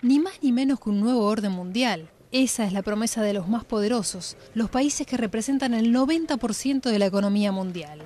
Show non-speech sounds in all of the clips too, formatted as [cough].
Ni más ni menos que un nuevo orden mundial. Esa es la promesa de los más poderosos, los países que representan el 90% de la economía mundial.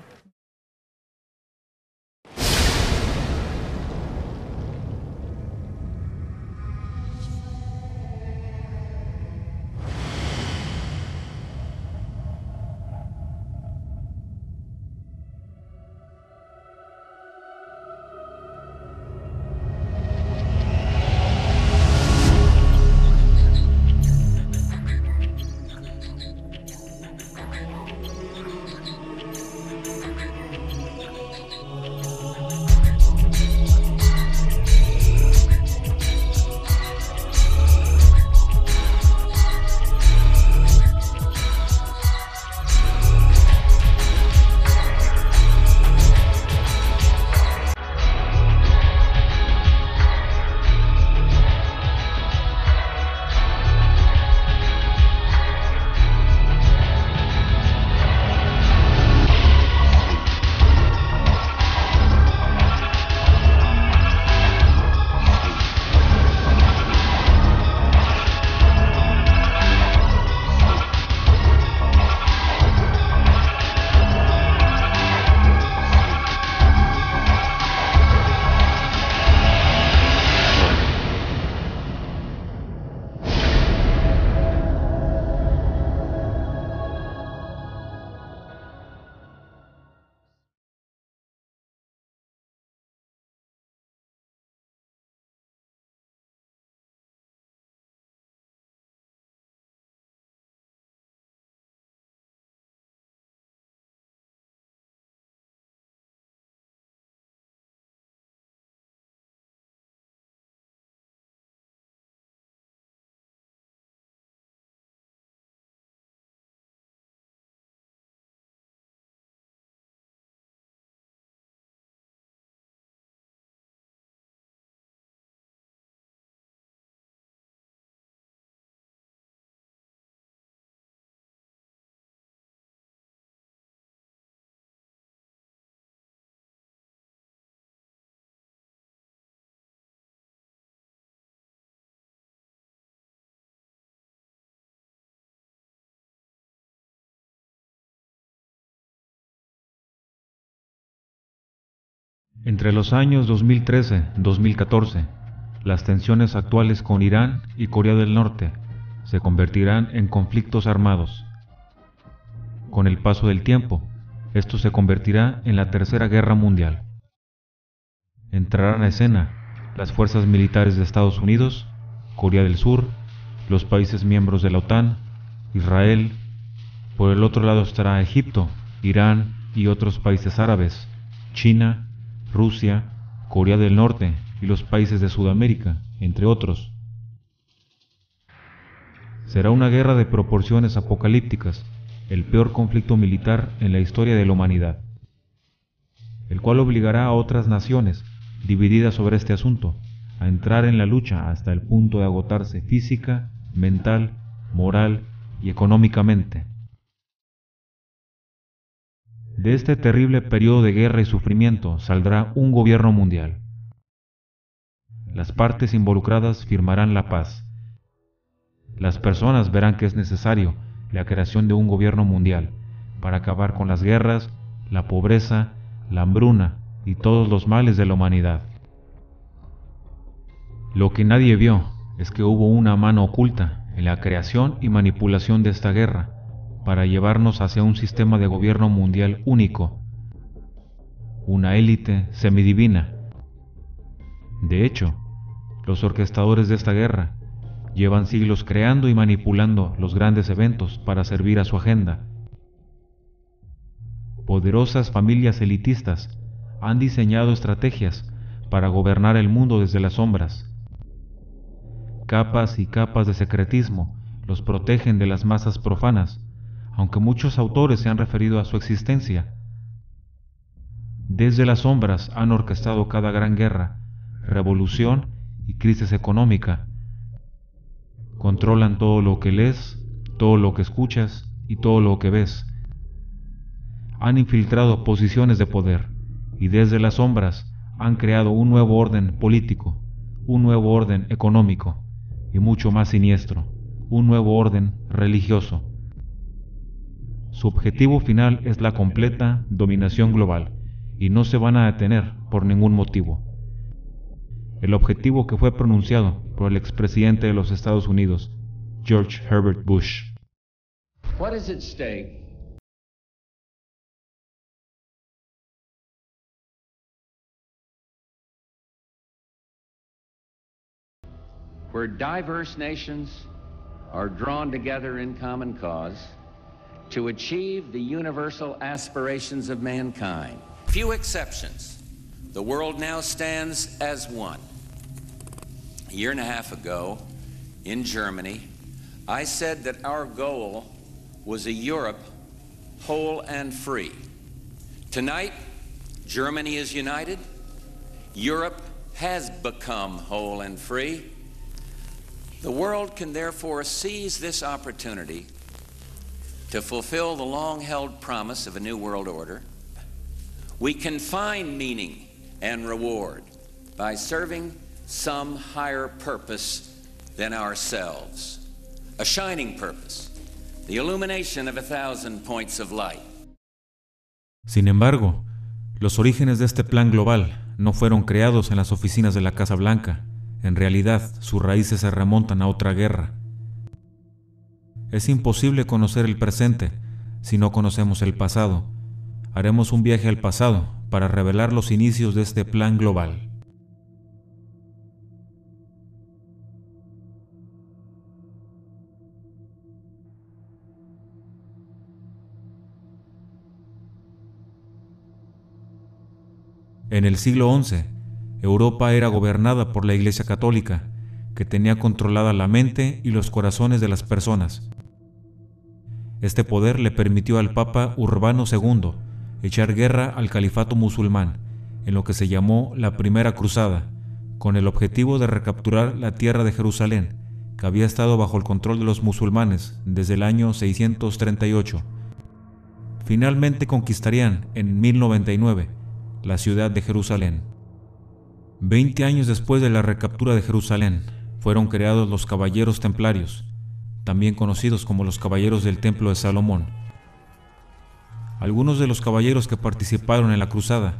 Entre los años 2013-2014, las tensiones actuales con Irán y Corea del Norte se convertirán en conflictos armados. Con el paso del tiempo, esto se convertirá en la Tercera Guerra Mundial. Entrarán a escena las fuerzas militares de Estados Unidos, Corea del Sur, los países miembros de la OTAN, Israel, por el otro lado estará Egipto, Irán y otros países árabes, China, Rusia, Corea del Norte y los países de Sudamérica, entre otros. Será una guerra de proporciones apocalípticas, el peor conflicto militar en la historia de la humanidad, el cual obligará a otras naciones divididas sobre este asunto a entrar en la lucha hasta el punto de agotarse física, mental, moral y económicamente. De este terrible periodo de guerra y sufrimiento saldrá un gobierno mundial. Las partes involucradas firmarán la paz. Las personas verán que es necesario la creación de un gobierno mundial para acabar con las guerras, la pobreza, la hambruna y todos los males de la humanidad. Lo que nadie vio es que hubo una mano oculta en la creación y manipulación de esta guerra para llevarnos hacia un sistema de gobierno mundial único, una élite semidivina. De hecho, los orquestadores de esta guerra llevan siglos creando y manipulando los grandes eventos para servir a su agenda. Poderosas familias elitistas han diseñado estrategias para gobernar el mundo desde las sombras. Capas y capas de secretismo los protegen de las masas profanas aunque muchos autores se han referido a su existencia. Desde las sombras han orquestado cada gran guerra, revolución y crisis económica. Controlan todo lo que lees, todo lo que escuchas y todo lo que ves. Han infiltrado posiciones de poder y desde las sombras han creado un nuevo orden político, un nuevo orden económico. y mucho más siniestro, un nuevo orden religioso. Su objetivo final es la completa dominación global y no se van a detener por ningún motivo. El objetivo que fue pronunciado por el expresidente de los Estados Unidos, George Herbert Bush. What is at stake where diverse nations are drawn together in common cause to achieve the universal aspirations of mankind. Few exceptions. The world now stands as one. A year and a half ago, in Germany, I said that our goal was a Europe whole and free. Tonight, Germany is united. Europe has become whole and free. The world can therefore seize this opportunity to fulfill the long held promise of a new world order. We can find meaning and reward by serving some higher purpose than ourselves, a shining purpose, the illumination of a thousand points of light. Sin embargo, los orígenes de este plan global no fueron creados en las oficinas de la Casa Blanca. En realidad, sus raíces se remontan a otra guerra. Es imposible conocer el presente si no conocemos el pasado. Haremos un viaje al pasado para revelar los inicios de este plan global. En el siglo XI, Europa era gobernada por la Iglesia Católica, que tenía controlada la mente y los corazones de las personas. Este poder le permitió al Papa Urbano II echar guerra al califato musulmán en lo que se llamó la Primera Cruzada, con el objetivo de recapturar la tierra de Jerusalén, que había estado bajo el control de los musulmanes desde el año 638. Finalmente conquistarían en 1099 la ciudad de Jerusalén. Veinte años después de la recaptura de Jerusalén, fueron creados los Caballeros Templarios, también conocidos como los Caballeros del Templo de Salomón. Algunos de los caballeros que participaron en la cruzada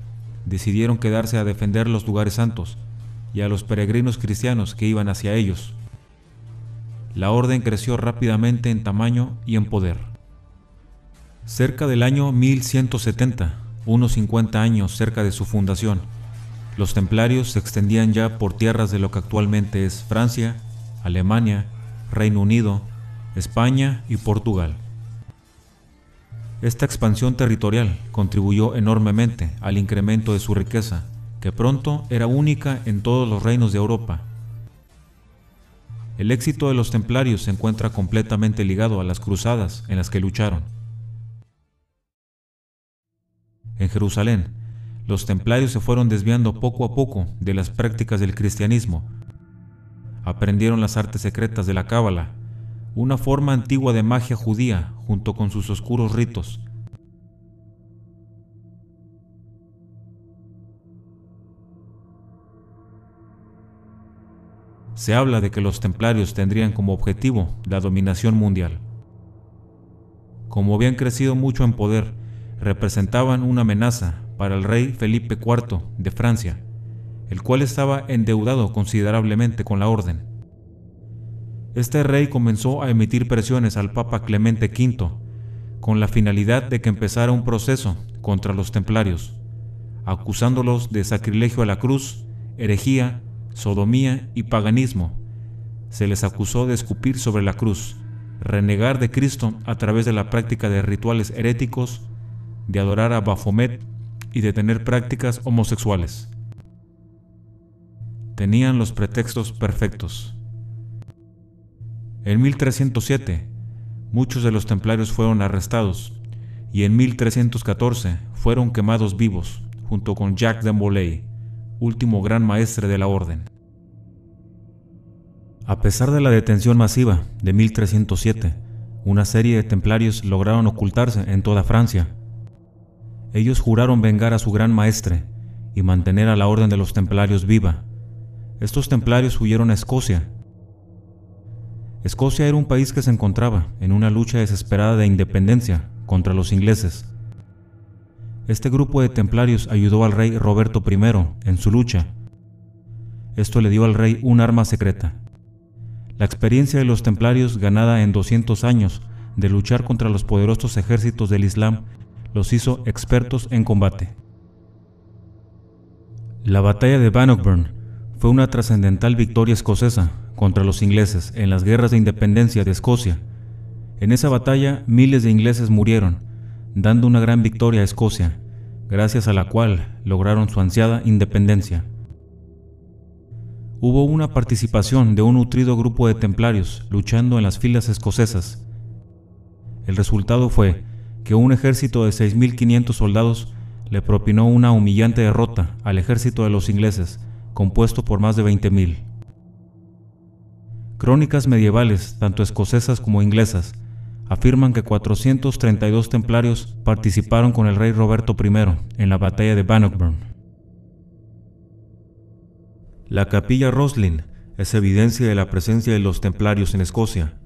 decidieron quedarse a defender los lugares santos y a los peregrinos cristianos que iban hacia ellos. La orden creció rápidamente en tamaño y en poder. Cerca del año 1170, unos 50 años cerca de su fundación, los templarios se extendían ya por tierras de lo que actualmente es Francia, Alemania, Reino Unido, España y Portugal. Esta expansión territorial contribuyó enormemente al incremento de su riqueza, que pronto era única en todos los reinos de Europa. El éxito de los templarios se encuentra completamente ligado a las cruzadas en las que lucharon. En Jerusalén, los templarios se fueron desviando poco a poco de las prácticas del cristianismo. Aprendieron las artes secretas de la cábala, una forma antigua de magia judía junto con sus oscuros ritos. Se habla de que los templarios tendrían como objetivo la dominación mundial. Como habían crecido mucho en poder, representaban una amenaza para el rey Felipe IV de Francia, el cual estaba endeudado considerablemente con la orden. Este rey comenzó a emitir presiones al Papa Clemente V con la finalidad de que empezara un proceso contra los templarios, acusándolos de sacrilegio a la cruz, herejía, sodomía y paganismo. Se les acusó de escupir sobre la cruz, renegar de Cristo a través de la práctica de rituales heréticos, de adorar a Baphomet y de tener prácticas homosexuales. Tenían los pretextos perfectos. En 1307, muchos de los templarios fueron arrestados y en 1314 fueron quemados vivos junto con Jacques de Molay, último gran maestre de la orden. A pesar de la detención masiva de 1307, una serie de templarios lograron ocultarse en toda Francia ellos juraron vengar a su gran maestre y mantener a la orden de los templarios viva. Estos templarios huyeron a Escocia. Escocia era un país que se encontraba en una lucha desesperada de independencia contra los ingleses. Este grupo de templarios ayudó al rey Roberto I en su lucha. Esto le dio al rey un arma secreta. La experiencia de los templarios ganada en 200 años de luchar contra los poderosos ejércitos del Islam los hizo expertos en combate. La batalla de Bannockburn fue una trascendental victoria escocesa contra los ingleses en las guerras de independencia de Escocia. En esa batalla miles de ingleses murieron, dando una gran victoria a Escocia, gracias a la cual lograron su ansiada independencia. Hubo una participación de un nutrido grupo de templarios luchando en las filas escocesas. El resultado fue que un ejército de 6.500 soldados le propinó una humillante derrota al ejército de los ingleses, compuesto por más de 20.000. Crónicas medievales, tanto escocesas como inglesas, afirman que 432 templarios participaron con el rey Roberto I en la batalla de Bannockburn. La capilla Roslin es evidencia de la presencia de los templarios en Escocia.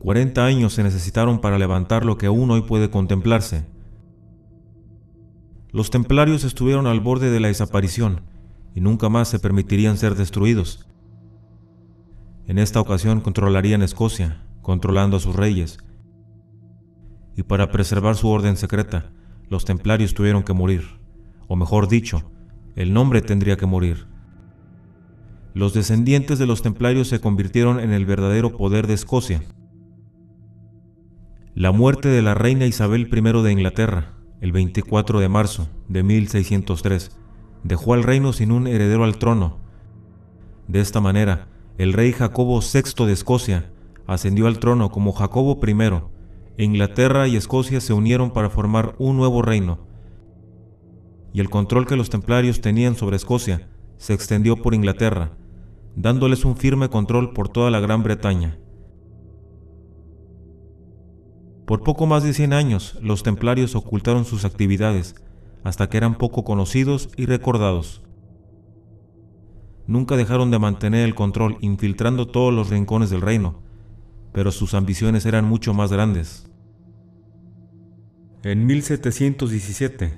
40 años se necesitaron para levantar lo que aún hoy puede contemplarse. Los templarios estuvieron al borde de la desaparición y nunca más se permitirían ser destruidos, en esta ocasión controlarían Escocia, controlando a sus reyes. Y para preservar su orden secreta, los templarios tuvieron que morir, o mejor dicho, el nombre tendría que morir. Los descendientes de los templarios se convirtieron en el verdadero poder de Escocia. La muerte de la reina Isabel I de Inglaterra, el 24 de marzo de 1603, dejó al reino sin un heredero al trono. De esta manera, el rey Jacobo VI de Escocia ascendió al trono como Jacobo I, e Inglaterra y Escocia se unieron para formar un nuevo reino, y el control que los templarios tenían sobre Escocia se extendió por Inglaterra, dándoles un firme control por toda la Gran Bretaña. Por poco más de 100 años, los templarios ocultaron sus actividades, hasta que eran poco conocidos y recordados nunca dejaron de mantener el control infiltrando todos los rincones del reino, pero sus ambiciones eran mucho más grandes. En 1717,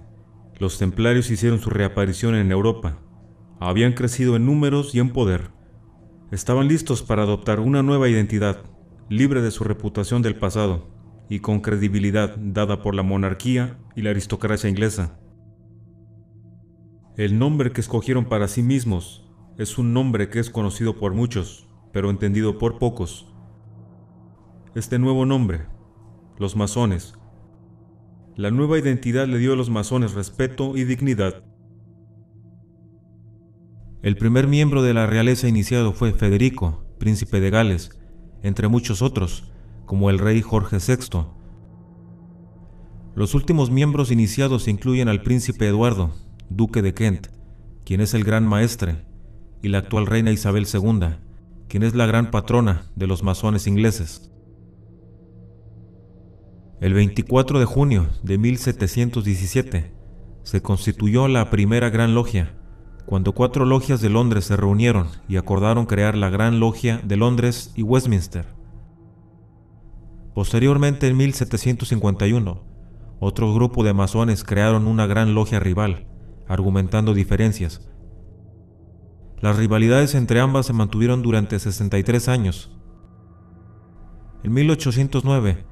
los templarios hicieron su reaparición en Europa. Habían crecido en números y en poder. Estaban listos para adoptar una nueva identidad, libre de su reputación del pasado y con credibilidad dada por la monarquía y la aristocracia inglesa. El nombre que escogieron para sí mismos es un nombre que es conocido por muchos, pero entendido por pocos. Este nuevo nombre, los masones. La nueva identidad le dio a los masones respeto y dignidad. El primer miembro de la realeza iniciado fue Federico, príncipe de Gales, entre muchos otros, como el rey Jorge VI. Los últimos miembros iniciados incluyen al príncipe Eduardo, duque de Kent, quien es el gran maestre, y la actual reina Isabel II, quien es la gran patrona de los masones ingleses. El 24 de junio de 1717 se constituyó la primera Gran Logia, cuando cuatro logias de Londres se reunieron y acordaron crear la Gran Logia de Londres y Westminster. Posteriormente, en 1751, otro grupo de masones crearon una gran logia rival, argumentando diferencias, las rivalidades entre ambas se mantuvieron durante 63 años. En 1809,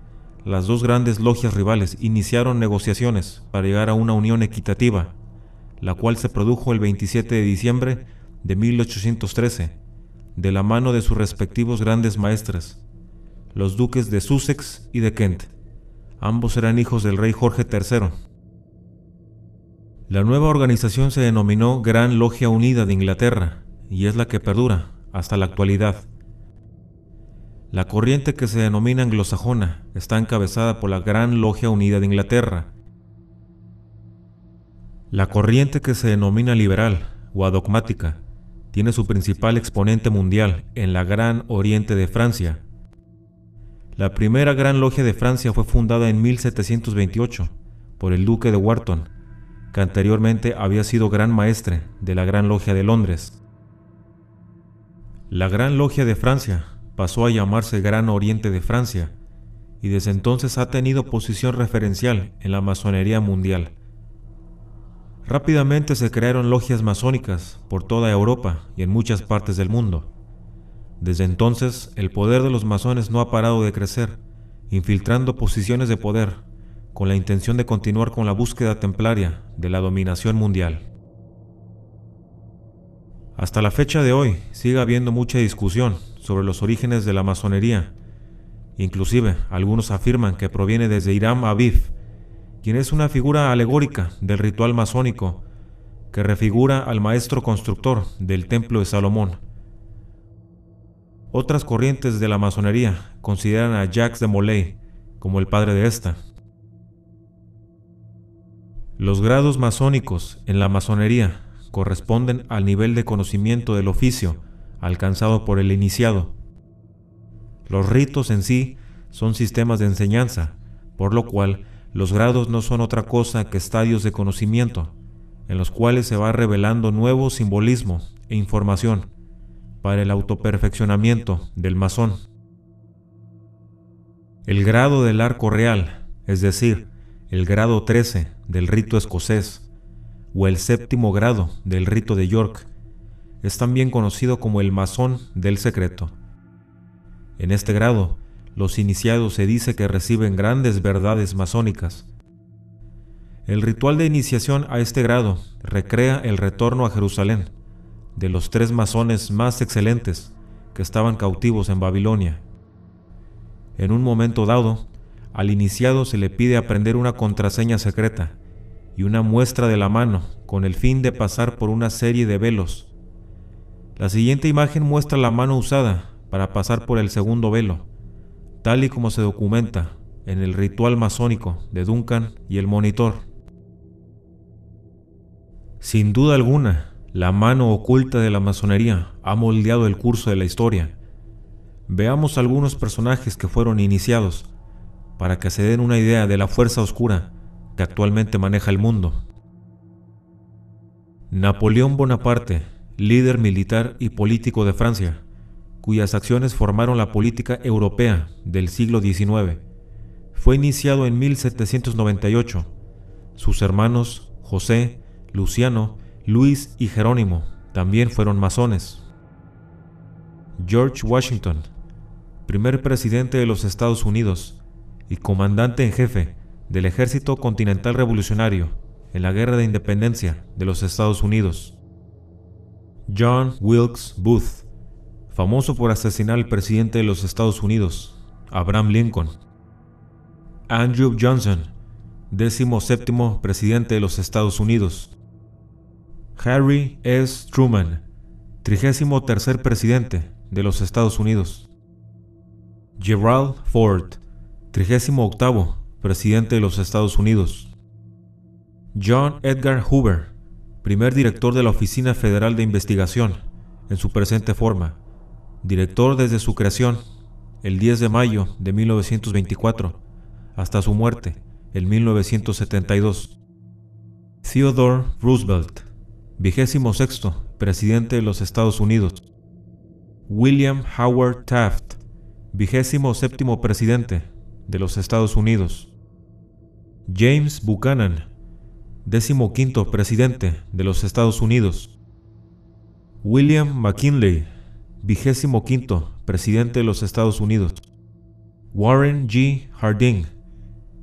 las dos grandes logias rivales iniciaron negociaciones para llegar a una unión equitativa, la cual se produjo el 27 de diciembre de 1813, de la mano de sus respectivos grandes maestres, los duques de Sussex y de Kent. Ambos eran hijos del rey Jorge III. La nueva organización se denominó Gran Logia Unida de Inglaterra y es la que perdura hasta la actualidad. La corriente que se denomina anglosajona está encabezada por la Gran Logia Unida de Inglaterra. La corriente que se denomina liberal o adogmática tiene su principal exponente mundial en la Gran Oriente de Francia. La primera Gran Logia de Francia fue fundada en 1728 por el duque de Wharton, que anteriormente había sido gran maestre de la Gran Logia de Londres. La Gran Logia de Francia pasó a llamarse Gran Oriente de Francia y desde entonces ha tenido posición referencial en la masonería mundial. Rápidamente se crearon logias masónicas por toda Europa y en muchas partes del mundo. Desde entonces, el poder de los masones no ha parado de crecer, infiltrando posiciones de poder, con la intención de continuar con la búsqueda templaria de la dominación mundial. Hasta la fecha de hoy sigue habiendo mucha discusión sobre los orígenes de la masonería. Inclusive, algunos afirman que proviene desde Irán Aviv, quien es una figura alegórica del ritual masónico que refigura al maestro constructor del templo de Salomón. Otras corrientes de la masonería consideran a Jacques de Molay como el padre de esta. Los grados masónicos en la masonería corresponden al nivel de conocimiento del oficio alcanzado por el iniciado. Los ritos en sí son sistemas de enseñanza, por lo cual los grados no son otra cosa que estadios de conocimiento, en los cuales se va revelando nuevo simbolismo e información para el autoperfeccionamiento del masón. El grado del arco real, es decir, el grado 13 del rito escocés, o el séptimo grado del rito de York, es también conocido como el masón del secreto. En este grado, los iniciados se dice que reciben grandes verdades masónicas. El ritual de iniciación a este grado recrea el retorno a Jerusalén de los tres masones más excelentes que estaban cautivos en Babilonia. En un momento dado, al iniciado se le pide aprender una contraseña secreta y una muestra de la mano con el fin de pasar por una serie de velos. La siguiente imagen muestra la mano usada para pasar por el segundo velo tal y como se documenta en el ritual masónico de Duncan y el monitor. Sin duda alguna, la mano oculta de la masonería ha moldeado el curso de la historia. Veamos algunos personajes que fueron iniciados para que se den una idea de la fuerza oscura que actualmente maneja el mundo. Napoleón Bonaparte, líder militar y político de Francia, cuyas acciones formaron la política europea del siglo XIX. Fue iniciado en 1798. Sus hermanos José, Luciano, Luis y Jerónimo también fueron masones. George Washington, primer presidente de los Estados Unidos y comandante en jefe del Ejército Continental Revolucionario en la Guerra de Independencia de los Estados Unidos. John Wilkes Booth, famoso por asesinar al presidente de los Estados Unidos, Abraham Lincoln. Andrew Johnson, décimo séptimo presidente de los Estados Unidos. Harry S. Truman, trigésimo tercer presidente de los Estados Unidos. Gerald Ford, trigésimo octavo presidente de los Estados Unidos. John Edgar Hoover, primer director de la Oficina Federal de Investigación, en su presente forma, director desde su creación, el 10 de mayo de 1924, hasta su muerte, en 1972. Theodore Roosevelt, vigésimo sexto presidente de los Estados Unidos. William Howard Taft, vigésimo séptimo presidente de los Estados Unidos. James Buchanan, décimo quinto presidente de los Estados Unidos. William McKinley, vigésimo quinto presidente de los Estados Unidos. Warren G. Harding,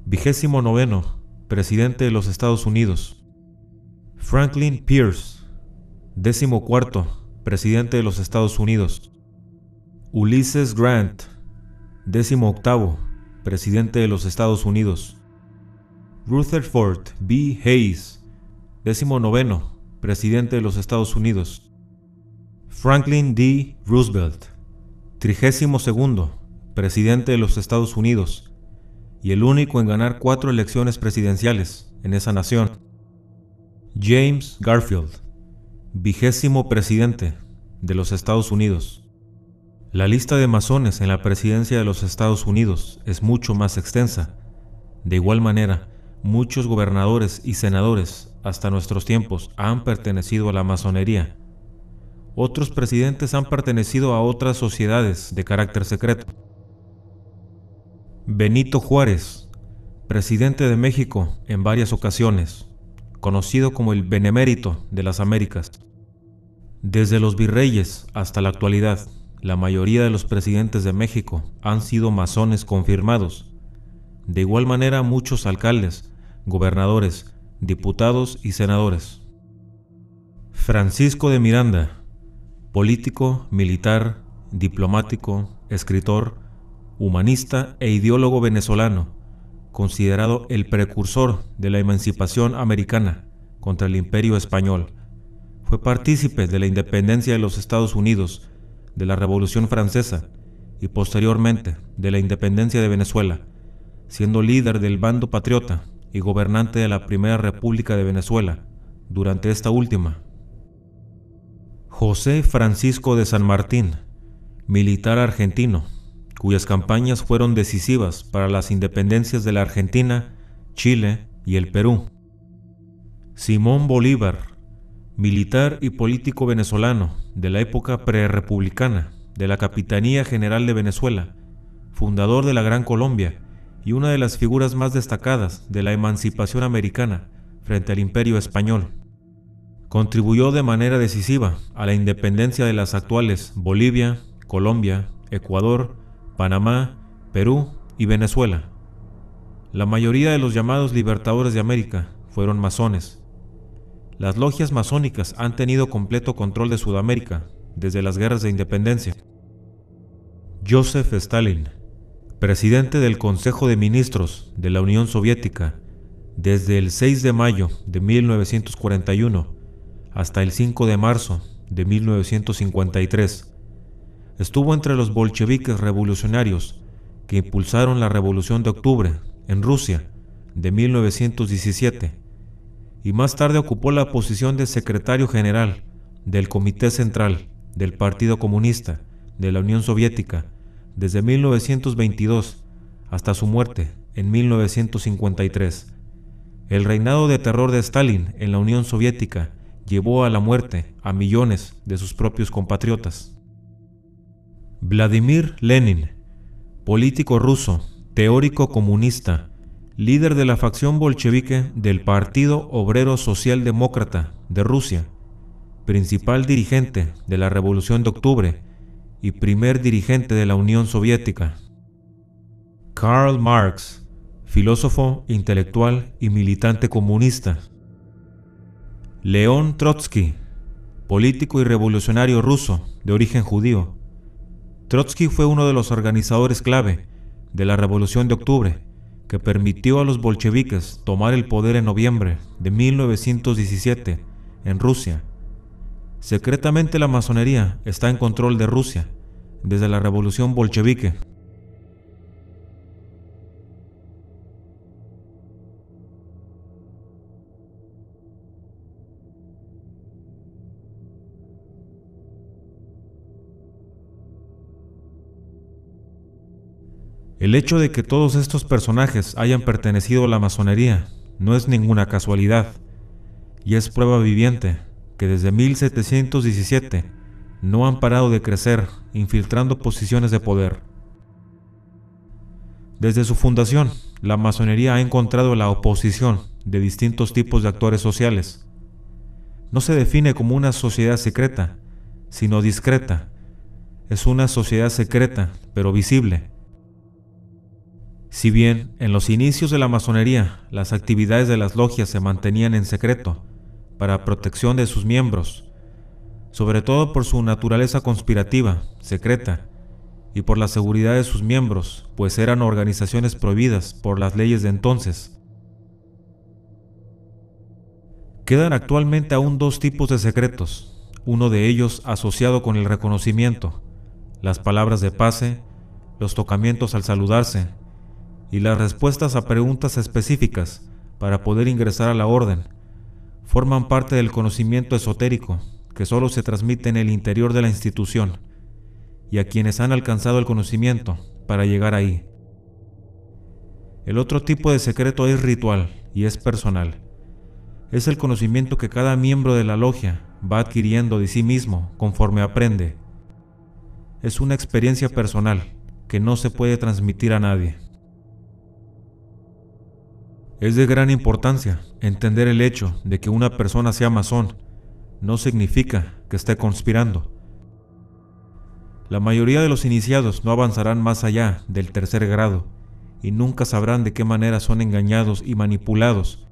vigésimo noveno presidente de los Estados Unidos. Franklin Pierce, décimo cuarto presidente de los Estados Unidos. Ulysses Grant, décimo octavo presidente de los Estados Unidos. Rutherford B. Hayes, décimo noveno presidente de los Estados Unidos. Franklin D. Roosevelt, trigésimo segundo presidente de los Estados Unidos y el único en ganar cuatro elecciones presidenciales en esa nación. James Garfield, vigésimo presidente de los Estados Unidos. La lista de masones en la presidencia de los Estados Unidos es mucho más extensa. De igual manera, muchos gobernadores y senadores hasta nuestros tiempos han pertenecido a la masonería Otros presidentes han pertenecido a otras sociedades de carácter secreto. Benito Juárez, presidente de México en varias ocasiones, conocido como el Benemérito de las Américas. Desde los virreyes hasta la actualidad, la mayoría de los presidentes de México han sido masones confirmados. De igual manera muchos alcaldes, gobernadores, diputados y senadores. Francisco de Miranda, político, militar, diplomático, escritor, humanista e ideólogo venezolano, considerado el precursor de la emancipación americana contra el imperio español. Fue partícipe de la independencia de los Estados Unidos, de la Revolución Francesa y posteriormente de la independencia de Venezuela, siendo líder del bando patriota y gobernante de la Primera República de Venezuela durante esta última José Francisco de San Martín, militar argentino, cuyas campañas fueron decisivas para las independencias de la Argentina, Chile y el Perú. Simón Bolívar, militar y político venezolano de la época prerepublicana de la Capitanía General de Venezuela, fundador de la Gran Colombia y una de las figuras más destacadas de la emancipación americana frente al imperio español. Contribuyó de manera decisiva a la independencia de las actuales Bolivia, Colombia, Ecuador, Panamá, Perú y Venezuela. La mayoría de los llamados libertadores de América fueron masones. Las logias masónicas han tenido completo control de Sudamérica desde las guerras de independencia. Joseph Stalin, presidente del Consejo de Ministros de la Unión Soviética desde el 6 de mayo de 1941 hasta el 5 de marzo de 1953. Estuvo entre los bolcheviques revolucionarios que impulsaron la Revolución de Octubre en Rusia de 1917 y más tarde ocupó la posición de secretario general del Comité Central del Partido Comunista de la Unión Soviética desde 1922 hasta su muerte en 1953. El reinado de terror de Stalin en la Unión Soviética llevó a la muerte a millones de sus propios compatriotas. Vladimir Lenin, político ruso, teórico comunista, líder de la facción bolchevique del Partido Obrero Socialdemócrata de Rusia, principal dirigente de la Revolución de Octubre y primer dirigente de la Unión Soviética. Karl Marx, filósofo, intelectual y militante comunista. León Trotsky, político y revolucionario ruso de origen judío. Trotsky fue uno de los organizadores clave de la Revolución de Octubre, que permitió a los bolcheviques tomar el poder en noviembre de 1917 en Rusia. Secretamente la masonería está en control de Rusia desde la Revolución bolchevique. El hecho de que todos estos personajes hayan pertenecido a la masonería no es ninguna casualidad, y es prueba viviente que desde 1717 no han parado de crecer infiltrando posiciones de poder. Desde su fundación, la masonería ha encontrado la oposición de distintos tipos de actores sociales. No se define como una sociedad secreta, sino discreta. Es una sociedad secreta, pero visible si bien en los inicios de la masonería las actividades de las logias se mantenían en secreto para protección de sus miembros, sobre todo por su naturaleza conspirativa, secreta, y por la seguridad de sus miembros, pues eran organizaciones prohibidas por las leyes de entonces. Quedan actualmente aún dos tipos de secretos, uno de ellos asociado con el reconocimiento, las palabras de pase, los tocamientos al saludarse, y las respuestas a preguntas específicas para poder ingresar a la orden forman parte del conocimiento esotérico que solo se transmite en el interior de la institución y a quienes han alcanzado el conocimiento para llegar ahí. El otro tipo de secreto es ritual y es personal. Es el conocimiento que cada miembro de la logia va adquiriendo de sí mismo conforme aprende. Es una experiencia personal que no se puede transmitir a nadie. Es de gran importancia entender el hecho de que una persona sea masón no significa que esté conspirando. La mayoría de los iniciados no avanzarán más allá del tercer grado y nunca sabrán de qué manera son engañados y manipulados.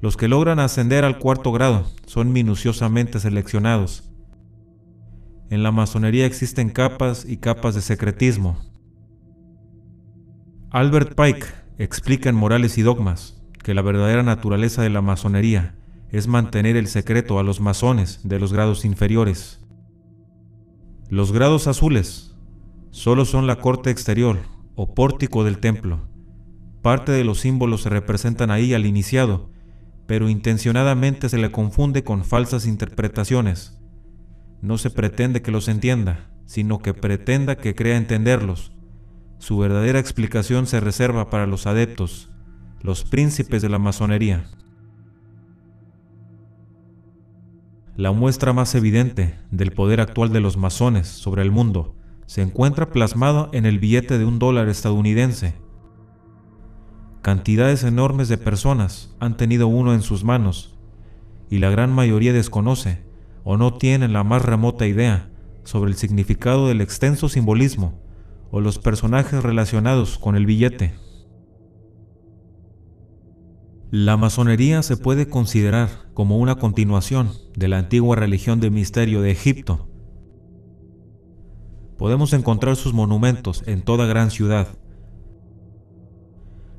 Los que logran ascender al cuarto grado son minuciosamente seleccionados. En la masonería existen capas y capas de secretismo. Albert Pike explica en Morales y Dogmas que la verdadera naturaleza de la masonería es mantener el secreto a los masones de los grados inferiores. Los grados azules solo son la corte exterior o pórtico del templo. Parte de los símbolos se representan ahí al iniciado, pero intencionadamente se le confunde con falsas interpretaciones. No se pretende que los entienda, sino que pretenda que crea entenderlos. Su verdadera explicación se reserva para los adeptos, los príncipes de la masonería. La muestra más evidente del poder actual de los masones sobre el mundo se encuentra plasmado en el billete de un dólar estadounidense. Cantidades enormes de personas han tenido uno en sus manos y la gran mayoría desconoce o no tienen la más remota idea sobre el significado del extenso simbolismo o los personajes relacionados con el billete. La masonería se puede considerar como una continuación de la antigua religión de misterio de Egipto. Podemos encontrar sus monumentos en toda gran ciudad.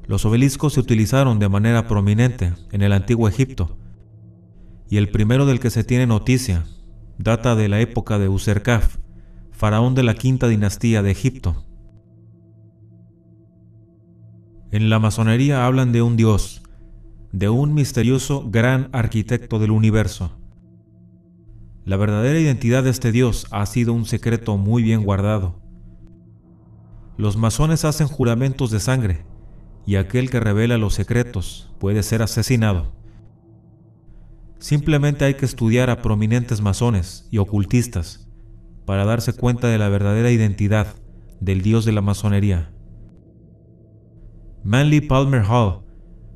Los obeliscos se utilizaron de manera prominente en el antiguo Egipto, y el primero del que se tiene noticia data de la época de Userkaf, faraón de la quinta dinastía de Egipto. En la masonería hablan de un dios, de un misterioso gran arquitecto del universo. La verdadera identidad de este Dios ha sido un secreto muy bien guardado. Los masones hacen juramentos de sangre, y aquel que revela los secretos puede ser asesinado. Simplemente hay que estudiar a prominentes masones y ocultistas para darse cuenta de la verdadera identidad del Dios de la masonería. Manly Palmer Hall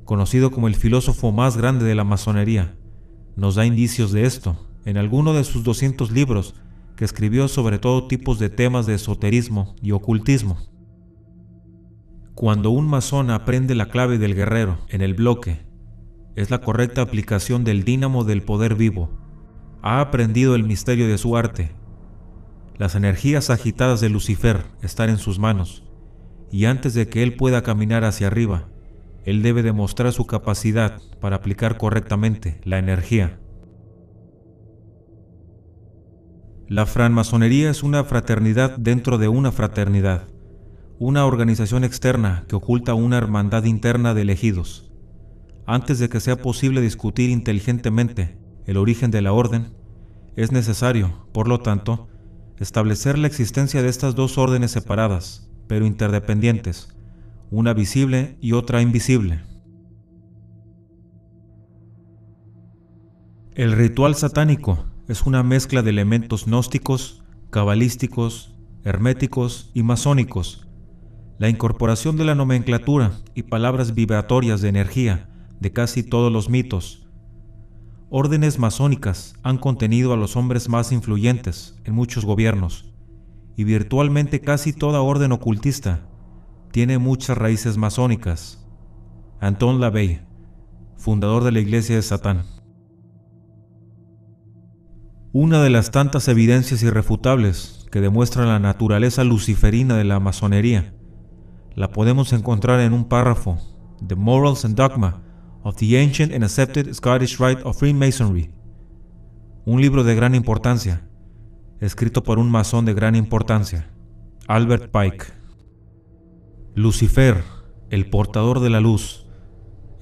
conocido como el filósofo más grande de la masonería, nos da indicios de esto en alguno de sus 200 libros que escribió sobre todo tipos de temas de esoterismo y ocultismo. Cuando un masón aprende la clave del guerrero en el bloque, es la correcta aplicación del dínamo del poder vivo. Ha aprendido el misterio de su arte. Las energías agitadas de Lucifer están en sus manos, y antes de que él pueda caminar hacia arriba, él debe demostrar su capacidad para aplicar correctamente la energía. La francmasonería es una fraternidad dentro de una fraternidad, una organización externa que oculta una hermandad interna de elegidos. Antes de que sea posible discutir inteligentemente el origen de la orden, es necesario, por lo tanto, establecer la existencia de estas dos órdenes separadas, pero interdependientes, una visible y otra invisible. El ritual satánico es una mezcla de elementos gnósticos, cabalísticos, herméticos y masónicos. La incorporación de la nomenclatura y palabras vibratorias de energía de casi todos los mitos. Órdenes masónicas han contenido a los hombres más influyentes en muchos gobiernos, y virtualmente casi toda orden ocultista tiene muchas raíces masónicas. Anton LaVey, fundador de la Iglesia de Satán. Una de las tantas evidencias irrefutables que demuestran la naturaleza luciferina de la masonería la podemos encontrar en un párrafo, The Morals and Dogma of the Ancient and Accepted Scottish Rite of Freemasonry, un libro de gran importancia, escrito por un masón de gran importancia, Albert Pike. Lucifer, el portador de la luz,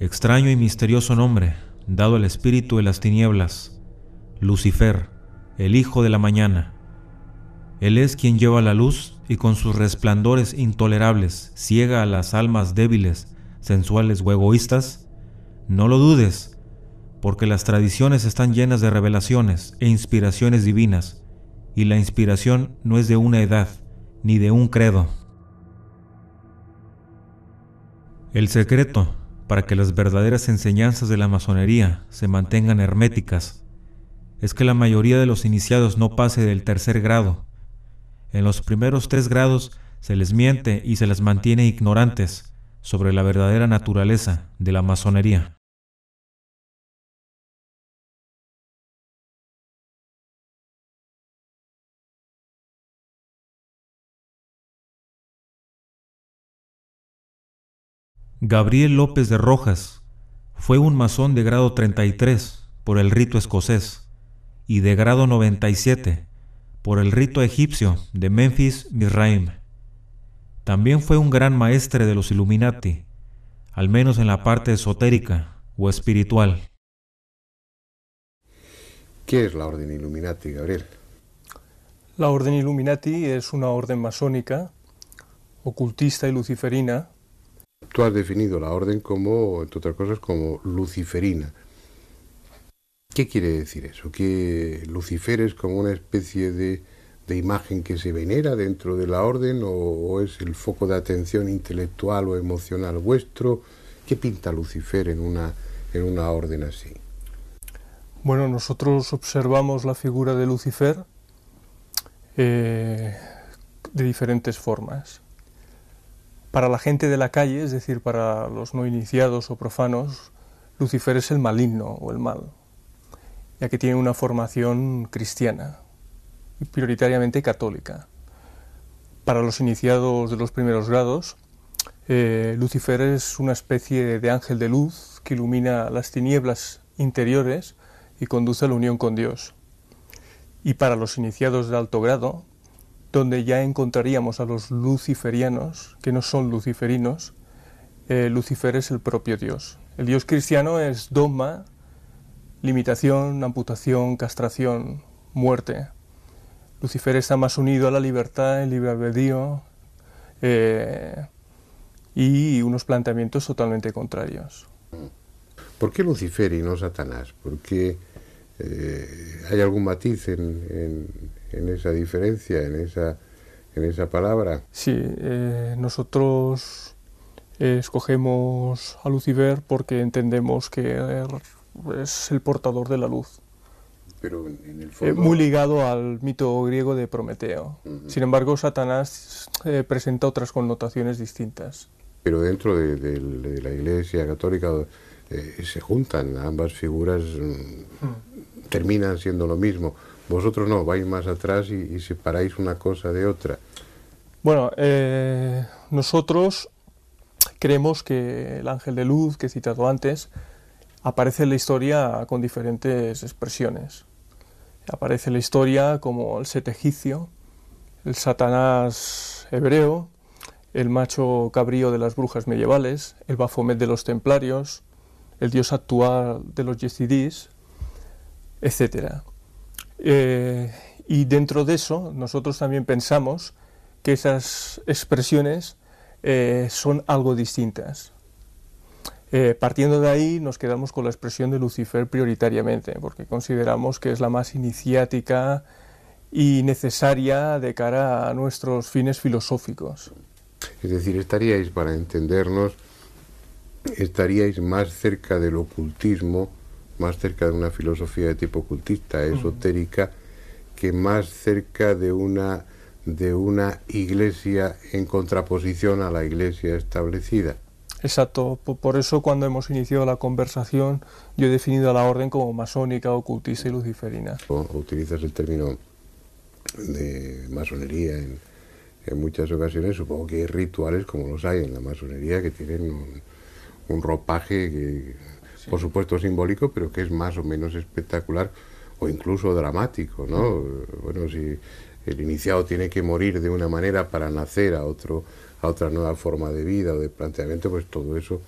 extraño y misterioso nombre dado al espíritu de las tinieblas, Lucifer, el hijo de la mañana. Él es quien lleva la luz y con sus resplandores intolerables ciega a las almas débiles, sensuales o egoístas. No lo dudes, porque las tradiciones están llenas de revelaciones e inspiraciones divinas, y la inspiración no es de una edad, ni de un credo. El secreto para que las verdaderas enseñanzas de la masonería se mantengan herméticas es que la mayoría de los iniciados no pase del tercer grado. En los primeros tres grados se les miente y se les mantiene ignorantes sobre la verdadera naturaleza de la masonería. Gabriel López de Rojas fue un masón de grado 33 por el rito escocés y de grado 97 por el rito egipcio de Memphis Misraim. También fue un gran maestre de los Illuminati, al menos en la parte esotérica o espiritual. ¿Qué es la Orden Illuminati, Gabriel? La Orden Illuminati es una orden masónica, ocultista y luciferina, Tú has definido la orden como, entre otras cosas, como luciferina. ¿Qué quiere decir eso? ¿Que Lucifer es como una especie de, de imagen que se venera dentro de la orden o, es el foco de atención intelectual o emocional vuestro? ¿Qué pinta Lucifer en una, en una orden así? Bueno, nosotros observamos la figura de Lucifer eh, de diferentes formas. Para la gente de la calle, es decir, para los no iniciados o profanos, Lucifer es el maligno o el mal, ya que tiene una formación cristiana y prioritariamente católica. Para los iniciados de los primeros grados, eh, Lucifer es una especie de ángel de luz que ilumina las tinieblas interiores y conduce a la unión con Dios. Y para los iniciados de alto grado, donde ya encontraríamos a los luciferianos, que no son luciferinos, eh, Lucifer es el propio Dios. El Dios cristiano es dogma, limitación, amputación, castración, muerte. Lucifer está más unido a la libertad, el libre albedrío eh, y unos planteamientos totalmente contrarios. ¿Por qué Lucifer y no Satanás? ¿Por qué eh, hay algún matiz en, en, en, esa diferencia, en esa, en esa palabra? Sí, eh, nosotros eh, escogemos a Lucifer porque entendemos que es el portador de la luz. Pero en el fondo... muy ligado al mito griego de Prometeo. Uh -huh. Sin embargo, Satanás presenta otras connotaciones distintas. Pero dentro de, de, de la Iglesia Católica se juntan ambas figuras. Uh terminan siendo lo mismo. Vosotros no, vais más atrás y, separáis una cosa de otra. Bueno, eh, nosotros creemos que el ángel de luz que he citado antes aparece en la historia con diferentes expresiones. Aparece en la historia como el set egipcio, el satanás hebreo, el macho cabrío de las brujas medievales, el bafomet de los templarios, el dios actual de los yesidís, etcétera. Eh, y dentro de eso, nosotros también pensamos que esas expresiones eh, son algo distintas. Eh, partiendo de ahí, nos quedamos con la expresión de Lucifer prioritariamente, porque consideramos que es la más iniciática y necesaria de cara a nuestros fines filosóficos. Es decir, estaríais, para entendernos, estaríais más cerca del ocultismo, más cerca de una filosofía de tipo ocultista, esotérica, que más cerca de una, de una iglesia en contraposición a la iglesia establecida. Exacto, por eso cuando hemos iniciado la conversación yo he definido a la orden como masónica, ocultista y luciferina. O, utilizas el término de masonería en, en, muchas ocasiones, supongo que hay rituales como los hay en la masonería que tienen un, un ropaje que sí. por supuesto simbólico, pero que es más o menos espectacular o incluso dramático, ¿no? Bueno, si el iniciado tiene que morir de una manera para nacer a otro a otra nueva forma de vida o de planteamiento, pues todo eso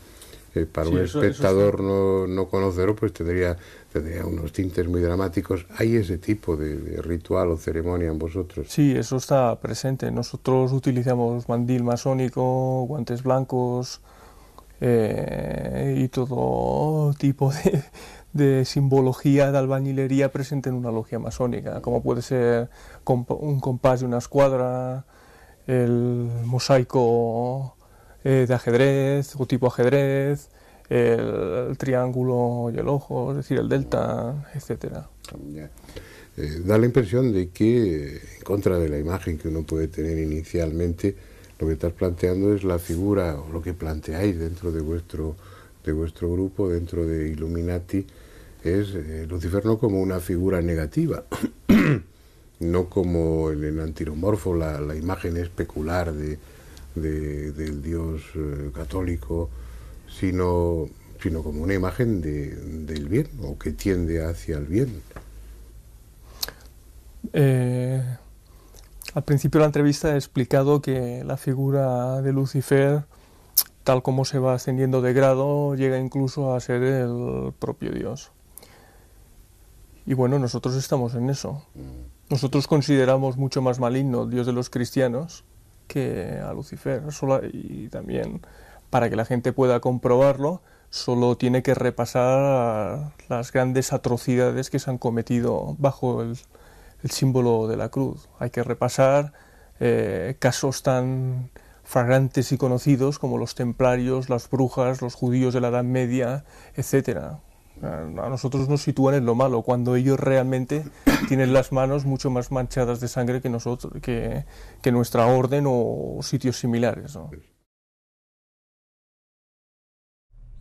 eh, para sí, un eso, espectador eso no, no conocedor pues tendría, tendría unos tintes muy dramáticos. ¿Hay ese tipo de, de, ritual o ceremonia en vosotros? Sí, eso está presente. Nosotros utilizamos mandil masónico, guantes blancos, eh, y todo tipo de, simbología de albañilería presente en una logia masónica, como puede ser un compás de una escuadra, el mosaico eh, de ajedrez o tipo ajedrez, el, triángulo y el ojo, es decir, el delta, etcétera. Eh, da la impresión de que, en contra de la imagen que uno puede tener inicialmente, lo que estás planteando es la figura, o lo que planteáis dentro de vuestro, de vuestro grupo, dentro de Illuminati, es eh, Lucifer no como una figura negativa, [clears throat] no como el antiromorfo la, imagen especular de, del Dios eh, católico, sino, sino como una imagen de, del bien, o que tiende hacia el bien. Eh, al principio de la entrevista he explicado que la figura de Lucifer, tal como se va ascendiendo de grado, llega incluso a ser el propio Dios. Y bueno, nosotros estamos en eso. Nosotros consideramos mucho más maligno el Dios de los cristianos que a Lucifer. y también, para que la gente pueda comprobarlo, solo tiene que repasar las grandes atrocidades que se han cometido bajo el, el símbolo de la cruz. Hay que repasar eh, casos tan fragrantes y conocidos como los templarios, las brujas, los judíos de la Edad Media, etc. A nosotros nos sitúan en lo malo, cuando ellos realmente [coughs] tienen las manos mucho más manchadas de sangre que nosotros, que, nuestra orden o sitios similares.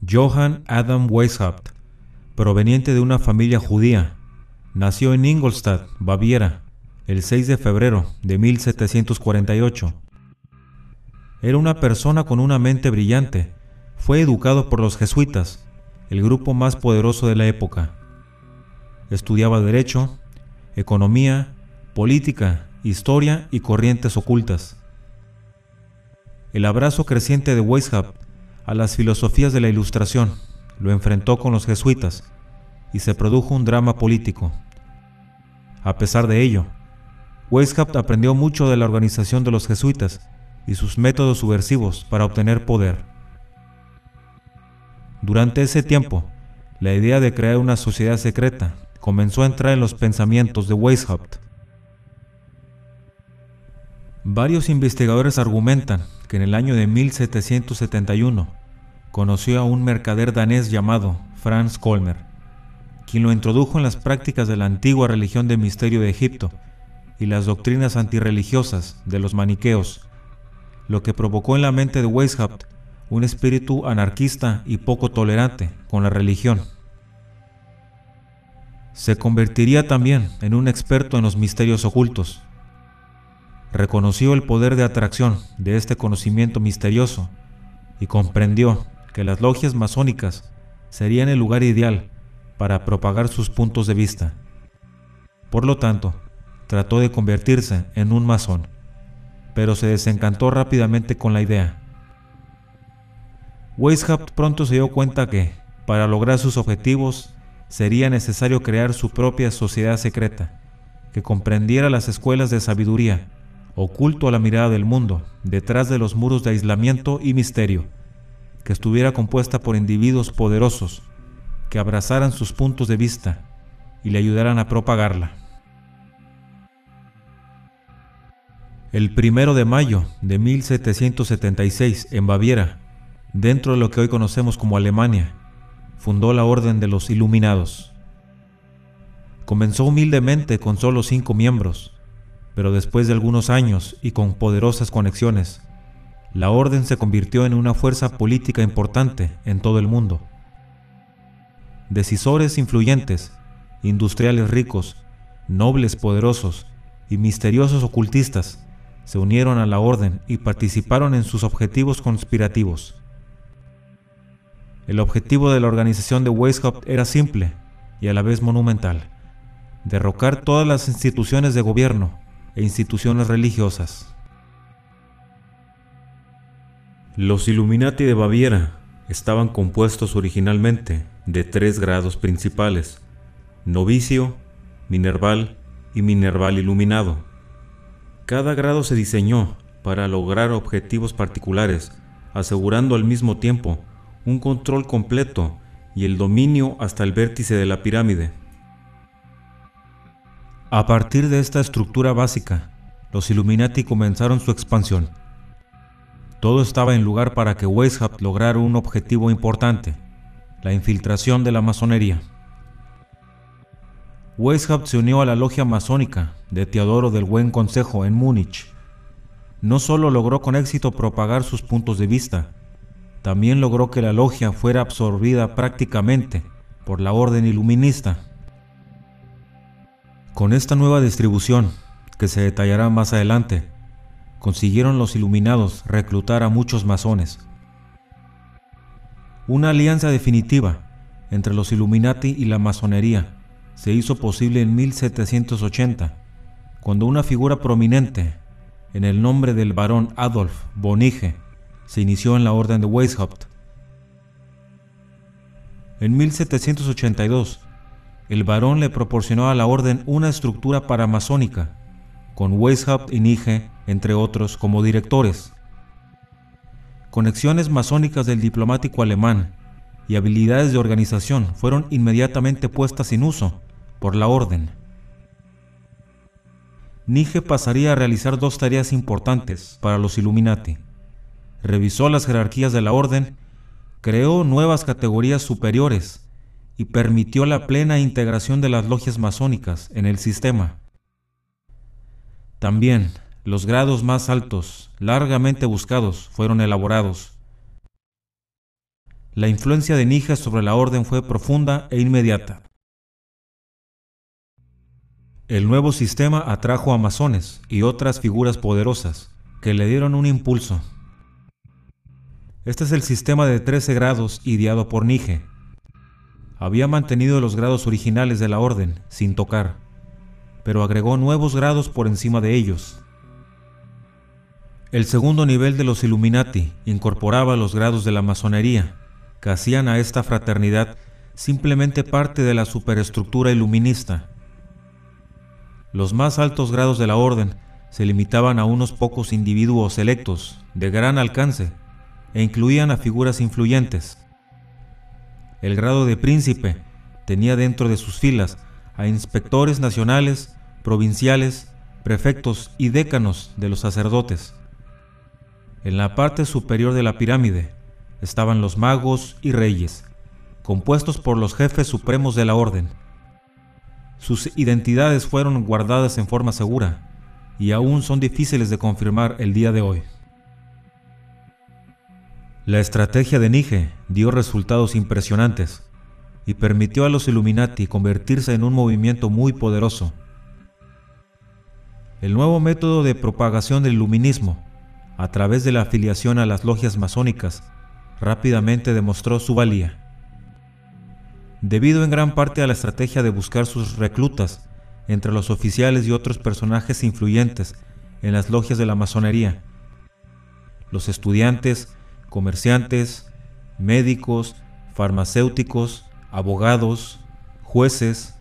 Johann Adam Weishaupt, proveniente de una familia judía, Nació en Ingolstadt, Baviera, el 6 de febrero de 1748. Era una persona con una mente brillante. Fue educado por los jesuitas, el grupo más poderoso de la época. Estudiaba derecho, economía, política, historia y corrientes ocultas. El abrazo creciente de Weishaupt a las filosofías de la Ilustración lo enfrentó con los jesuitas y se produjo un drama político. A pesar de ello, Weishaupt aprendió mucho de la organización de los jesuitas y sus métodos subversivos para obtener poder. Durante ese tiempo, la idea de crear una sociedad secreta comenzó a entrar en los pensamientos de Weishaupt. Varios investigadores argumentan que en el año de 1771 conoció a un mercader danés llamado Franz Kolmer, quien lo introdujo en las prácticas de la antigua religión de misterio de Egipto y las doctrinas antirreligiosas de los maniqueos, lo que provocó en la mente de Weishaupt un espíritu anarquista y poco tolerante con la religión. Se convertiría también en un experto en los misterios ocultos. Reconoció el poder de atracción de este conocimiento misterioso y comprendió que las logias masónicas serían el lugar ideal para propagar sus puntos de vista. Por lo tanto, trató de convertirse en un masón, pero se desencantó rápidamente con la idea. Weishaupt pronto se dio cuenta que, para lograr sus objetivos, sería necesario crear su propia sociedad secreta, que comprendiera las escuelas de sabiduría, oculto a la mirada del mundo, detrás de los muros de aislamiento y misterio, que estuviera compuesta por individuos poderosos, que abrazaran sus puntos de vista y le ayudaran a propagarla. El primero de mayo de 1776, en Baviera, dentro de lo que hoy conocemos como Alemania, fundó la Orden de los Iluminados. Comenzó humildemente con solo cinco miembros, pero después de algunos años y con poderosas conexiones, la orden se convirtió en una fuerza política importante en todo el mundo decisores influyentes, industriales ricos, nobles poderosos y misteriosos ocultistas se unieron a la orden y participaron en sus objetivos conspirativos. El objetivo de la organización de Weishaupt era simple y a la vez monumental, derrocar todas las instituciones de gobierno e instituciones religiosas. Los Illuminati de Baviera estaban compuestos originalmente de tres grados principales, novicio, minerval y minerval iluminado. Cada grado se diseñó para lograr objetivos particulares, asegurando al mismo tiempo un control completo y el dominio hasta el vértice de la pirámide. A partir de esta estructura básica, los Illuminati comenzaron su expansión. Todo estaba en lugar para que Weishaupt lograra un objetivo importante, la infiltración de la masonería. Weishaupt se unió a la logia masónica de Teodoro del Buen Consejo en Múnich. No solo logró con éxito propagar sus puntos de vista, también logró que la logia fuera absorbida prácticamente por la orden iluminista. Con esta nueva distribución, que se detallará más adelante, consiguieron los iluminados reclutar a muchos masones. Una alianza definitiva entre los Illuminati y la masonería se hizo posible en 1780, cuando una figura prominente, en el nombre del barón Adolf Bonige, se inició en la orden de Weishaupt. En 1782, el barón le proporcionó a la orden una estructura paramasónica, con Weishaupt y Nige, entre otros, como directores. Conexiones masónicas del diplomático alemán y habilidades de organización fueron inmediatamente puestas en uso por la orden. Nige pasaría a realizar dos tareas importantes para los Illuminati. Revisó las jerarquías de la orden, creó nuevas categorías superiores y permitió la plena integración de las logias masónicas en el sistema. También los grados más altos, largamente buscados, fueron elaborados. La influencia de Nija sobre la orden fue profunda e inmediata. El nuevo sistema atrajo a masones y otras figuras poderosas que le dieron un impulso. Este es el sistema de 13 grados ideado por Nige, había mantenido los grados originales de la orden, sin tocar, pero agregó nuevos grados por encima de ellos. El segundo nivel de los Illuminati incorporaba los grados de la masonería, que hacían a esta fraternidad simplemente parte de la superestructura iluminista. Los más altos grados de la orden se limitaban a unos pocos individuos selectos, de gran alcance, e incluían a figuras influyentes. El grado de príncipe tenía dentro de sus filas a inspectores nacionales, provinciales, prefectos y décanos de los sacerdotes. En la parte superior de la pirámide estaban los magos y reyes, compuestos por los jefes supremos de la orden. Sus identidades fueron guardadas en forma segura y aún son difíciles de confirmar el día de hoy. La estrategia de Nige dio resultados impresionantes y permitió a los Illuminati convertirse en un movimiento muy poderoso. El nuevo método de propagación del iluminismo, a través de la afiliación a las logias masónicas, rápidamente demostró su valía. Debido en gran parte a la estrategia de buscar sus reclutas entre los oficiales y otros personajes influyentes en las logias de la masonería, los estudiantes comerciantes, médicos, farmacéuticos, abogados, jueces,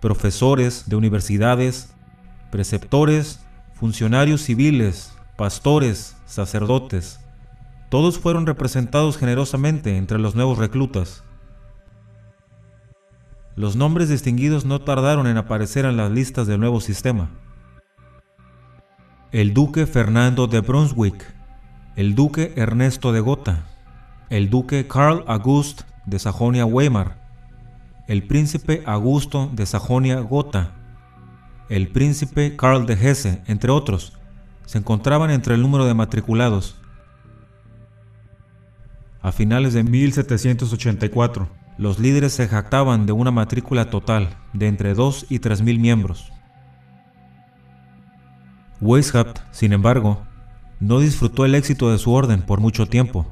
profesores de universidades, preceptores, funcionarios civiles, pastores, sacerdotes. Todos fueron representados generosamente entre los nuevos reclutas. Los nombres distinguidos no tardaron en aparecer en las listas del nuevo sistema. El duque Fernando de Brunswick, el duque Ernesto de Gotha, el duque Karl August de Sajonia-Weimar, el príncipe Augusto de Sajonia-Gotha, el príncipe Karl de Hesse, entre otros, se encontraban entre el número de matriculados. A finales de 1784, los líderes se jactaban de una matrícula total de entre 2 y 3 mil miembros. Weishaupt, sin embargo, no disfrutó el éxito de su orden por mucho tiempo.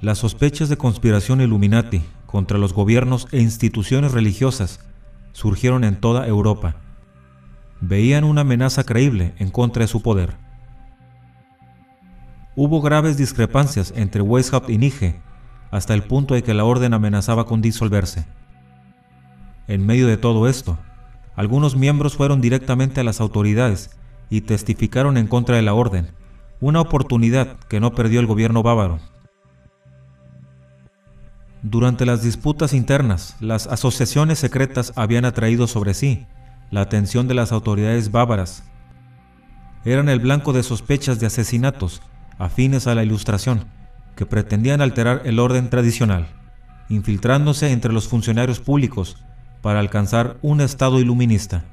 Las sospechas de conspiración Illuminati contra los gobiernos e instituciones religiosas surgieron en toda Europa. Veían una amenaza creíble en contra de su poder. Hubo graves discrepancias entre Weishaupt y Nige, hasta el punto de que la orden amenazaba con disolverse. En medio de todo esto, algunos miembros fueron directamente a las autoridades y testificaron en contra de la orden, una oportunidad que no perdió el gobierno bávaro. Durante las disputas internas, las asociaciones secretas habían atraído sobre sí la atención de las autoridades bávaras. Eran el blanco de sospechas de asesinatos afines a la Ilustración, que pretendían alterar el orden tradicional, infiltrándose entre los funcionarios públicos para alcanzar un estado iluminista.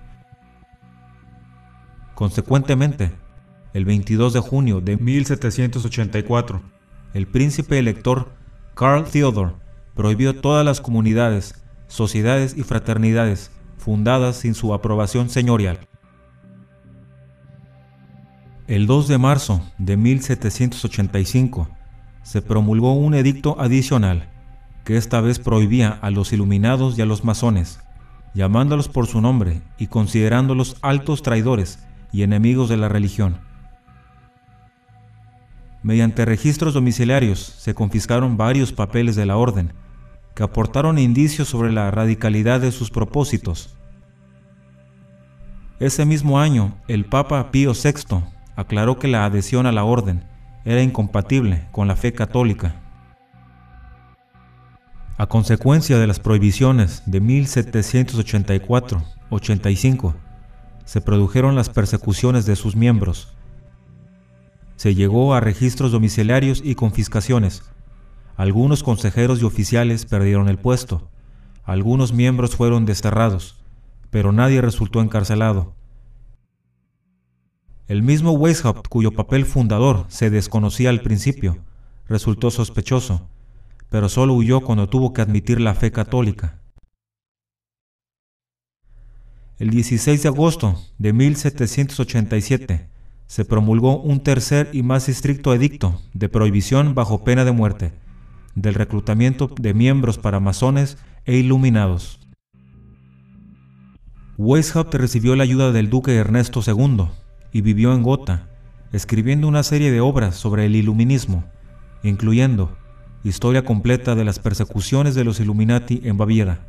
Consecuentemente, el 22 de junio de 1784, el príncipe elector Karl Theodor prohibió todas las comunidades, sociedades y fraternidades fundadas sin su aprobación señorial. El 2 de marzo de 1785 se promulgó un edicto adicional que esta vez prohibía a los iluminados y a los masones, llamándolos por su nombre y considerándolos altos traidores y enemigos de la religión. Mediante registros domiciliarios se confiscaron varios papeles de la orden que aportaron indicios sobre la radicalidad de sus propósitos. Ese mismo año, el Papa Pío VI aclaró que la adhesión a la orden era incompatible con la fe católica. A consecuencia de las prohibiciones de 1784-85, se produjeron las persecuciones de sus miembros. Se llegó a registros domiciliarios y confiscaciones, algunos consejeros y oficiales perdieron el puesto, algunos miembros fueron desterrados, pero nadie resultó encarcelado. El mismo Weishaupt, cuyo papel fundador se desconocía al principio, resultó sospechoso, pero solo huyó cuando tuvo que admitir la fe católica. El 16 de agosto de 1787 se promulgó un tercer y más estricto edicto de prohibición bajo pena de muerte del reclutamiento de miembros para masones e iluminados. Weishaupt recibió la ayuda del duque Ernesto II y vivió en Gotha, escribiendo una serie de obras sobre el iluminismo, incluyendo Historia completa de las persecuciones de los Illuminati en Baviera.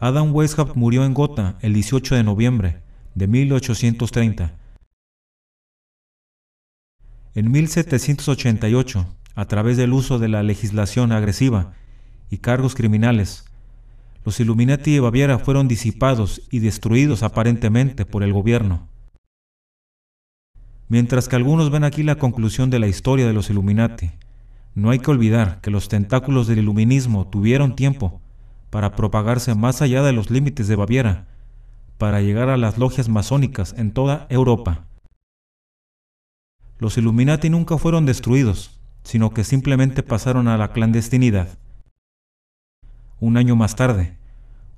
Adam Weishaupt murió en Gotha el 18 de noviembre de 1830. En 1788 a través del uso de la legislación agresiva y cargos criminales. Los Illuminati de Baviera fueron disipados y destruidos aparentemente por el gobierno. Mientras que algunos ven aquí la conclusión de la historia de los Illuminati, no hay que olvidar que los tentáculos del iluminismo tuvieron tiempo para propagarse más allá de los límites de Baviera, para llegar a las logias masónicas en toda Europa. Los Illuminati nunca fueron destruidos, sino que simplemente pasaron a la clandestinidad. Un año más tarde,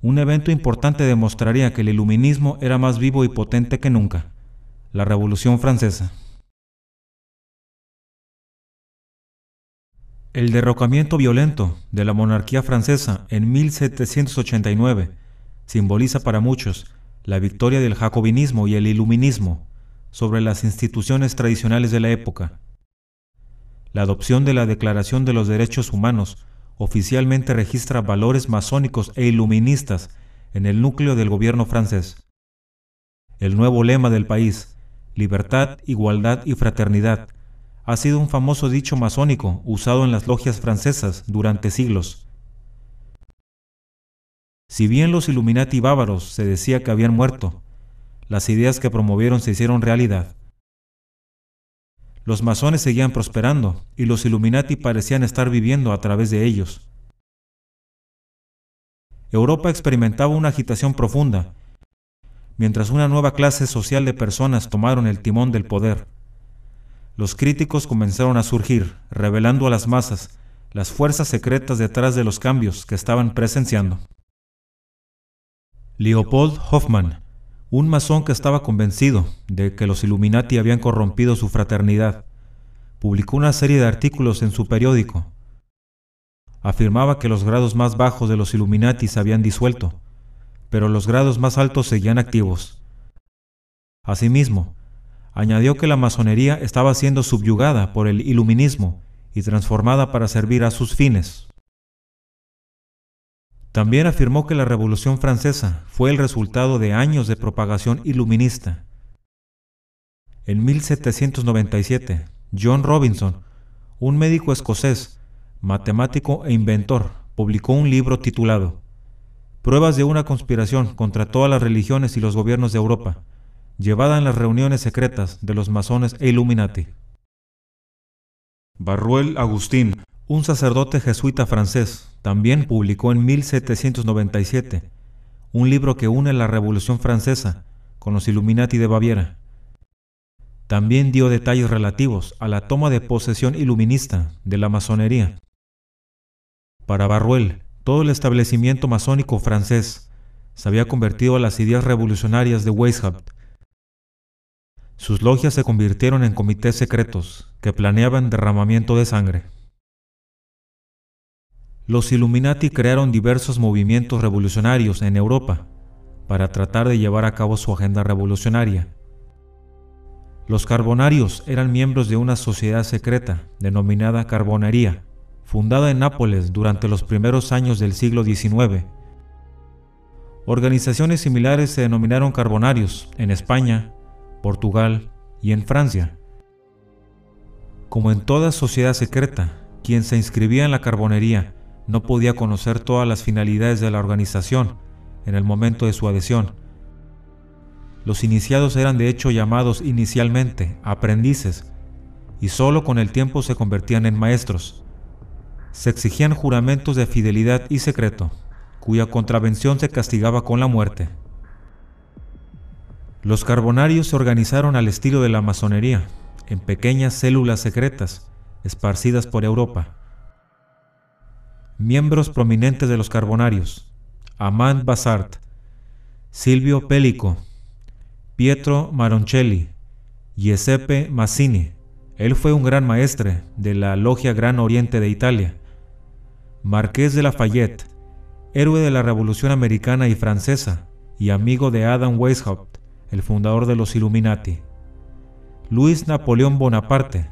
un evento importante demostraría que el iluminismo era más vivo y potente que nunca, la Revolución Francesa. El derrocamiento violento de la monarquía francesa en 1789 simboliza para muchos la victoria del jacobinismo y el iluminismo sobre las instituciones tradicionales de la época la adopción de la Declaración de los Derechos Humanos oficialmente registra valores masónicos e iluministas en el núcleo del gobierno francés. El nuevo lema del país, libertad, igualdad y fraternidad, ha sido un famoso dicho masónico usado en las logias francesas durante siglos. Si bien los Illuminati bávaros se decía que habían muerto, las ideas que promovieron se hicieron realidad. Los masones seguían prosperando y los Illuminati parecían estar viviendo a través de ellos. Europa experimentaba una agitación profunda, mientras una nueva clase social de personas tomaron el timón del poder. Los críticos comenzaron a surgir, revelando a las masas las fuerzas secretas detrás de los cambios que estaban presenciando. Leopold Hoffmann un masón que estaba convencido de que los Illuminati habían corrompido su fraternidad, publicó una serie de artículos en su periódico. Afirmaba que los grados más bajos de los Illuminati se habían disuelto, pero los grados más altos seguían activos. Asimismo, añadió que la masonería estaba siendo subyugada por el iluminismo y transformada para servir a sus fines. También afirmó que la Revolución Francesa fue el resultado de años de propagación iluminista. En 1797, John Robinson, un médico escocés, matemático e inventor, publicó un libro titulado Pruebas de una conspiración contra todas las religiones y los gobiernos de Europa, llevada en las reuniones secretas de los masones e Illuminati. Barruel Agustín, un sacerdote jesuita francés, también publicó en 1797 un libro que une la Revolución Francesa con los Illuminati de Baviera. También dio detalles relativos a la toma de posesión iluminista de la masonería. Para Barruel, todo el establecimiento masónico francés se había convertido a las ideas revolucionarias de Weishaupt. Sus logias se convirtieron en comités secretos que planeaban derramamiento de sangre. Los Illuminati crearon diversos movimientos revolucionarios en Europa para tratar de llevar a cabo su agenda revolucionaria. Los carbonarios eran miembros de una sociedad secreta denominada Carbonería, fundada en Nápoles durante los primeros años del siglo XIX. Organizaciones similares se denominaron carbonarios en España, Portugal y en Francia. Como en toda sociedad secreta, quien se inscribía en la carbonería no podía conocer todas las finalidades de la organización en el momento de su adhesión. Los iniciados eran de hecho llamados inicialmente aprendices y solo con el tiempo se convertían en maestros se exigían juramentos de fidelidad y secreto, cuya contravención se castigaba con la muerte. Los carbonarios se organizaron al estilo de la masonería, en pequeñas células secretas, esparcidas por Europa. Miembros prominentes de los carbonarios, Amand Basart, Silvio Pellico, Pietro Maroncelli, Giuseppe Mazzini. Él fue un gran maestre de la Logia Gran Oriente de Italia Marqués de Lafayette, héroe de la Revolución Americana y Francesa y amigo de Adam Weishaupt, el fundador de los Illuminati. Luis Napoleón Bonaparte,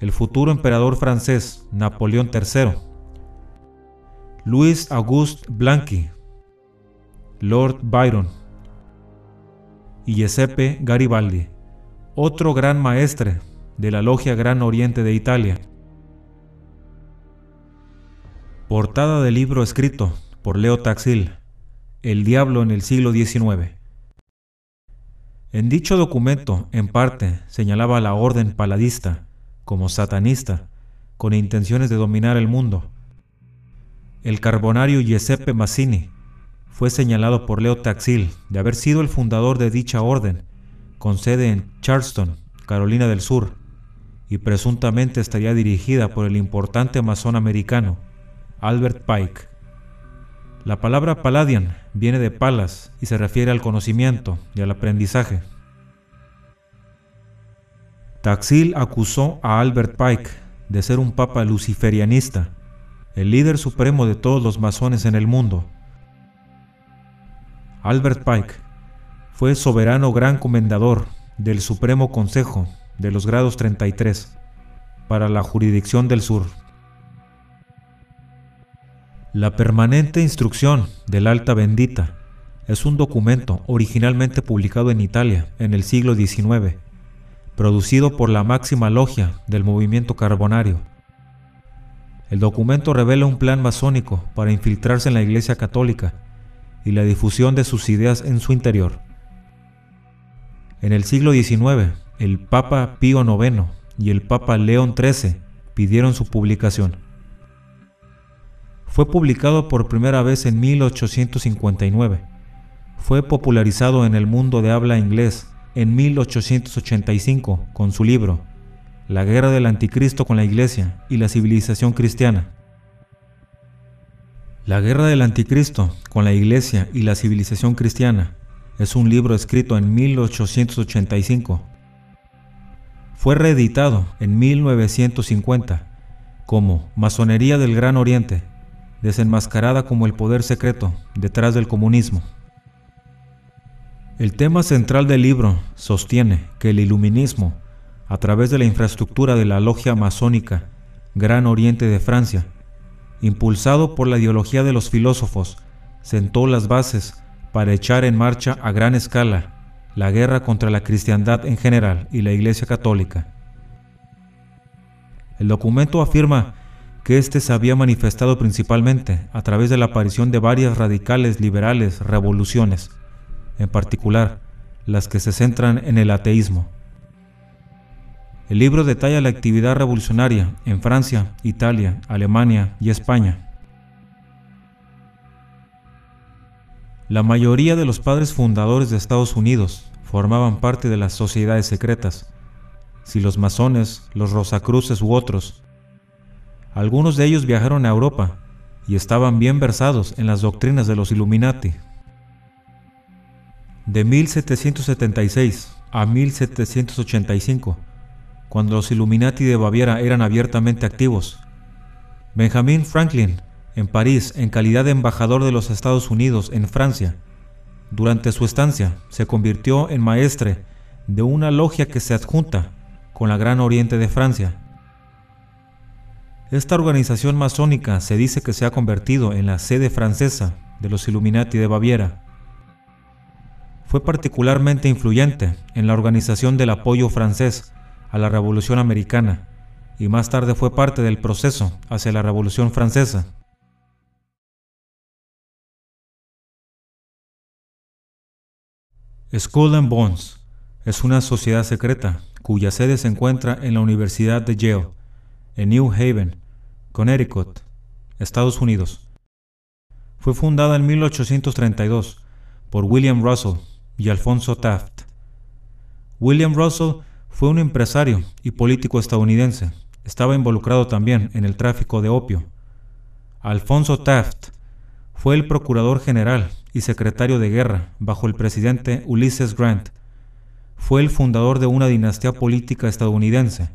el futuro emperador francés Napoleón III. Luis Auguste Blanqui, Lord Byron. Y Giuseppe Garibaldi, otro gran maestre de la Logia Gran Oriente de Italia Portada del libro escrito por Leo Taxil, El Diablo en el siglo XIX. En dicho documento, en parte, señalaba la orden paladista como satanista, con intenciones de dominar el mundo. El carbonario Giuseppe Mazzini fue señalado por Leo Taxil de haber sido el fundador de dicha orden, con sede en Charleston, Carolina del Sur, y presuntamente estaría dirigida por el importante masón americano Albert Pike. La palabra Palladian viene de palas y se refiere al conocimiento y al aprendizaje. Taxil acusó a Albert Pike de ser un papa luciferianista, el líder supremo de todos los masones en el mundo. Albert Pike fue soberano gran comendador del Supremo Consejo de los grados 33 para la jurisdicción del sur. La permanente instrucción del Alta Bendita es un documento originalmente publicado en Italia en el siglo XIX, producido por la máxima logia del movimiento carbonario. El documento revela un plan masónico para infiltrarse en la Iglesia Católica y la difusión de sus ideas en su interior. En el siglo XIX, el Papa Pío IX y el Papa León XIII pidieron su publicación. Fue publicado por primera vez en 1859. Fue popularizado en el mundo de habla inglés en 1885 con su libro La guerra del anticristo con la iglesia y la civilización cristiana. La guerra del anticristo con la iglesia y la civilización cristiana es un libro escrito en 1885. Fue reeditado en 1950 como Masonería del Gran Oriente desenmascarada como el poder secreto detrás del comunismo. El tema central del libro sostiene que el iluminismo, a través de la infraestructura de la logia masónica Gran Oriente de Francia, impulsado por la ideología de los filósofos, sentó las bases para echar en marcha a gran escala la guerra contra la cristiandad en general y la Iglesia Católica. El documento afirma que éste se había manifestado principalmente a través de la aparición de varias radicales liberales revoluciones, en particular las que se centran en el ateísmo. El libro detalla la actividad revolucionaria en Francia, Italia, Alemania y España. La mayoría de los padres fundadores de Estados Unidos formaban parte de las sociedades secretas, si los masones, los rosacruces u otros. Algunos de ellos viajaron a Europa y estaban bien versados en las doctrinas de los Illuminati. De 1776 a 1785, cuando los Illuminati de Baviera eran abiertamente activos, Benjamin Franklin en París en calidad de embajador de los Estados Unidos en Francia. Durante su estancia se convirtió en maestre de una logia que se adjunta con la Gran Oriente de Francia. Esta organización masónica se dice que se ha convertido en la sede francesa de los Illuminati de Baviera. Fue particularmente influyente en la organización del apoyo francés a la Revolución Americana y más tarde fue parte del proceso hacia la Revolución Francesa. Skull and Bones es una sociedad secreta cuya sede se encuentra en la Universidad de Yale, en New Haven, Connecticut, Estados Unidos. Fue fundada en 1832 por William Russell y Alfonso Taft. William Russell fue un empresario y político estadounidense. Estaba involucrado también en el tráfico de opio. Alfonso Taft fue el procurador general y secretario de guerra bajo el presidente Ulysses Grant. Fue el fundador de una dinastía política estadounidense.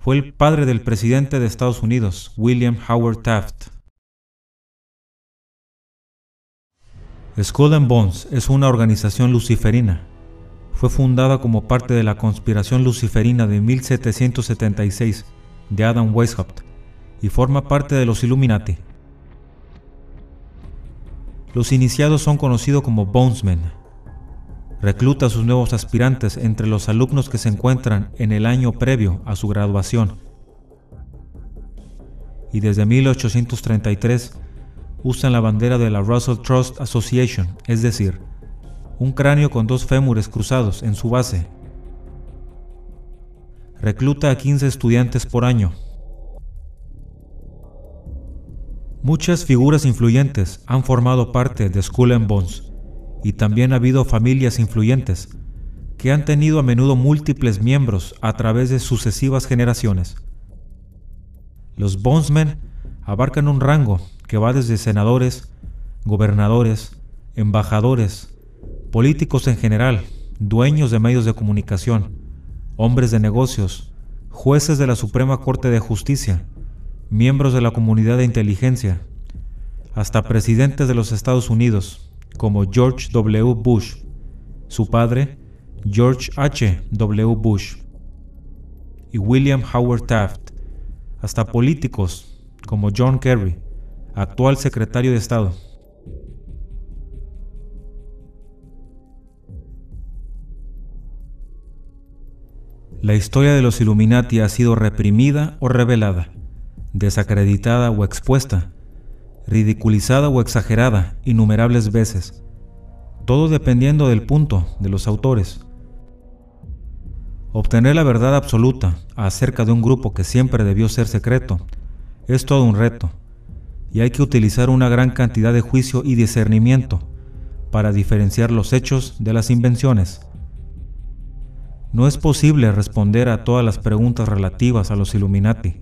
Fue el padre del presidente de Estados Unidos, William Howard Taft. Skull and es una organización luciferina. Fue fundada como parte de la conspiración luciferina de 1776 de Adam Weishaupt y forma parte de los Illuminati. Los iniciados son conocidos como Bonesmen. Recluta a sus nuevos aspirantes entre los alumnos que se encuentran en el año previo a su graduación. Y desde 1833 usan la bandera de la Russell Trust Association, es decir, un cráneo con dos fémures cruzados en su base. Recluta a 15 estudiantes por año. Muchas figuras influyentes han formado parte de Skull and Bones y también ha habido familias influyentes que han tenido a menudo múltiples miembros a través de sucesivas generaciones. Los Bonesmen abarcan un rango que va desde senadores, gobernadores, embajadores, políticos en general, dueños de medios de comunicación, hombres de negocios, jueces de la Suprema Corte de Justicia, miembros de la comunidad de inteligencia, hasta presidentes de los Estados Unidos, como George W. Bush, su padre, George H. W. Bush, y William Howard Taft, hasta políticos como John Kerry, actual secretario de Estado. La historia de los Illuminati ha sido reprimida o revelada desacreditada o expuesta, ridiculizada o exagerada innumerables veces, todo dependiendo del punto de los autores. Obtener la verdad absoluta acerca de un grupo que siempre debió ser secreto es todo un reto, y hay que utilizar una gran cantidad de juicio y discernimiento para diferenciar los hechos de las invenciones. No es posible responder a todas las preguntas relativas a los Illuminati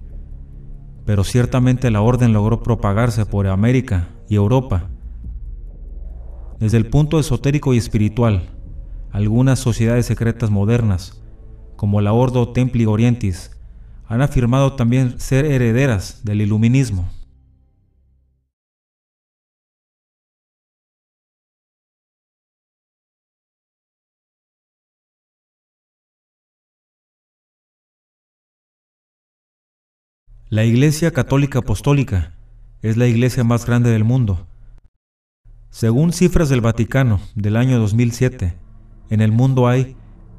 pero ciertamente la orden logró propagarse por América y Europa. Desde el punto esotérico y espiritual, algunas sociedades secretas modernas, como la Ordo Templi Orientis, han afirmado también ser herederas del iluminismo. La Iglesia Católica Apostólica es la iglesia más grande del mundo. Según cifras del Vaticano del año 2007, en el mundo hay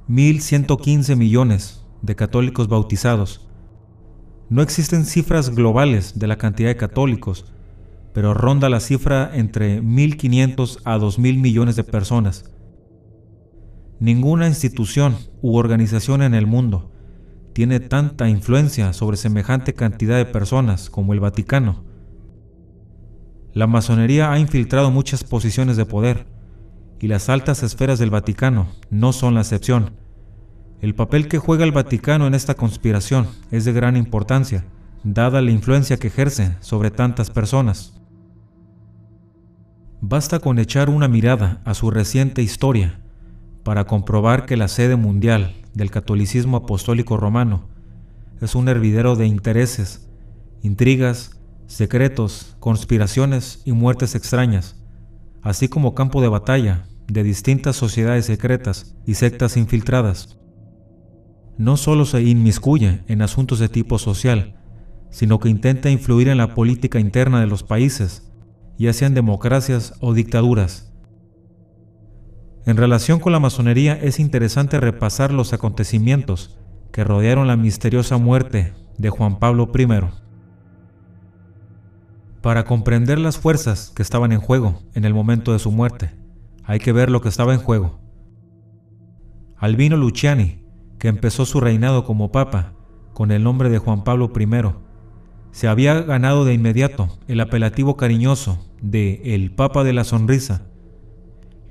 1.115 millones de católicos bautizados, No existen cifras globales de la cantidad de católicos, pero ronda la cifra entre 1.500 a 2.000 millones de personas. Ninguna institución u organización en el mundo tiene tanta influencia sobre semejante cantidad de personas como el Vaticano. La masonería ha infiltrado muchas posiciones de poder, y las altas esferas del Vaticano no son la excepción. El papel que juega el Vaticano en esta conspiración es de gran importancia, dada la influencia que ejerce sobre tantas personas. Basta con echar una mirada a su reciente historia para comprobar que la sede mundial del catolicismo apostólico romano es un hervidero de intereses, intrigas, secretos, conspiraciones y muertes extrañas, así como campo de batalla de distintas sociedades secretas y sectas infiltradas. No solo se inmiscuye en asuntos de tipo social, sino que intenta influir en la política interna de los países ya sean democracias o dictaduras. En relación con la masonería es interesante repasar los acontecimientos que rodearon la misteriosa muerte de Juan Pablo I. Para comprender las fuerzas que estaban en juego en el momento de su muerte, hay que ver lo que estaba en juego. Albino Luciani, que empezó su reinado como papa con el nombre de Juan Pablo I, se había ganado de inmediato el apelativo cariñoso de el Papa de la Sonrisa.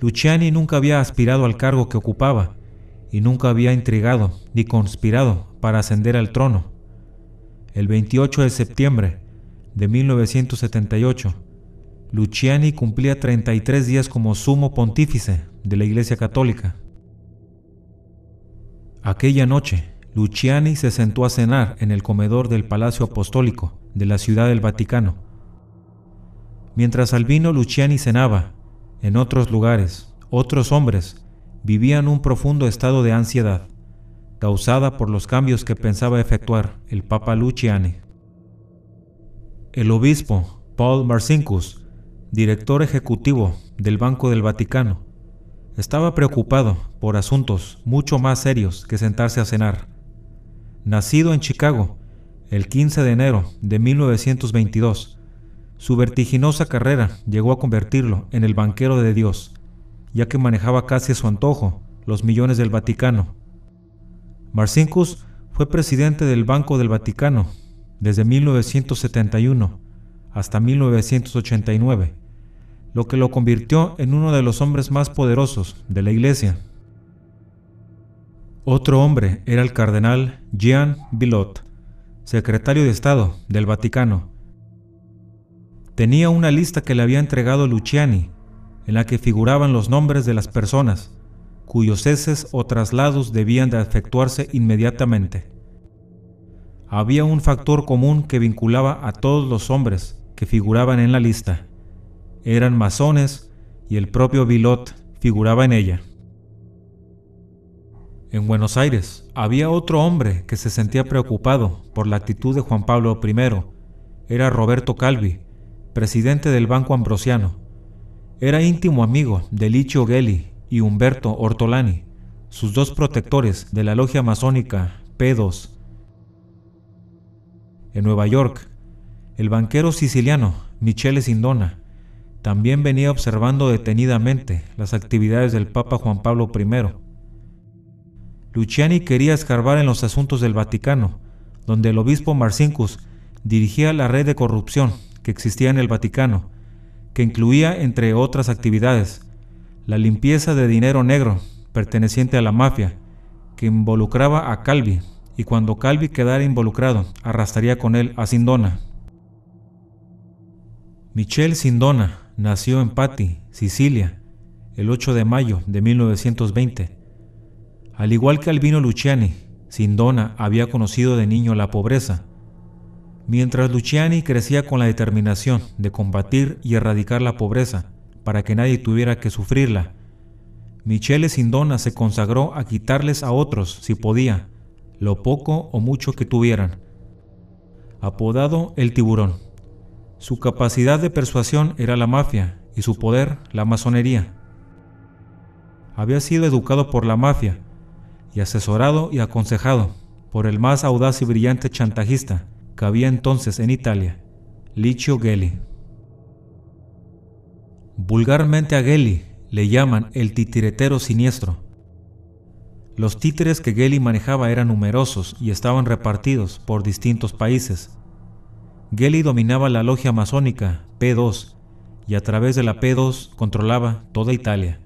Luciani nunca había aspirado al cargo que ocupaba y nunca había intrigado ni conspirado para ascender al trono. El 28 de septiembre de 1978, Luciani cumplía 33 días como sumo pontífice de la Iglesia Católica. Aquella noche, Luciani se sentó a cenar en el comedor del Palacio Apostólico de la Ciudad del Vaticano. Mientras Albino Luciani cenaba, en otros lugares, otros hombres vivían un profundo estado de ansiedad, causada por los cambios que pensaba efectuar el Papa Luciani. El obispo Paul Marcinkus, director ejecutivo del Banco del Vaticano, estaba preocupado por asuntos mucho más serios que sentarse a cenar. Nacido en Chicago el 15 de enero de 1922, su vertiginosa carrera llegó a convertirlo en el banquero de Dios, ya que manejaba casi a su antojo los millones del Vaticano. Marcinkus fue presidente del Banco del Vaticano desde 1971 hasta 1989, lo que lo convirtió en uno de los hombres más poderosos de la Iglesia. Otro hombre era el cardenal Jean Bilot, secretario de Estado del Vaticano. Tenía una lista que le había entregado Luciani, en la que figuraban los nombres de las personas cuyos ceses o traslados debían de efectuarse inmediatamente. Había un factor común que vinculaba a todos los hombres que figuraban en la lista. Eran masones y el propio Bilot figuraba en ella. En Buenos Aires había otro hombre que se sentía preocupado por la actitud de Juan Pablo I. Era Roberto Calvi, presidente del Banco Ambrosiano. Era íntimo amigo de Licio Gelli y Humberto Ortolani, sus dos protectores de la logia masónica P2. En Nueva York, el banquero siciliano Michele Sindona también venía observando detenidamente las actividades del Papa Juan Pablo I Luciani quería escarbar en los asuntos del Vaticano, donde el obispo Marcinkus dirigía la red de corrupción que existía en el Vaticano, que incluía, entre otras actividades, la limpieza de dinero negro perteneciente a la mafia, que involucraba a Calvi, y cuando Calvi quedara involucrado, arrastraría con él a Sindona. Michel Sindona nació en Patti, Sicilia, el 8 de mayo de 1920 al igual que Albino Luciani, Sindona había conocido de niño la pobreza. Mientras Luciani crecía con la determinación de combatir y erradicar la pobreza para que nadie tuviera que sufrirla, Michele Sindona se consagró a quitarles a otros, si podía, lo poco o mucho que tuvieran. Apodado el tiburón. Su capacidad de persuasión era la mafia y su poder la masonería. Había sido educado por la mafia y asesorado y aconsejado por el más audaz y brillante chantajista que había entonces en Italia, Licio Gelli. Vulgarmente a Gelli le llaman el titiretero siniestro. Los títeres que Gelli manejaba eran numerosos y estaban repartidos por distintos países. Gelli dominaba la logia masónica P2 y a través de la P2 controlaba toda Italia.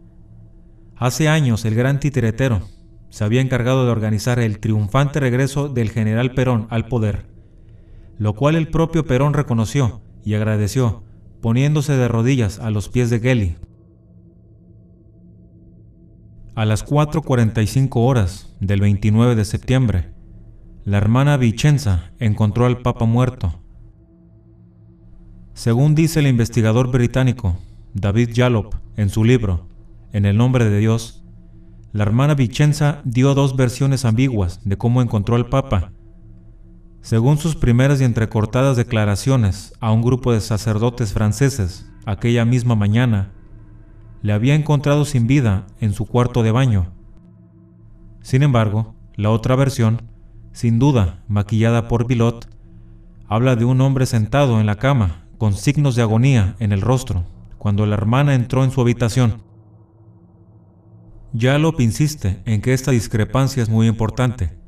Hace años el gran titiretero se había encargado de organizar el triunfante regreso del general Perón al poder, lo cual el propio Perón reconoció y agradeció, poniéndose de rodillas a los pies de Gelli. A las 4.45 horas del 29 de septiembre, la hermana Vicenza encontró al Papa muerto. Según dice el investigador británico David Yallop en su libro En el nombre de Dios, la hermana Vicenza dio dos versiones ambiguas de cómo encontró al Papa. Según sus primeras y entrecortadas declaraciones a un grupo de sacerdotes franceses aquella misma mañana, le había encontrado sin vida en su cuarto de baño. Sin embargo, la otra versión, sin duda maquillada por Bilot, habla de un hombre sentado en la cama con signos de agonía en el rostro cuando la hermana entró en su habitación. Yalop insiste en que esta discrepancia es muy importante.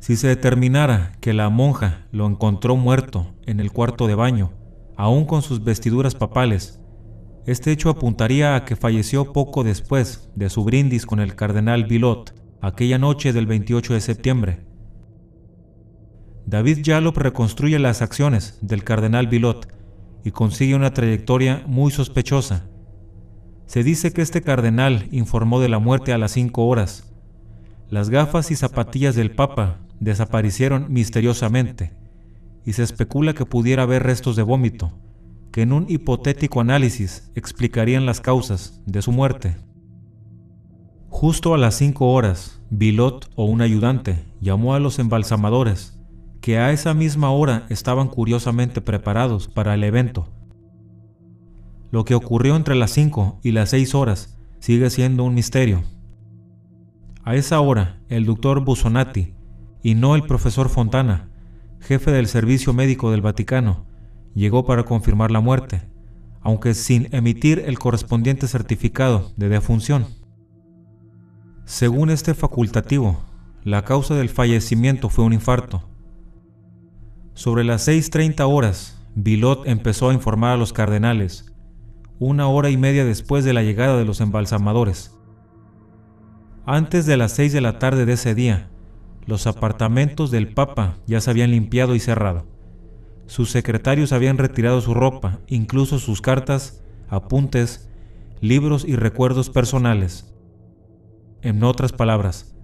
Si se determinara que la monja lo encontró muerto en el cuarto de baño, aún con sus vestiduras papales, este hecho apuntaría a que falleció poco después de su brindis con el cardenal Bilot aquella noche del 28 de septiembre. David Yalop reconstruye las acciones del cardenal Bilot y consigue una trayectoria muy sospechosa se dice que este cardenal informó de la muerte a las cinco horas. Las gafas y zapatillas del Papa desaparecieron misteriosamente y se especula que pudiera haber restos de vómito, que en un hipotético análisis explicarían las causas de su muerte. Justo a las cinco horas, Bilot o un ayudante llamó a los embalsamadores, que a esa misma hora estaban curiosamente preparados para el evento lo que ocurrió entre las 5 y las 6 horas sigue siendo un misterio. A esa hora, el doctor Busonati, y no el profesor Fontana, jefe del Servicio Médico del Vaticano, llegó para confirmar la muerte, aunque sin emitir el correspondiente certificado de defunción. Según este facultativo, la causa del fallecimiento fue un infarto. Sobre las 6.30 horas, Bilot empezó a informar a los cardenales una hora y media después de la llegada de los embalsamadores. Antes de las seis de la tarde de ese día, los apartamentos del Papa ya se habían limpiado y cerrado. Sus secretarios habían retirado su ropa, incluso sus cartas, apuntes, libros y recuerdos personales. En otras palabras,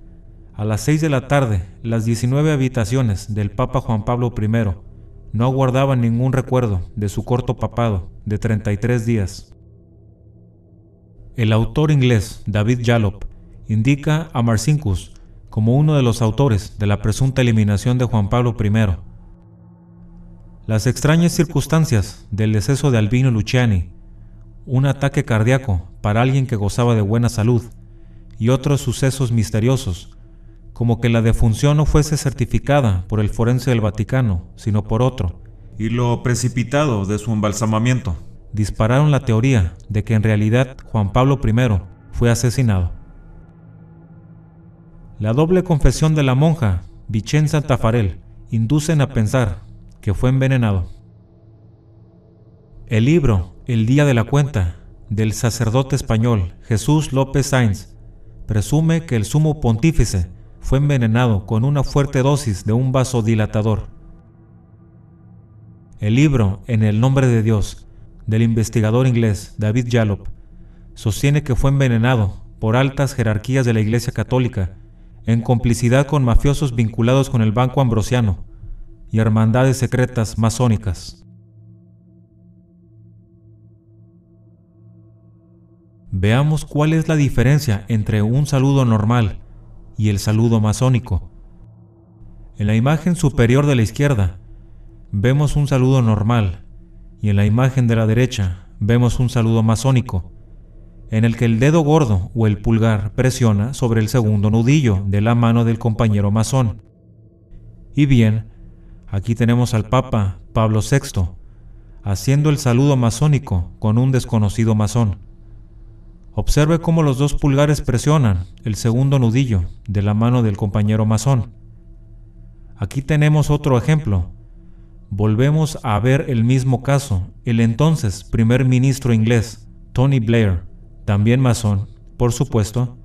a las seis de la tarde, las 19 habitaciones del Papa Juan Pablo I no guardaban ningún recuerdo de su corto papado de 33 días. El autor inglés David Yallop indica a Marcinkus como uno de los autores de la presunta eliminación de Juan Pablo I. Las extrañas circunstancias del deceso de Albino Luciani, un ataque cardíaco para alguien que gozaba de buena salud y otros sucesos misteriosos como que la defunción no fuese certificada por el forense del Vaticano, sino por otro, y lo precipitado de su embalsamamiento, dispararon la teoría de que en realidad Juan Pablo I fue asesinado. La doble confesión de la monja Vicenza Tafarel inducen a pensar que fue envenenado. El libro El día de la cuenta del sacerdote español Jesús López Sainz presume que el sumo pontífice fue envenenado con una fuerte dosis de un vasodilatador. El libro En el nombre de Dios, del investigador inglés David Yallop, sostiene que fue envenenado por altas jerarquías de la Iglesia Católica en complicidad con mafiosos vinculados con el Banco Ambrosiano y hermandades secretas masónicas. Veamos cuál es la diferencia entre un saludo normal y el saludo masónico. En la imagen superior de la izquierda vemos un saludo normal y en la imagen de la derecha vemos un saludo masónico, en el que el dedo gordo o el pulgar presiona sobre el segundo nudillo de la mano del compañero masón. Y bien, Aquí tenemos al Papa Pablo VI haciendo el saludo masónico con un desconocido masón. Observe cómo los dos pulgares presionan el segundo nudillo de la mano del compañero masón. Aquí tenemos otro ejemplo. Volvemos a ver el mismo caso. El entonces primer ministro inglés, Tony Blair, también masón, por supuesto,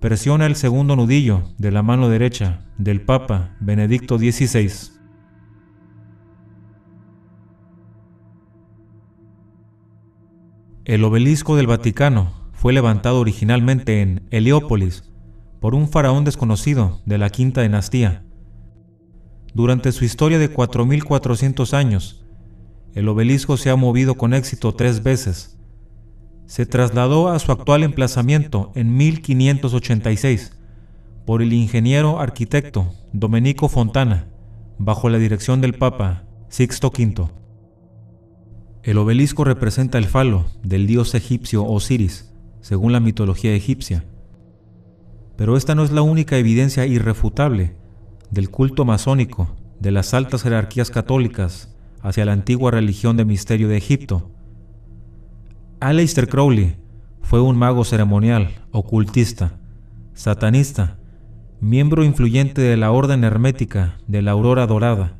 presiona el segundo nudillo de la mano derecha del Papa Benedicto XVI. El obelisco del Vaticano fue levantado originalmente en Heliópolis por un faraón desconocido de la quinta dinastía. Durante su historia de 4.400 años, el obelisco se ha movido con éxito tres veces. Se trasladó a su actual emplazamiento en 1586 por el ingeniero arquitecto Domenico Fontana, bajo la dirección del Papa Sixto V. El obelisco representa el falo del dios egipcio Osiris, según la mitología egipcia. Pero esta no es la única evidencia irrefutable del culto masónico de las altas jerarquías católicas hacia la antigua religión de misterio de Egipto. Aleister Crowley fue un mago ceremonial, ocultista, satanista, miembro influyente de la Orden Hermética de la Aurora Dorada,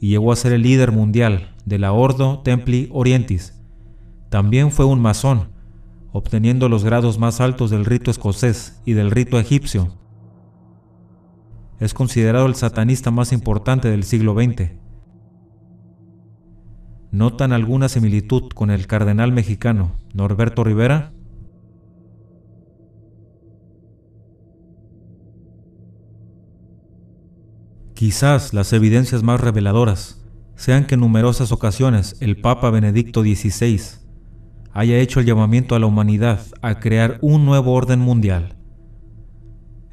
y llegó a ser el líder mundial de la Ordo Templi Orientis. También fue un masón, obteniendo los grados más altos del rito escocés y del rito egipcio. Es considerado el satanista más importante del siglo XX. ¿Notan alguna similitud con el cardenal mexicano Norberto Rivera? Quizás las evidencias más reveladoras sean que en numerosas ocasiones el Papa Benedicto XVI haya hecho el llamamiento a la humanidad a crear un nuevo orden mundial.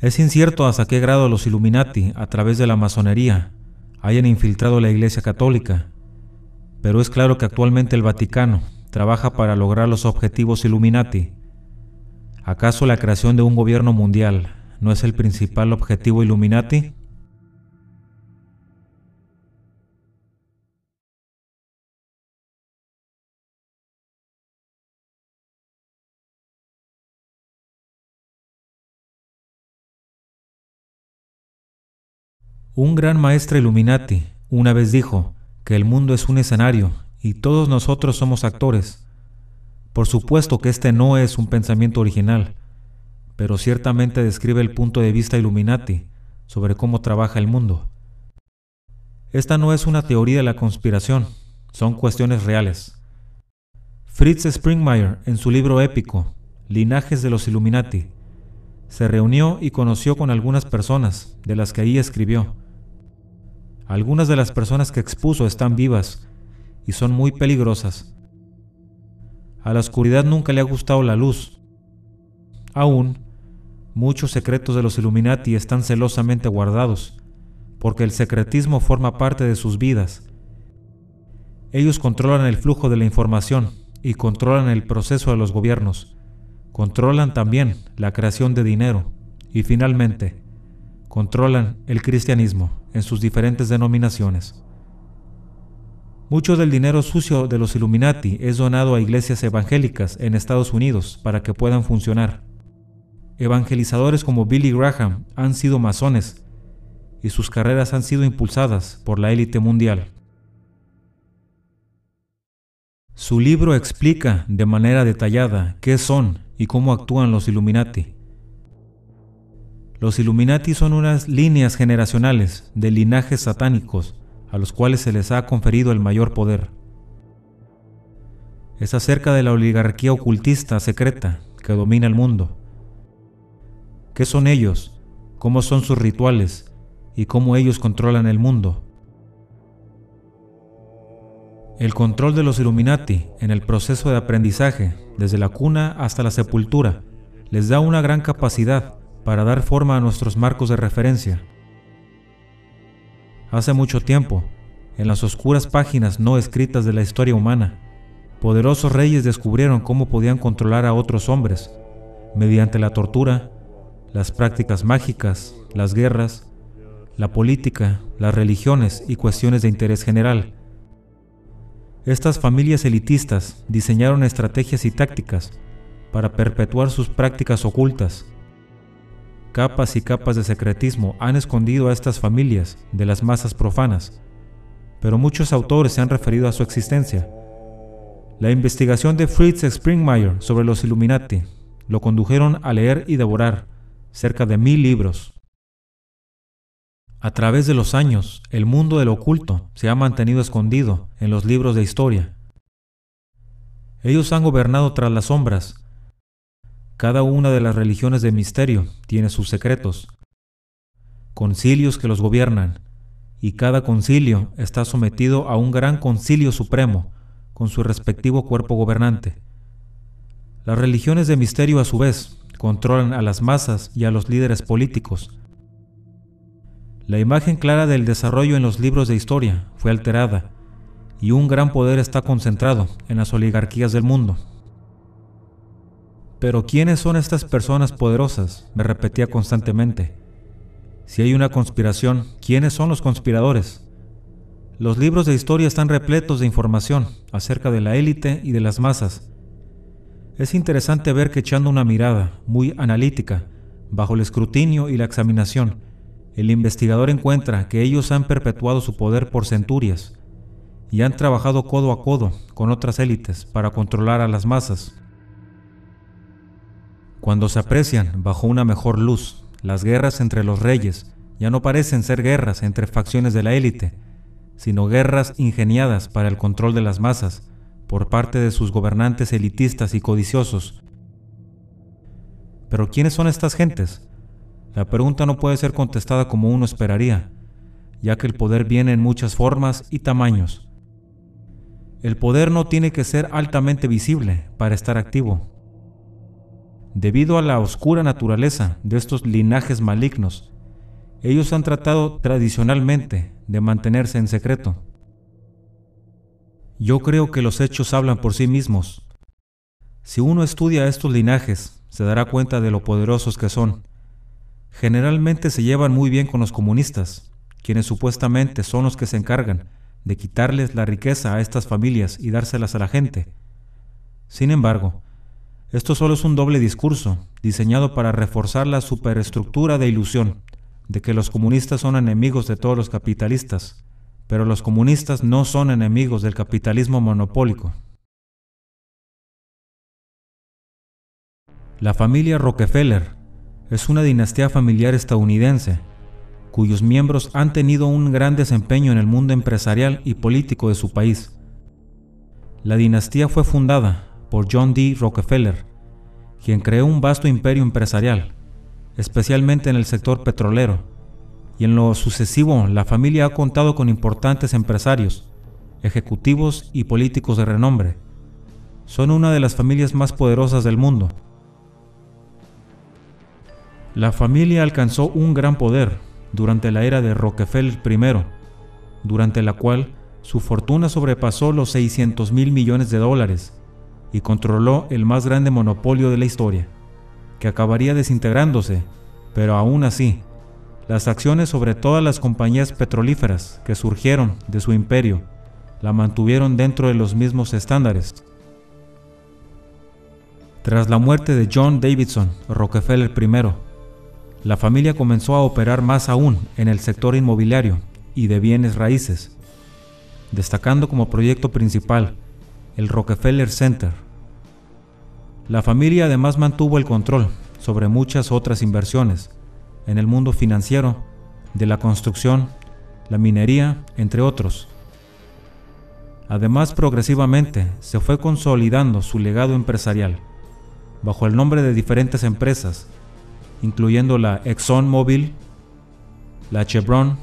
Es incierto hasta qué grado los Illuminati, a través de la masonería, hayan infiltrado la Iglesia Católica, pero es claro que actualmente el Vaticano trabaja para lograr los objetivos Illuminati. ¿Acaso la creación de un gobierno mundial no es el principal objetivo Illuminati? Un gran maestro Illuminati una vez dijo que el mundo es un escenario y todos nosotros somos actores. Por supuesto que este no es un pensamiento original, pero ciertamente describe el punto de vista Illuminati sobre cómo trabaja el mundo. Esta no es una teoría de la conspiración, son cuestiones reales. Fritz Springmeier, en su libro épico, Linajes de los Illuminati, se reunió y conoció con algunas personas de las que ahí escribió algunas de las personas que expuso están vivas y son muy peligrosas. A la oscuridad nunca le ha gustado la luz. Aún, muchos secretos de los Illuminati están celosamente guardados, porque el secretismo forma parte de sus vidas. Ellos controlan el flujo de la información y controlan el proceso de los gobiernos. Controlan también la creación de dinero. Y finalmente, controlan el cristianismo en sus diferentes denominaciones. Mucho del dinero sucio de los Illuminati es donado a iglesias evangélicas en Estados Unidos para que puedan funcionar. Evangelizadores como Billy Graham han sido masones y sus carreras han sido impulsadas por la élite mundial. Su libro explica de manera detallada qué son y cómo actúan los Illuminati. Los Illuminati son unas líneas generacionales de linajes satánicos a los cuales se les ha conferido el mayor poder. Es acerca de la oligarquía ocultista secreta que domina el mundo. ¿Qué son ellos? ¿Cómo son sus rituales? ¿Y cómo ellos controlan el mundo? El control de los Illuminati en el proceso de aprendizaje, desde la cuna hasta la sepultura, les da una gran capacidad para dar forma a nuestros marcos de referencia. Hace mucho tiempo, en las oscuras páginas no escritas de la historia humana, poderosos reyes descubrieron cómo podían controlar a otros hombres, mediante la tortura, las prácticas mágicas, las guerras, la política, las religiones y cuestiones de interés general. Estas familias elitistas diseñaron estrategias y tácticas para perpetuar sus prácticas ocultas. Capas y capas de secretismo han escondido a estas familias de las masas profanas, pero muchos autores se han referido a su existencia. La investigación de Fritz Springmeier sobre los Illuminati lo condujeron a leer y devorar cerca de mil libros. A través de los años, el mundo del oculto se ha mantenido escondido en los libros de historia. Ellos han gobernado tras las sombras. Cada una de las religiones de misterio tiene sus secretos, concilios que los gobiernan, y cada concilio está sometido a un gran concilio supremo con su respectivo cuerpo gobernante. Las religiones de misterio a su vez controlan a las masas y a los líderes políticos, la imagen clara del desarrollo en los libros de historia fue alterada y un gran poder está concentrado en las oligarquías del mundo. Pero ¿quiénes son estas personas poderosas? Me repetía constantemente. Si hay una conspiración, ¿quiénes son los conspiradores? Los libros de historia están repletos de información acerca de la élite y de las masas. Es interesante ver que echando una mirada muy analítica, bajo el escrutinio y la examinación, el investigador encuentra que ellos han perpetuado su poder por centurias y han trabajado codo a codo con otras élites para controlar a las masas. Cuando se aprecian bajo una mejor luz, las guerras entre los reyes ya no parecen ser guerras entre facciones de la élite, sino guerras ingeniadas para el control de las masas por parte de sus gobernantes elitistas y codiciosos. Pero ¿quiénes son estas gentes? La pregunta no puede ser contestada como uno esperaría, ya que el poder viene en muchas formas y tamaños. El poder no tiene que ser altamente visible para estar activo. Debido a la oscura naturaleza de estos linajes malignos, ellos han tratado tradicionalmente de mantenerse en secreto. Yo creo que los hechos hablan por sí mismos. Si uno estudia estos linajes, se dará cuenta de lo poderosos que son generalmente se llevan muy bien con los comunistas, quienes supuestamente son los que se encargan de quitarles la riqueza a estas familias y dárselas a la gente. Sin embargo, esto solo es un doble discurso, diseñado para reforzar la superestructura de ilusión de que los comunistas son enemigos de todos los capitalistas, pero los comunistas no son enemigos del capitalismo monopólico. La familia Rockefeller es una dinastía familiar estadounidense, cuyos miembros han tenido un gran desempeño en el mundo empresarial y político de su país. La dinastía fue fundada por John D. Rockefeller, quien creó un vasto imperio empresarial, especialmente en el sector petrolero, y en lo sucesivo la familia ha contado con importantes empresarios, ejecutivos y políticos de renombre. Son una de las familias más poderosas del mundo la familia alcanzó un gran poder durante la era de Rockefeller I, durante la cual su fortuna sobrepasó los 600 mil millones de dólares y controló el más grande monopolio de la historia, que acabaría desintegrándose, pero aún así, las acciones sobre todas las compañías petrolíferas que surgieron de su imperio la mantuvieron dentro de los mismos estándares. Tras la muerte de John Davidson Rockefeller I, la familia comenzó a operar más aún en el sector inmobiliario y de bienes raíces, destacando como proyecto principal el Rockefeller Center. La familia además mantuvo el control sobre muchas otras inversiones en el mundo financiero, de la construcción, la minería, entre otros. Además, progresivamente se fue consolidando su legado empresarial bajo el nombre de diferentes empresas incluyendo la ExxonMobil, la Chevron,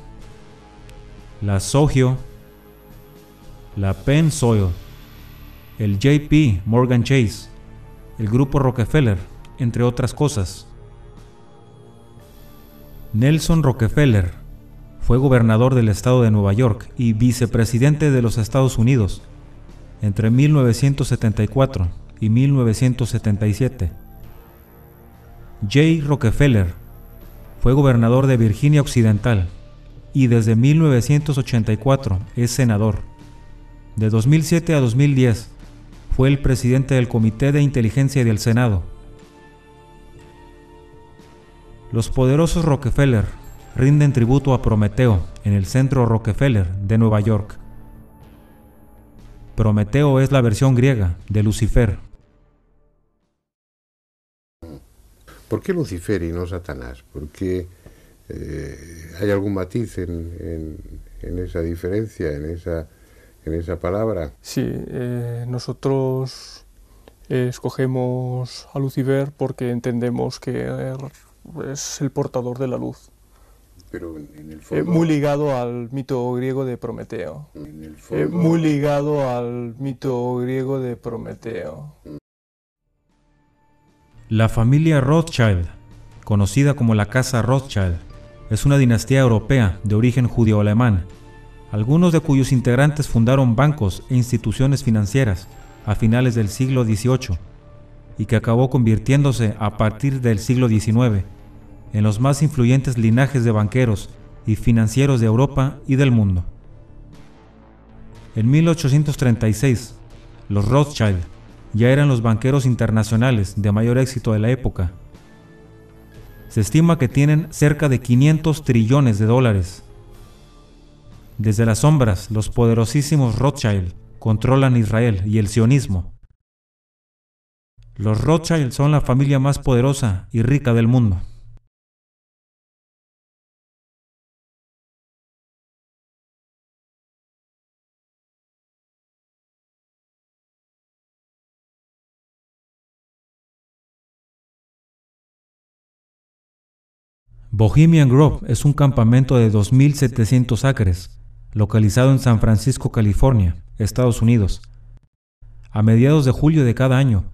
la Sogio, la Pennzoil, el JP Morgan Chase, el grupo Rockefeller, entre otras cosas. Nelson Rockefeller fue gobernador del estado de Nueva York y vicepresidente de los Estados Unidos entre 1974 y 1977 Jay Rockefeller fue gobernador de Virginia Occidental y desde 1984 es senador. De 2007 a 2010 fue el presidente del Comité de Inteligencia del Senado. Los poderosos Rockefeller rinden tributo a Prometeo en el Centro Rockefeller de Nueva York. Prometeo es la versión griega de Lucifer. ¿Por qué Lucifer y no Satanás? Porque eh, hay algún matiz en, esa diferencia, en esa, en esa palabra. Sí, eh, nosotros escogemos a Lucifer porque entendemos que es el portador de la luz. Pero en el eh, fondo... muy ligado al mito griego de Prometeo. muy ligado al mito griego de Prometeo. La familia Rothschild, conocida como la Casa Rothschild, es una dinastía europea de origen judío-alemán, algunos de cuyos integrantes fundaron bancos e instituciones financieras a finales del siglo XVIII y que acabó convirtiéndose a partir del siglo XIX en los más influyentes linajes de banqueros y financieros de Europa y del mundo. En 1836, los Rothschild ya eran los banqueros internacionales de mayor éxito de la época. Se estima que tienen cerca de 500 trillones de dólares. Desde las sombras, los poderosísimos Rothschild controlan Israel y el sionismo. Los Rothschild son la familia más poderosa y rica del mundo. Bohemian Grove es un campamento de 2.700 acres, localizado en San Francisco, California, Estados Unidos. A mediados de julio de cada año,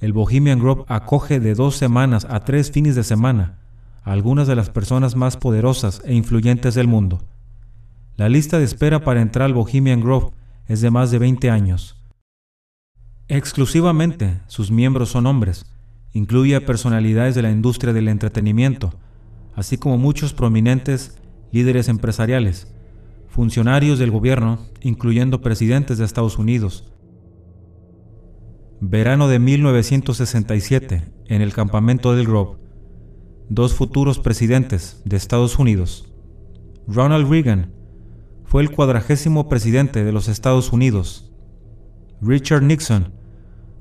el Bohemian Grove acoge de dos semanas a tres fines de semana a algunas de las personas más poderosas e influyentes del mundo. La lista de espera para entrar al Bohemian Grove es de más de 20 años. Exclusivamente sus miembros son hombres, incluye a personalidades de la industria del entretenimiento, así como muchos prominentes líderes empresariales, funcionarios del gobierno, incluyendo presidentes de Estados Unidos. Verano de 1967, en el campamento del Grove, dos futuros presidentes de Estados Unidos. Ronald Reagan fue el cuadragésimo presidente de los Estados Unidos. Richard Nixon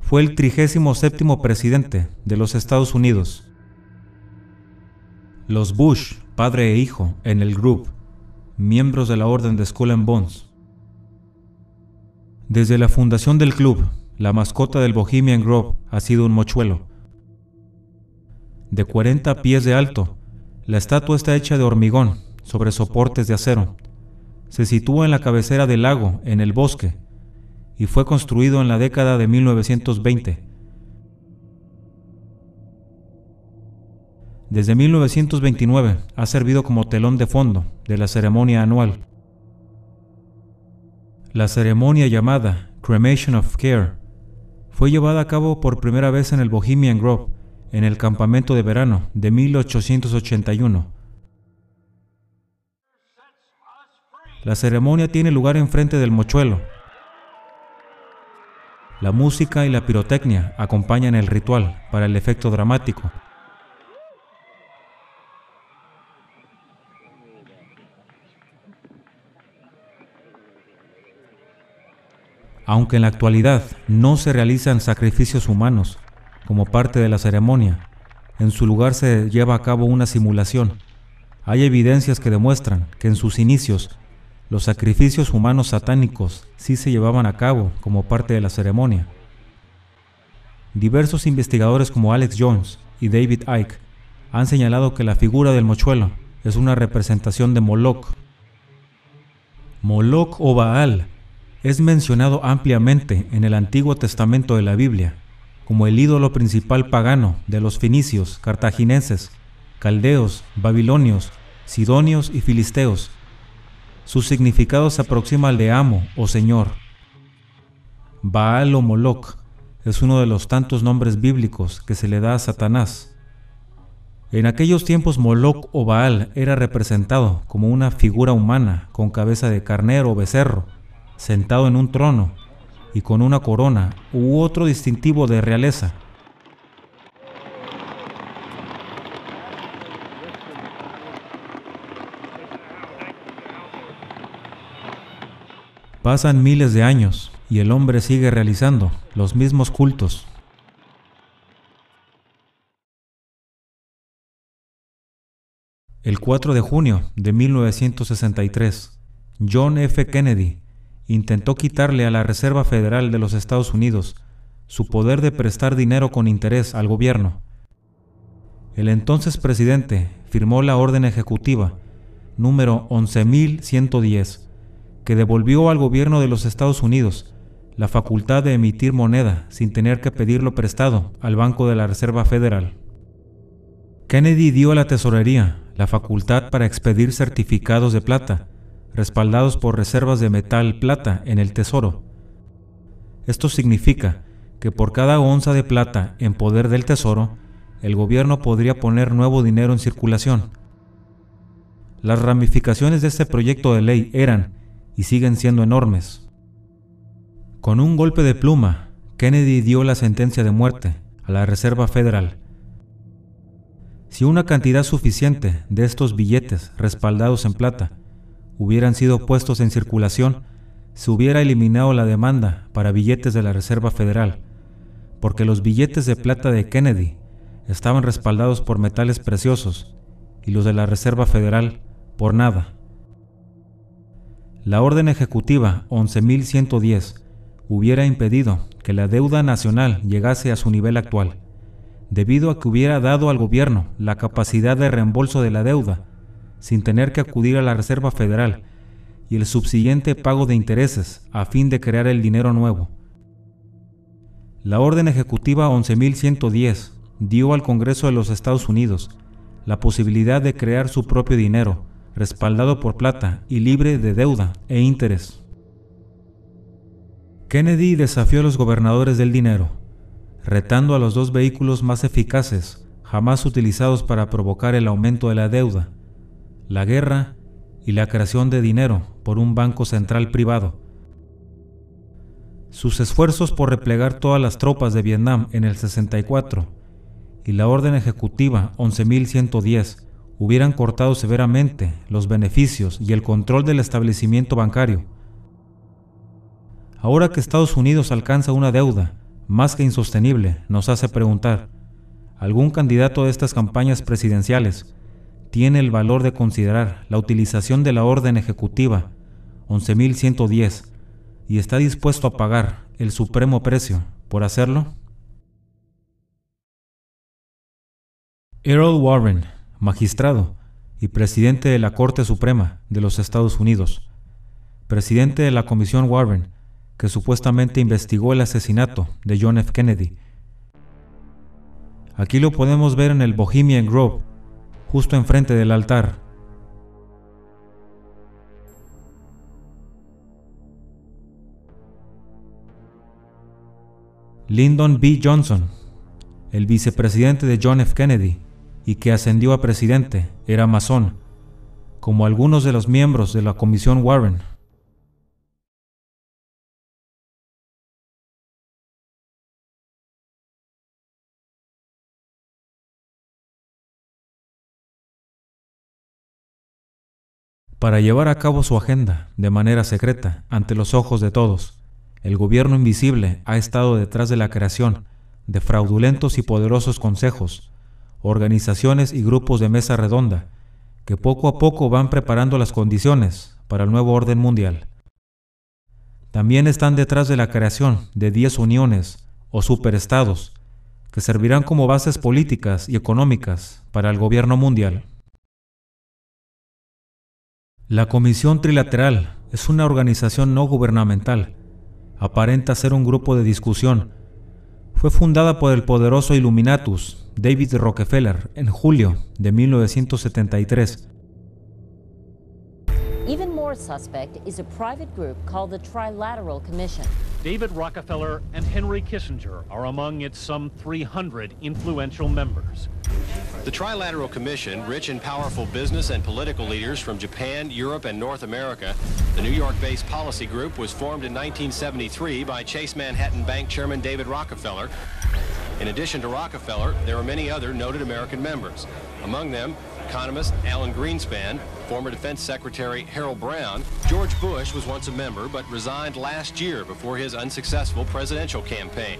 fue el trigésimo séptimo presidente de los Estados Unidos. Los Bush, padre e hijo, en el Group, miembros de la Orden de Skull and Bones. Desde la fundación del club, la mascota del Bohemian Grove ha sido un mochuelo. De 40 pies de alto, la estatua está hecha de hormigón sobre soportes de acero. Se sitúa en la cabecera del lago, en el bosque, y fue construido en la década de 1920 Desde 1929 ha servido como telón de fondo de la ceremonia anual. La ceremonia llamada Cremation of Care fue llevada a cabo por primera vez en el Bohemian Grove en el campamento de verano de 1881. La ceremonia tiene lugar enfrente del mochuelo. La música y la pirotecnia acompañan el ritual para el efecto dramático. Aunque en la actualidad no se realizan sacrificios humanos como parte de la ceremonia, en su lugar se lleva a cabo una simulación. Hay evidencias que demuestran que en sus inicios los sacrificios humanos satánicos sí se llevaban a cabo como parte de la ceremonia. Diversos investigadores como Alex Jones y David Icke han señalado que la figura del mochuelo es una representación de Moloch. Moloch o Baal es mencionado ampliamente en el Antiguo Testamento de la Biblia como el ídolo principal pagano de los fenicios, cartagineses, caldeos, babilonios, sidonios y filisteos. Su significado se aproxima al de amo o señor. Baal o Moloch es uno de los tantos nombres bíblicos que se le da a Satanás. En aquellos tiempos Moloch o Baal era representado como una figura humana con cabeza de carnero o becerro, sentado en un trono y con una corona u otro distintivo de realeza. Pasan miles de años y el hombre sigue realizando los mismos cultos. El 4 de junio de 1963, John F. Kennedy intentó quitarle a la Reserva Federal de los Estados Unidos su poder de prestar dinero con interés al gobierno. El entonces presidente firmó la orden ejecutiva número 11110 que devolvió al gobierno de los Estados Unidos la facultad de emitir moneda sin tener que pedirlo prestado al Banco de la Reserva Federal. Kennedy dio a la tesorería la facultad para expedir certificados de plata, respaldados por reservas de metal plata en el tesoro. Esto significa que por cada onza de plata en poder del tesoro, el gobierno podría poner nuevo dinero en circulación. Las ramificaciones de este proyecto de ley eran y siguen siendo enormes. Con un golpe de pluma, Kennedy dio la sentencia de muerte a la Reserva Federal si una cantidad suficiente de estos billetes respaldados en plata hubieran sido puestos en circulación, se hubiera eliminado la demanda para billetes de la Reserva Federal, porque los billetes de plata de Kennedy estaban respaldados por metales preciosos y los de la Reserva Federal por nada. La orden ejecutiva 11.110 hubiera impedido que la deuda nacional llegase a su nivel actual debido a que hubiera dado al gobierno la capacidad de reembolso de la deuda, sin tener que acudir a la Reserva Federal, y el subsiguiente pago de intereses a fin de crear el dinero nuevo. La Orden Ejecutiva 11.110 dio al Congreso de los Estados Unidos la posibilidad de crear su propio dinero, respaldado por plata y libre de deuda e interés. Kennedy desafió a los gobernadores del dinero, retando a los dos vehículos más eficaces jamás utilizados para provocar el aumento de la deuda, la guerra y la creación de dinero por un banco central privado. Sus esfuerzos por replegar todas las tropas de Vietnam en el 64 y la orden ejecutiva 11.110 hubieran cortado severamente los beneficios y el control del establecimiento bancario. Ahora que Estados Unidos alcanza una deuda más que insostenible, nos hace preguntar, ¿algún candidato de estas campañas presidenciales tiene el valor de considerar la utilización de la orden ejecutiva 11.110 y está dispuesto a pagar el supremo precio por hacerlo? Errol Warren, magistrado y presidente de la Corte Suprema de los Estados Unidos, presidente de la Comisión Warren que supuestamente investigó el asesinato de John F. Kennedy. Aquí lo podemos ver en el Bohemian Grove, justo enfrente del altar. Lyndon B. Johnson, el vicepresidente de John F. Kennedy y que ascendió a presidente, era masón, como algunos de los miembros de la Comisión Warren. Para llevar a cabo su agenda de manera secreta ante los ojos de todos, el gobierno invisible ha estado detrás de la creación de fraudulentos y poderosos consejos, organizaciones y grupos de mesa redonda que poco a poco van preparando las condiciones para el nuevo orden mundial. También están detrás de la creación de 10 uniones o superestados que servirán como bases políticas y económicas para el gobierno mundial. La Comisión Trilateral es una organización no gubernamental. Aparenta ser un grupo de discusión. Fue fundada por el poderoso Illuminatus David Rockefeller en julio de 1973. Even more suspect is a private group called the Trilateral Commission. David Rockefeller and Henry Kissinger are among its some 300 influential members. The Trilateral Commission, rich and powerful business and political leaders from Japan, Europe, and North America, the New York-based policy group was formed in 1973 by Chase Manhattan Bank Chairman David Rockefeller. In addition to Rockefeller, there are many other noted American members. Among them, economist Alan Greenspan, former Defense Secretary Harold Brown. George Bush was once a member but resigned last year before his unsuccessful presidential campaign.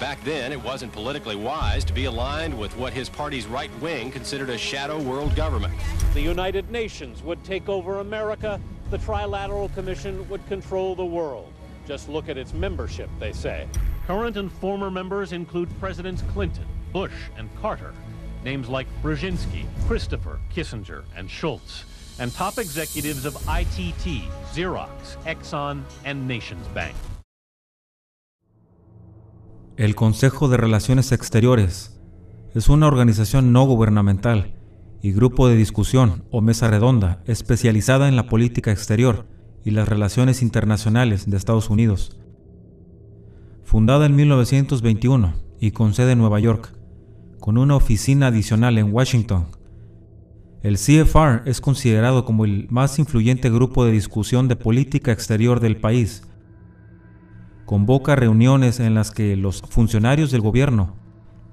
Back then, it wasn't politically wise to be aligned with what his party's right wing considered a shadow world government. The United Nations would take over America, the Trilateral Commission would control the world. Just look at its membership, they say. Current and former members include Presidents Clinton, Bush, and Carter, names like Brzezinski, Christopher, Kissinger, and Schultz, and top executives of ITT, Xerox, Exxon, and Nations Bank. El Consejo de Relaciones Exteriores es una organización no gubernamental y grupo de discusión o mesa redonda especializada en la política exterior y las relaciones internacionales de Estados Unidos. Fundada en 1921 y con sede en Nueva York, con una oficina adicional en Washington, el CFR es considerado como el más influyente grupo de discusión de política exterior del país. Convoca reuniones en las que los funcionarios del gobierno,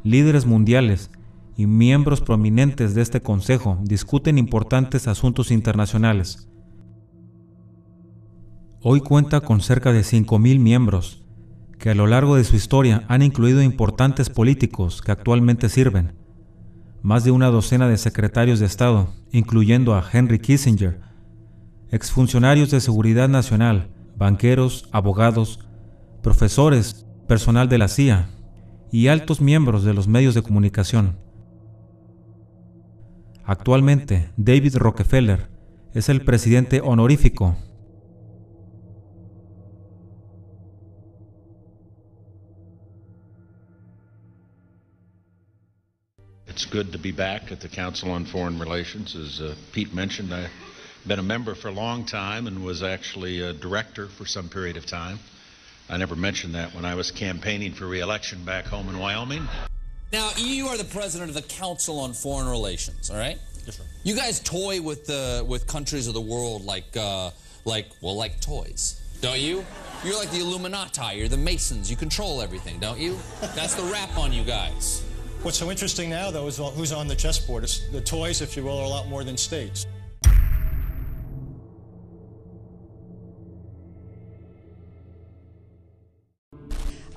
líderes mundiales y miembros prominentes de este Consejo discuten importantes asuntos internacionales. Hoy cuenta con cerca de 5.000 miembros, que a lo largo de su historia han incluido importantes políticos que actualmente sirven, más de una docena de secretarios de Estado, incluyendo a Henry Kissinger, exfuncionarios de seguridad nacional, banqueros, abogados, profesores, personal de la CIA y altos miembros de los medios de comunicación. Actualmente, David Rockefeller es el presidente honorífico. It's good to be back at the Council on Foreign Relations. As uh, Pete mentioned, I've been a member for a long time and was actually a director for some period of time. I never mentioned that when I was campaigning for reelection back home in Wyoming. Now, you are the president of the Council on Foreign Relations, all right? Yes, sir. You guys toy with the with countries of the world like uh, like well like toys, don't you? You're like the Illuminati. You're the Masons. You control everything, don't you? That's the rap on you guys. What's so interesting now, though, is who's on the chessboard. It's, the toys, if you will, are a lot more than states.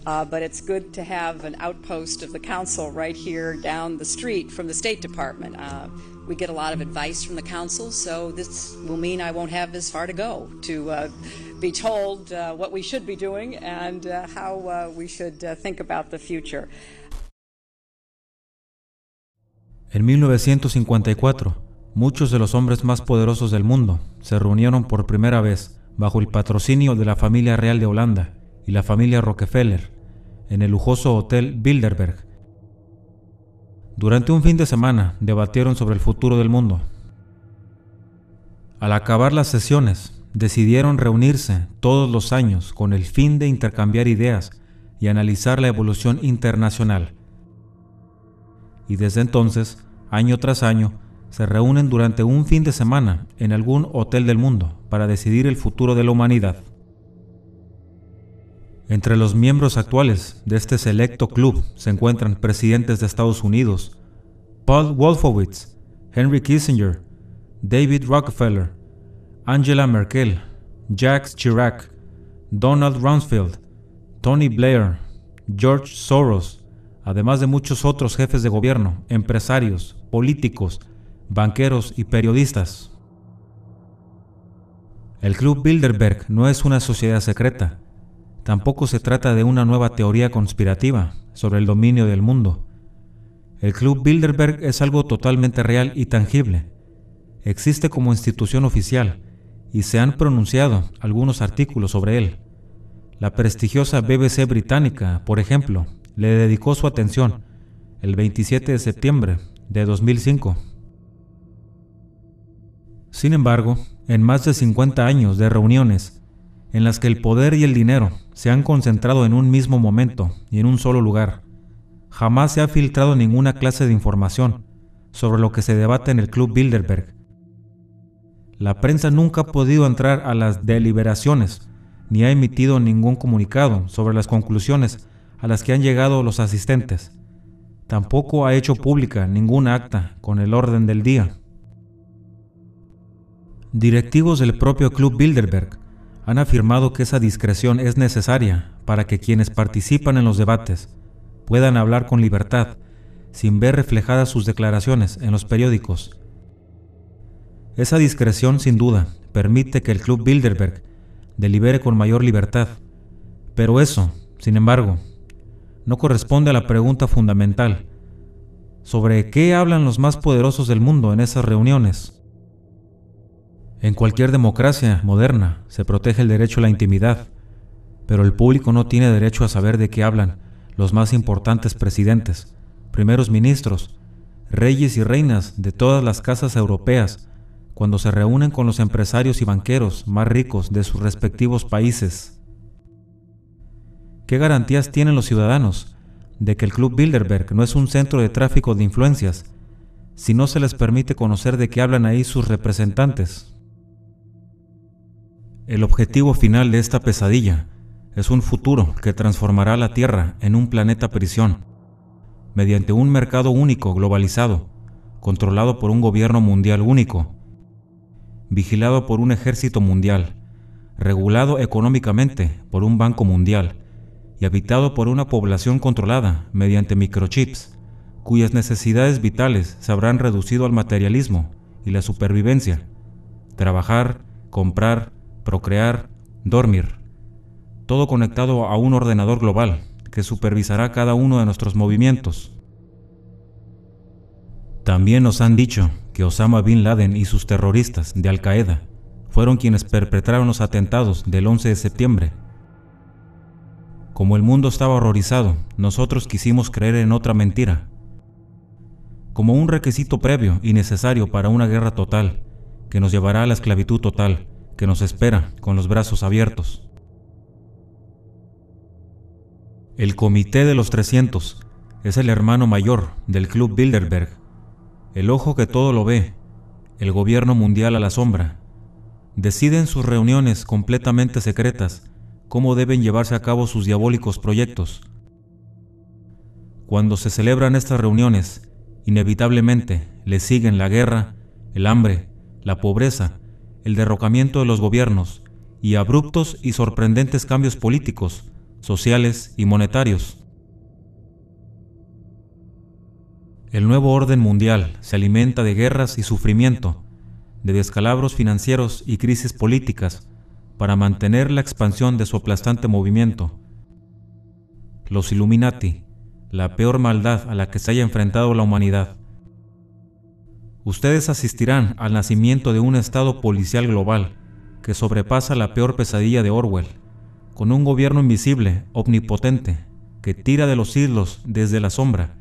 Uh, but it's good to have an outpost of the council right here down the street from the State Department. Uh, we get a lot of advice from the council, so this will mean I won't have as far to go to uh, be told uh, what we should be doing and uh, how uh, we should think about the future. En 1954, muchos de los hombres más poderosos del mundo se reunieron por primera vez bajo el patrocinio de la familia real de Holanda y la familia Rockefeller en el lujoso Hotel Bilderberg. Durante un fin de semana debatieron sobre el futuro del mundo. Al acabar las sesiones, decidieron reunirse todos los años con el fin de intercambiar ideas y analizar la evolución internacional. Y desde entonces, año tras año, se reúnen durante un fin de semana en algún hotel del mundo para decidir el futuro de la humanidad. Entre los miembros actuales de este selecto club se encuentran presidentes de Estados Unidos, Paul Wolfowitz, Henry Kissinger, David Rockefeller, Angela Merkel, Jacques Chirac, Donald Rumsfeld, Tony Blair, George Soros, además de muchos otros jefes de gobierno, empresarios, políticos, banqueros y periodistas. El Club Bilderberg no es una sociedad secreta, Tampoco se trata de una nueva teoría conspirativa sobre el dominio del mundo. El Club Bilderberg es algo totalmente real y tangible. Existe como institución oficial y se han pronunciado algunos artículos sobre él. La prestigiosa BBC británica, por ejemplo, le dedicó su atención el 27 de septiembre de 2005. Sin embargo, en más de 50 años de reuniones, en las que el poder y el dinero se han concentrado en un mismo momento y en un solo lugar. Jamás se ha filtrado ninguna clase de información sobre lo que se debate en el Club Bilderberg. La prensa nunca ha podido entrar a las deliberaciones, ni ha emitido ningún comunicado sobre las conclusiones a las que han llegado los asistentes. Tampoco ha hecho pública ninguna acta con el orden del día. Directivos del propio Club Bilderberg han afirmado que esa discreción es necesaria para que quienes participan en los debates puedan hablar con libertad sin ver reflejadas sus declaraciones en los periódicos. Esa discreción, sin duda, permite que el Club Bilderberg delibere con mayor libertad, pero eso, sin embargo, no corresponde a la pregunta fundamental sobre qué hablan los más poderosos del mundo en esas reuniones. En cualquier democracia moderna se protege el derecho a la intimidad, pero el público no tiene derecho a saber de qué hablan los más importantes presidentes, primeros ministros, reyes y reinas de todas las casas europeas cuando se reúnen con los empresarios y banqueros más ricos de sus respectivos países. ¿Qué garantías tienen los ciudadanos de que el Club Bilderberg no es un centro de tráfico de influencias si no se les permite conocer de qué hablan ahí sus representantes? El objetivo final de esta pesadilla es un futuro que transformará la Tierra en un planeta prisión, mediante un mercado único globalizado, controlado por un gobierno mundial único, vigilado por un ejército mundial, regulado económicamente por un banco mundial y habitado por una población controlada mediante microchips, cuyas necesidades vitales se habrán reducido al materialismo y la supervivencia, trabajar, comprar, procrear, dormir, todo conectado a un ordenador global que supervisará cada uno de nuestros movimientos. También nos han dicho que Osama Bin Laden y sus terroristas de Al Qaeda fueron quienes perpetraron los atentados del 11 de septiembre. Como el mundo estaba horrorizado, nosotros quisimos creer en otra mentira. Como un requisito previo y necesario para una guerra total, que nos llevará a la esclavitud total, que nos espera con los brazos abiertos. El Comité de los 300 es el hermano mayor del Club Bilderberg, el ojo que todo lo ve, el gobierno mundial a la sombra. Decide en sus reuniones completamente secretas cómo deben llevarse a cabo sus diabólicos proyectos. Cuando se celebran estas reuniones, inevitablemente le siguen la guerra, el hambre, la pobreza, el derrocamiento de los gobiernos y abruptos y sorprendentes cambios políticos, sociales y monetarios. El nuevo orden mundial se alimenta de guerras y sufrimiento, de descalabros financieros y crisis políticas para mantener la expansión de su aplastante movimiento. Los Illuminati, la peor maldad a la que se haya enfrentado la humanidad. Ustedes asistirán al nacimiento de un Estado policial global que sobrepasa la peor pesadilla de Orwell con un gobierno invisible, omnipotente, que tira de los hilos desde la sombra,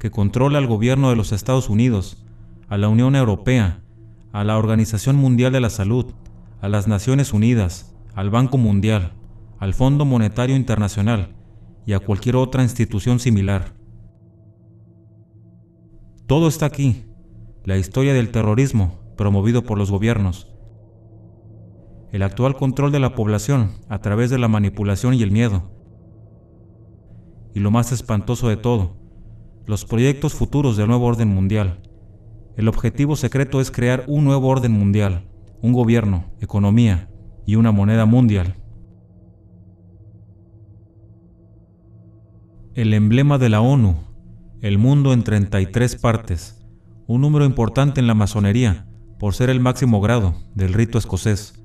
que controla al gobierno de los Estados Unidos, a la Unión Europea, a la Organización Mundial de la Salud, a las Naciones Unidas, al Banco Mundial, al Fondo Monetario Internacional y a cualquier otra institución similar. Todo está aquí, la historia del terrorismo promovido por los gobiernos, el actual control de la población a través de la manipulación y el miedo. Y lo más espantoso de todo, los proyectos futuros del nuevo orden mundial. El objetivo secreto es crear un nuevo orden mundial, un gobierno, economía y una moneda mundial. El emblema de la ONU, el mundo en 33 partes, un número importante en la masonería, por ser el máximo grado del rito escocés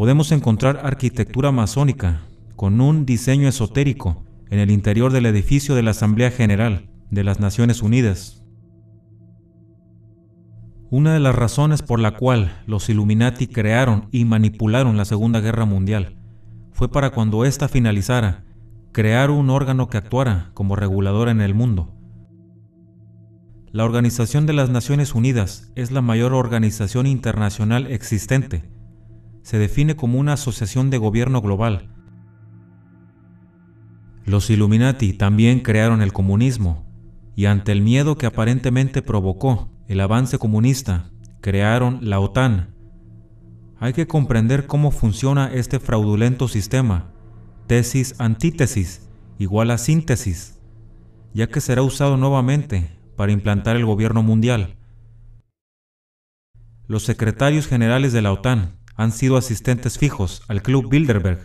podemos encontrar arquitectura masónica con un diseño esotérico en el interior del edificio de la Asamblea General de las Naciones Unidas. Una de las razones por la cual los Illuminati crearon y manipularon la Segunda Guerra Mundial fue para cuando ésta finalizara, crear un órgano que actuara como regulador en el mundo. La Organización de las Naciones Unidas es la mayor organización internacional existente se define como una asociación de gobierno global. Los Illuminati también crearon el comunismo, y ante el miedo que aparentemente provocó el avance comunista, crearon la OTAN. Hay que comprender cómo funciona este fraudulento sistema. Tesis-antítesis igual a síntesis, ya que será usado nuevamente para implantar el gobierno mundial. Los secretarios generales de la OTAN han sido asistentes fijos al Club Bilderberg.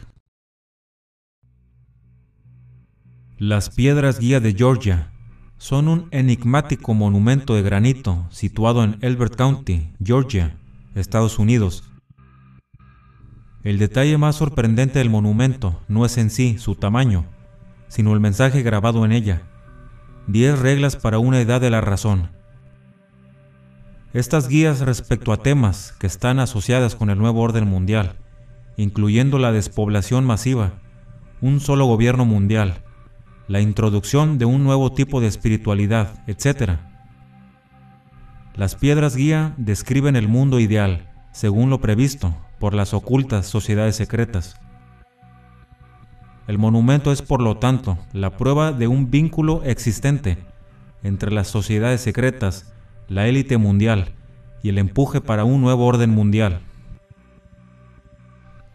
Las piedras guía de Georgia son un enigmático monumento de granito situado en Elbert County, Georgia, Estados Unidos. El detalle más sorprendente del monumento no es en sí su tamaño, sino el mensaje grabado en ella. Diez reglas para una edad de la razón. Estas guías respecto a temas que están asociadas con el nuevo orden mundial, incluyendo la despoblación masiva, un solo gobierno mundial, la introducción de un nuevo tipo de espiritualidad, etc. Las piedras guía describen el mundo ideal, según lo previsto por las ocultas sociedades secretas. El monumento es, por lo tanto, la prueba de un vínculo existente entre las sociedades secretas, la élite mundial y el empuje para un nuevo orden mundial.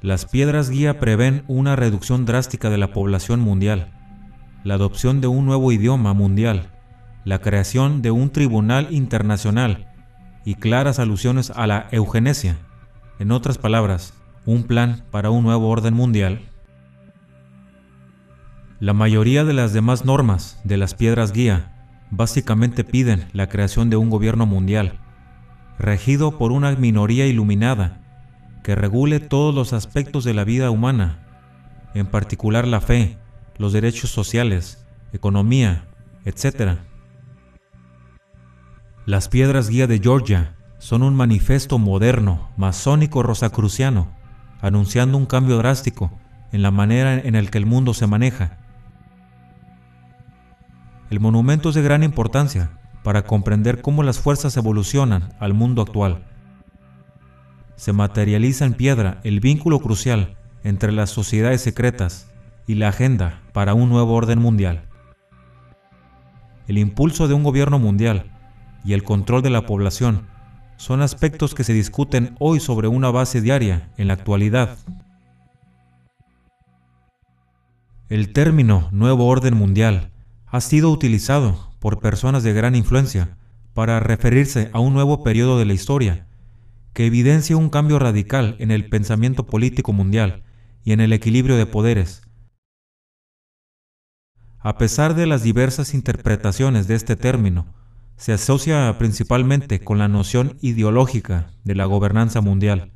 Las piedras guía prevén una reducción drástica de la población mundial, la adopción de un nuevo idioma mundial, la creación de un tribunal internacional y claras alusiones a la eugenesia. En otras palabras, un plan para un nuevo orden mundial. La mayoría de las demás normas de las piedras guía básicamente piden la creación de un gobierno mundial, regido por una minoría iluminada, que regule todos los aspectos de la vida humana, en particular la fe, los derechos sociales, economía, etc. Las piedras guía de Georgia son un manifiesto moderno, masónico rosacruciano, anunciando un cambio drástico en la manera en la que el mundo se maneja. El monumento es de gran importancia para comprender cómo las fuerzas evolucionan al mundo actual. Se materializa en piedra el vínculo crucial entre las sociedades secretas y la agenda para un nuevo orden mundial. El impulso de un gobierno mundial y el control de la población son aspectos que se discuten hoy sobre una base diaria en la actualidad. El término nuevo orden mundial ha sido utilizado por personas de gran influencia para referirse a un nuevo periodo de la historia que evidencia un cambio radical en el pensamiento político mundial y en el equilibrio de poderes, a pesar de las diversas interpretaciones de este término, se asocia principalmente con la noción ideológica de la gobernanza mundial.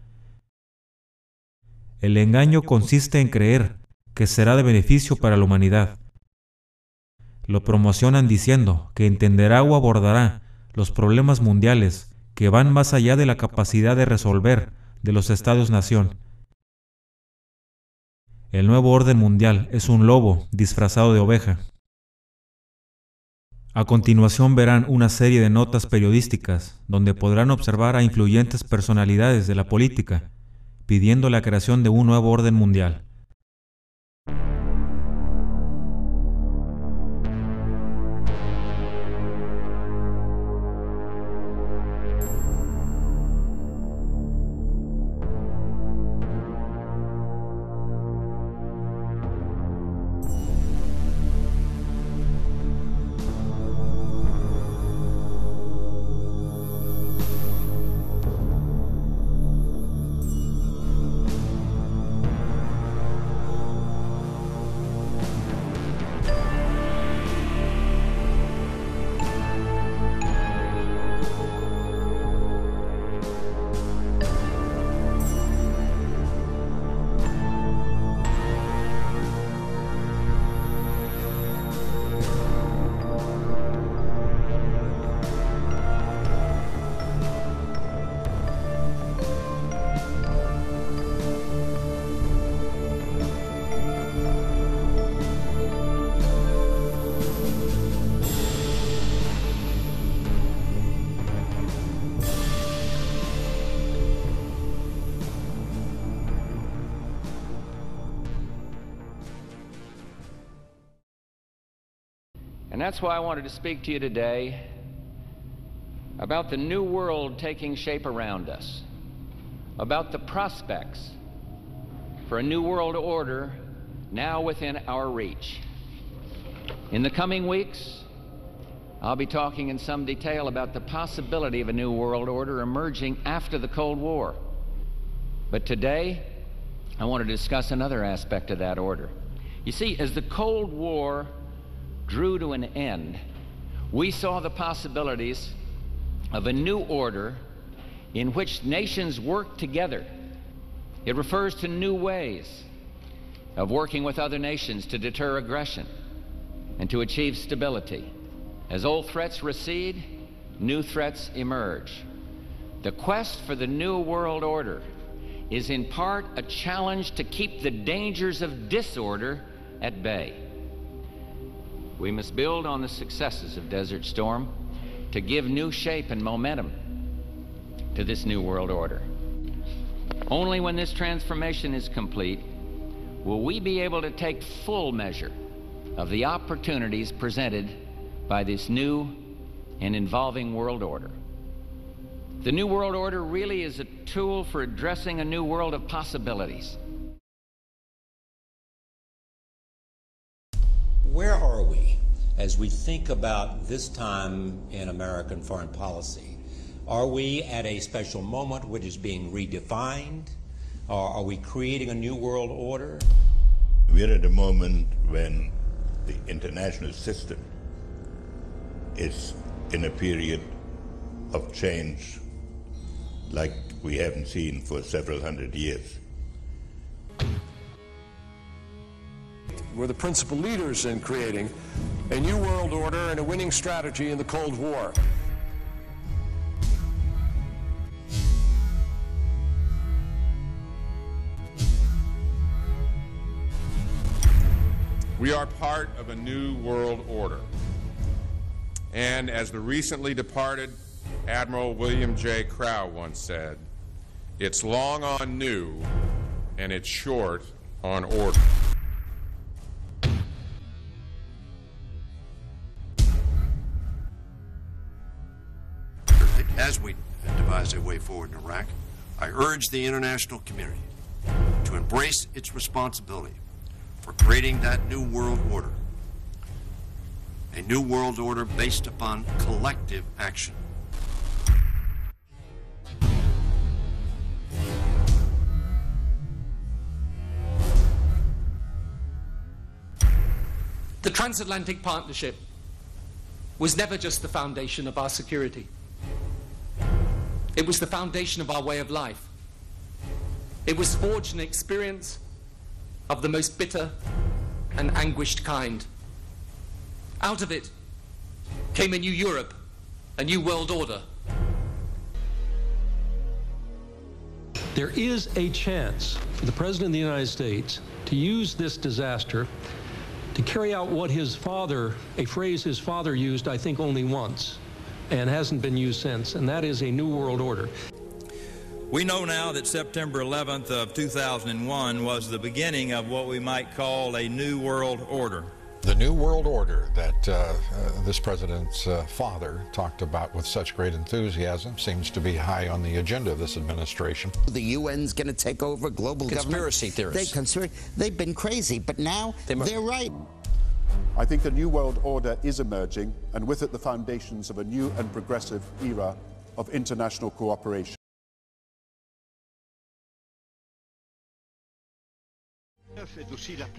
El engaño consiste en creer que será de beneficio para la humanidad. Lo promocionan diciendo que entenderá o abordará los problemas mundiales que van más allá de la capacidad de resolver de los estados-nación el nuevo orden mundial es un lobo disfrazado de oveja. A continuación verán una serie de notas periodísticas donde podrán observar a influyentes personalidades de la política pidiendo la creación de un nuevo orden mundial. Why I wanted to speak to you today about the new world taking shape around us, about the prospects for a new world order now within our reach. In the coming weeks, I'll be talking in some detail about the possibility of a new world order emerging after the Cold War. But today, I want to discuss another aspect of that order. You see, as the Cold War drew to an end, we saw the possibilities of a new order in which nations work together. It refers to new ways of working with other nations to deter aggression and to achieve stability. As old threats recede, new threats emerge. The quest for the new world order is in part a challenge to keep the dangers of disorder at bay. We must build on the successes of Desert Storm to give new shape and momentum to this new world order. Only when this transformation is complete will we be able to take full measure of the opportunities presented by this new and involving world order. The New World Order really is a tool for addressing a new world of possibilities. Where are we as we think about this time in American foreign policy? Are we at a special moment which is being redefined? Or are we creating a new world order? We're at a moment when the international system is in a period of change like we haven't seen for several hundred years. We're the principal leaders in creating a new world order and a winning strategy in the Cold War. We are part of a new world order. And as the recently departed Admiral William J. Crow once said, it's long on new and it's short on order. Devise a way forward in Iraq, I urge the international community to embrace its responsibility for creating that new world order. A new world order based upon collective action. The transatlantic partnership was never just the foundation of our security. It was the foundation of our way of life. It was forged an experience of the most bitter and anguished kind. Out of it came a new Europe, a new world order. There is a chance for the President of the United States to use this disaster to carry out what his father, a phrase his father used, I think, only once, and hasn't been used since, and that is a new world order. We know now that September 11th of 2001 was the beginning of what we might call a new world order. The New World Order that uh, uh, this president's uh, father talked about with such great enthusiasm seems to be high on the agenda of this administration. The UN's going to take over global Conspiracy government. theorists. They conspiracy. They've been crazy, but now They they're right. I think a new world order is emerging, and with it the foundations of a new and progressive era of international cooperation.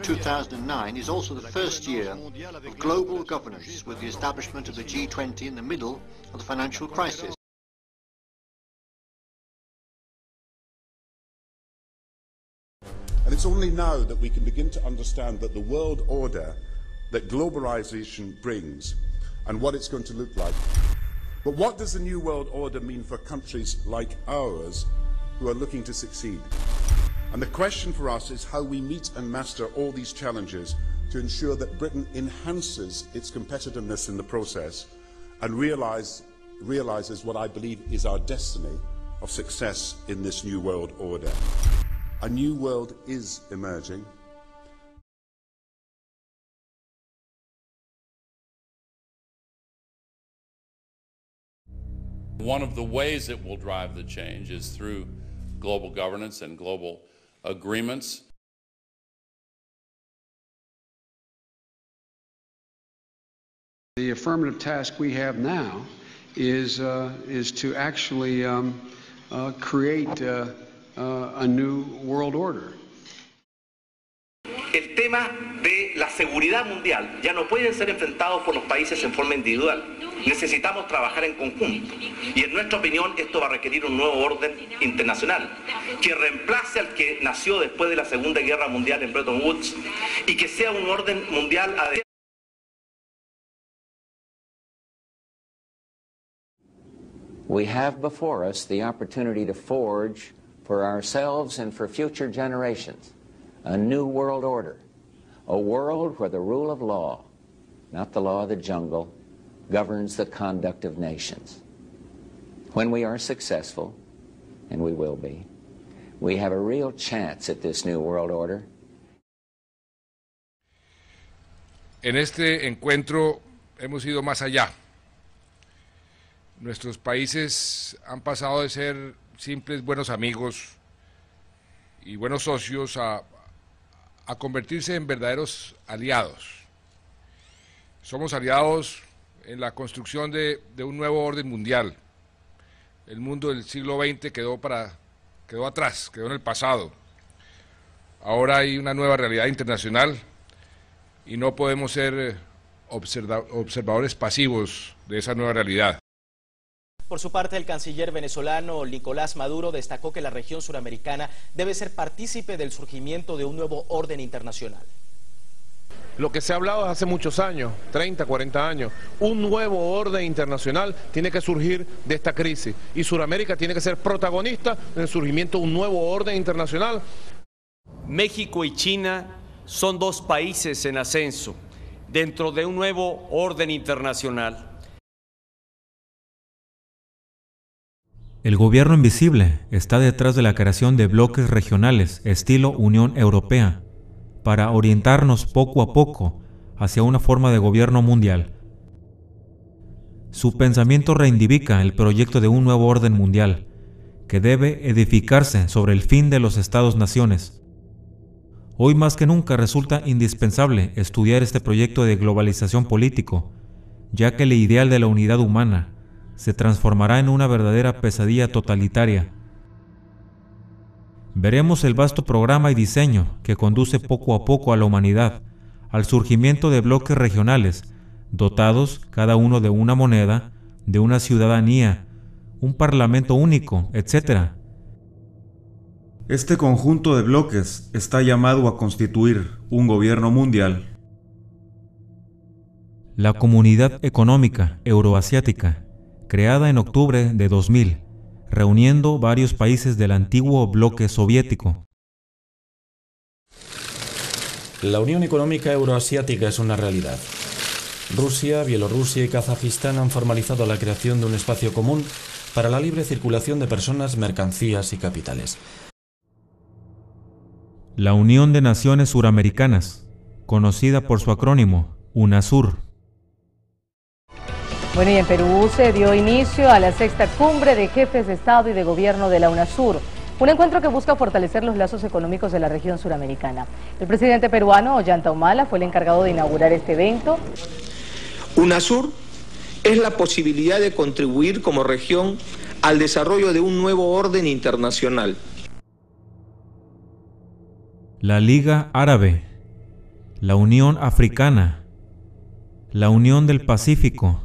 Two thousand and nine is also the first year of global governance with the establishment of the G20 in the middle of the financial crisis. And it's only now that we can begin to understand that the world order that globalization brings and what it's going to look like. But what does the new world order mean for countries like ours who are looking to succeed? And the question for us is how we meet and master all these challenges to ensure that Britain enhances its competitiveness in the process and realize, realizes what I believe is our destiny of success in this new world order. A new world is emerging. One of the ways it will drive the change is through global governance and global agreements. The affirmative task we have now is, uh, is to actually um, uh, create uh, uh, a new world order. El tema de la seguridad mundial ya no pueden ser enfrentados por los países en forma individual. Necesitamos trabajar en conjunto. Y en nuestra opinión esto va a requerir un nuevo orden internacional que reemplace al que nació después de la Segunda Guerra Mundial en Bretton Woods y que sea un orden mundial adecuado. We have before us the opportunity to forge for ourselves and for future generations a new world order, a world where the rule of law, not the law of the jungle, governs the conduct of nations. When we are successful, and we will be, we have a real chance at this new world order. En este encuentro hemos ido más allá. Nuestros países han pasado de ser simples buenos amigos y buenos socios a, a convertirse en verdaderos aliados. Somos aliados en la construcción de, un nuevo orden mundial. El mundo del siglo XX quedó, para, quedó atrás, quedó en el pasado. Ahora hay una nueva realidad internacional y no podemos ser observa, observadores pasivos de esa nueva realidad. Por su parte, el canciller venezolano Nicolás Maduro destacó que la región suramericana debe ser partícipe del surgimiento de un nuevo orden internacional. Lo que se ha hablado hace muchos años, 30, 40 años, un nuevo orden internacional tiene que surgir de esta crisis y Sudamérica tiene que ser protagonista en el surgimiento de un nuevo orden internacional. México y China son dos países en ascenso dentro de un nuevo orden internacional. El gobierno invisible está detrás de la creación de bloques regionales estilo Unión Europea para orientarnos poco a poco hacia una forma de gobierno mundial. Su pensamiento reivindica el proyecto de un nuevo orden mundial, que debe edificarse sobre el fin de los Estados-naciones. Hoy más que nunca resulta indispensable estudiar este proyecto de globalización político, ya que el ideal de la unidad humana se transformará en una verdadera pesadilla totalitaria. Veremos el vasto programa y diseño que conduce poco a poco a la humanidad al surgimiento de bloques regionales, dotados cada uno de una moneda, de una ciudadanía, un parlamento único, etc. Este conjunto de bloques está llamado a constituir un gobierno mundial. La Comunidad Económica Euroasiática creada en octubre de 2000, reuniendo varios países del antiguo bloque soviético. La Unión Económica Euroasiática es una realidad. Rusia, Bielorrusia y Kazajistán han formalizado la creación de un espacio común para la libre circulación de personas, mercancías y capitales. La Unión de Naciones Suramericanas, conocida por su acrónimo UNASUR, bueno, y en Perú se dio inicio a la sexta cumbre de jefes de Estado y de Gobierno de la UNASUR, un encuentro que busca fortalecer los lazos económicos de la región suramericana. El presidente peruano, Ollanta Humala, fue el encargado de inaugurar este evento. UNASUR es la posibilidad de contribuir como región al desarrollo de un nuevo orden internacional. La Liga Árabe, la Unión Africana, la Unión del Pacífico,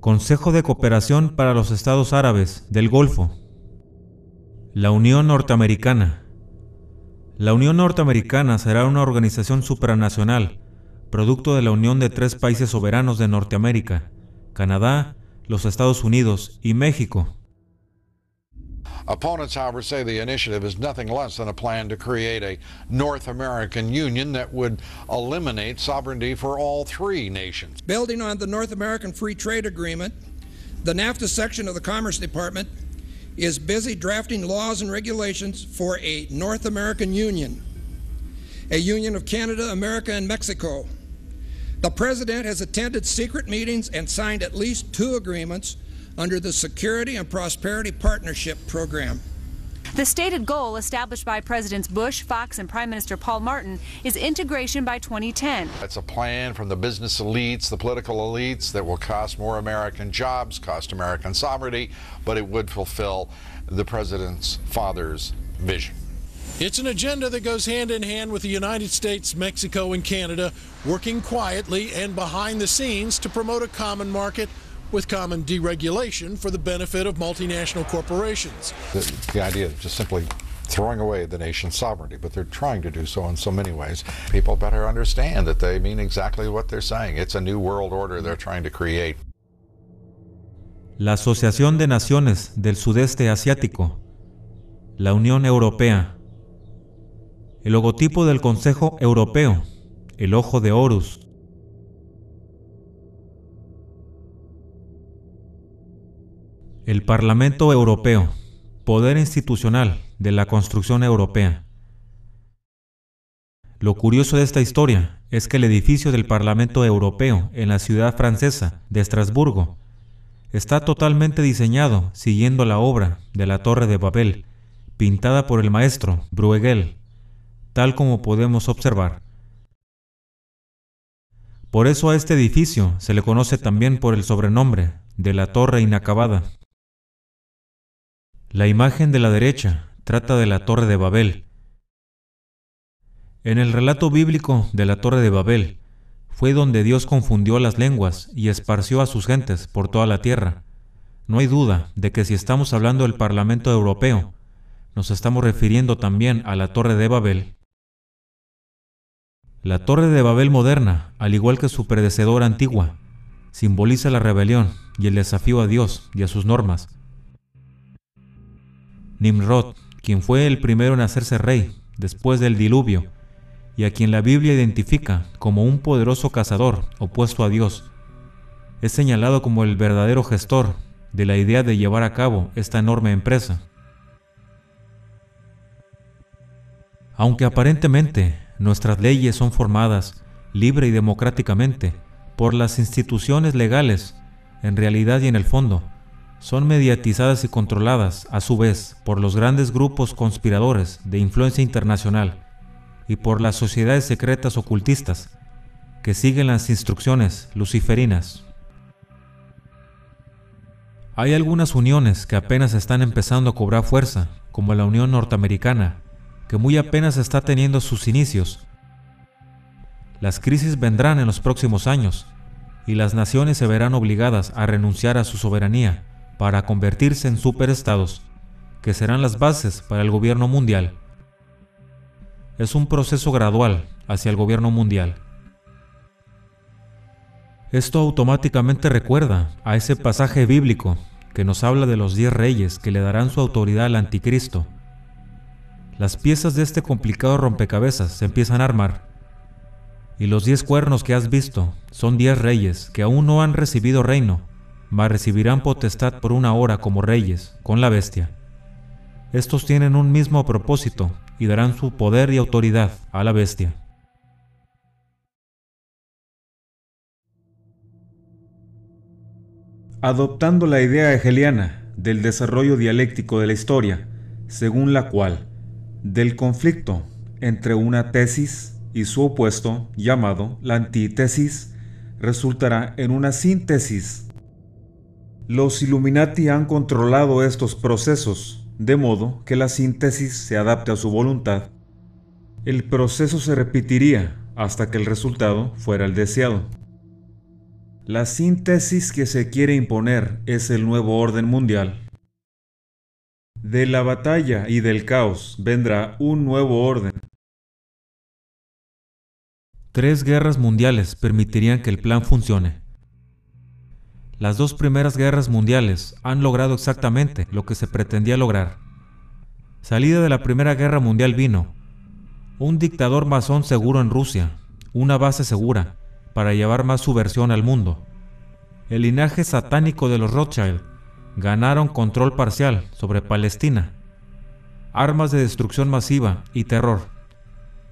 Consejo de Cooperación para los Estados Árabes del Golfo, la Unión Norteamericana. La Unión Norteamericana será una organización supranacional, producto de la unión de tres países soberanos de Norteamérica, Canadá, los Estados Unidos y México. Opponents, however, say the initiative is nothing less than a plan to create a North American Union that would eliminate sovereignty for all three nations. Building on the North American Free Trade Agreement, the NAFTA section of the Commerce Department is busy drafting laws and regulations for a North American Union, a union of Canada, America, and Mexico. The President has attended secret meetings and signed at least two agreements under the Security and Prosperity Partnership Program. The stated goal established by Presidents Bush, Fox, and Prime Minister Paul Martin is integration by 2010. It's a plan from the business elites, the political elites, that will cost more American jobs, cost American sovereignty, but it would fulfill the president's father's vision. It's an agenda that goes hand in hand with the United States, Mexico, and Canada working quietly and behind the scenes to promote a common market with common deregulation for the benefit of multinational corporations. The, the idea of just simply throwing away the nation's sovereignty, but they're trying to do so in so many ways. People better understand that they mean exactly what they're saying. It's a new world order they're trying to create. La Asociación de Naciones del Sudeste Asiático, la Unión Europea, el logotipo del Consejo Europeo, el ojo de Horus, El Parlamento Europeo, poder institucional de la construcción europea. Lo curioso de esta historia es que el edificio del Parlamento Europeo en la ciudad francesa de Estrasburgo está totalmente diseñado siguiendo la obra de la Torre de Babel, pintada por el maestro Bruegel, tal como podemos observar. Por eso a este edificio se le conoce también por el sobrenombre de la Torre Inacabada. La imagen de la derecha trata de la Torre de Babel. En el relato bíblico de la Torre de Babel, fue donde Dios confundió las lenguas y esparció a sus gentes por toda la tierra. No hay duda de que si estamos hablando del Parlamento Europeo, nos estamos refiriendo también a la Torre de Babel. La Torre de Babel moderna, al igual que su predecesora antigua, simboliza la rebelión y el desafío a Dios y a sus normas. Nimrod, quien fue el primero en hacerse rey después del diluvio, y a quien la Biblia identifica como un poderoso cazador opuesto a Dios, es señalado como el verdadero gestor de la idea de llevar a cabo esta enorme empresa. Aunque aparentemente nuestras leyes son formadas libre y democráticamente por las instituciones legales, en realidad y en el fondo, son mediatizadas y controladas a su vez por los grandes grupos conspiradores de influencia internacional y por las sociedades secretas ocultistas que siguen las instrucciones luciferinas. Hay algunas uniones que apenas están empezando a cobrar fuerza, como la Unión Norteamericana, que muy apenas está teniendo sus inicios. Las crisis vendrán en los próximos años y las naciones se verán obligadas a renunciar a su soberanía para convertirse en superestados, que serán las bases para el gobierno mundial. Es un proceso gradual hacia el gobierno mundial. Esto automáticamente recuerda a ese pasaje bíblico que nos habla de los diez reyes que le darán su autoridad al anticristo. Las piezas de este complicado rompecabezas se empiezan a armar. Y los diez cuernos que has visto son diez reyes que aún no han recibido reino, mas recibirán potestad por una hora como reyes, con la bestia. Estos tienen un mismo propósito y darán su poder y autoridad a la bestia. Adoptando la idea hegeliana del desarrollo dialéctico de la historia, según la cual, del conflicto entre una tesis y su opuesto, llamado la antítesis, resultará en una síntesis los Illuminati han controlado estos procesos, de modo que la síntesis se adapte a su voluntad. El proceso se repetiría hasta que el resultado fuera el deseado. La síntesis que se quiere imponer es el nuevo orden mundial. De la batalla y del caos vendrá un nuevo orden. Tres guerras mundiales permitirían que el plan funcione. Las dos primeras guerras mundiales han logrado exactamente lo que se pretendía lograr. Salida de la Primera Guerra Mundial vino un dictador masón seguro en Rusia, una base segura para llevar más subversión al mundo. El linaje satánico de los Rothschild ganaron control parcial sobre Palestina, armas de destrucción masiva y terror,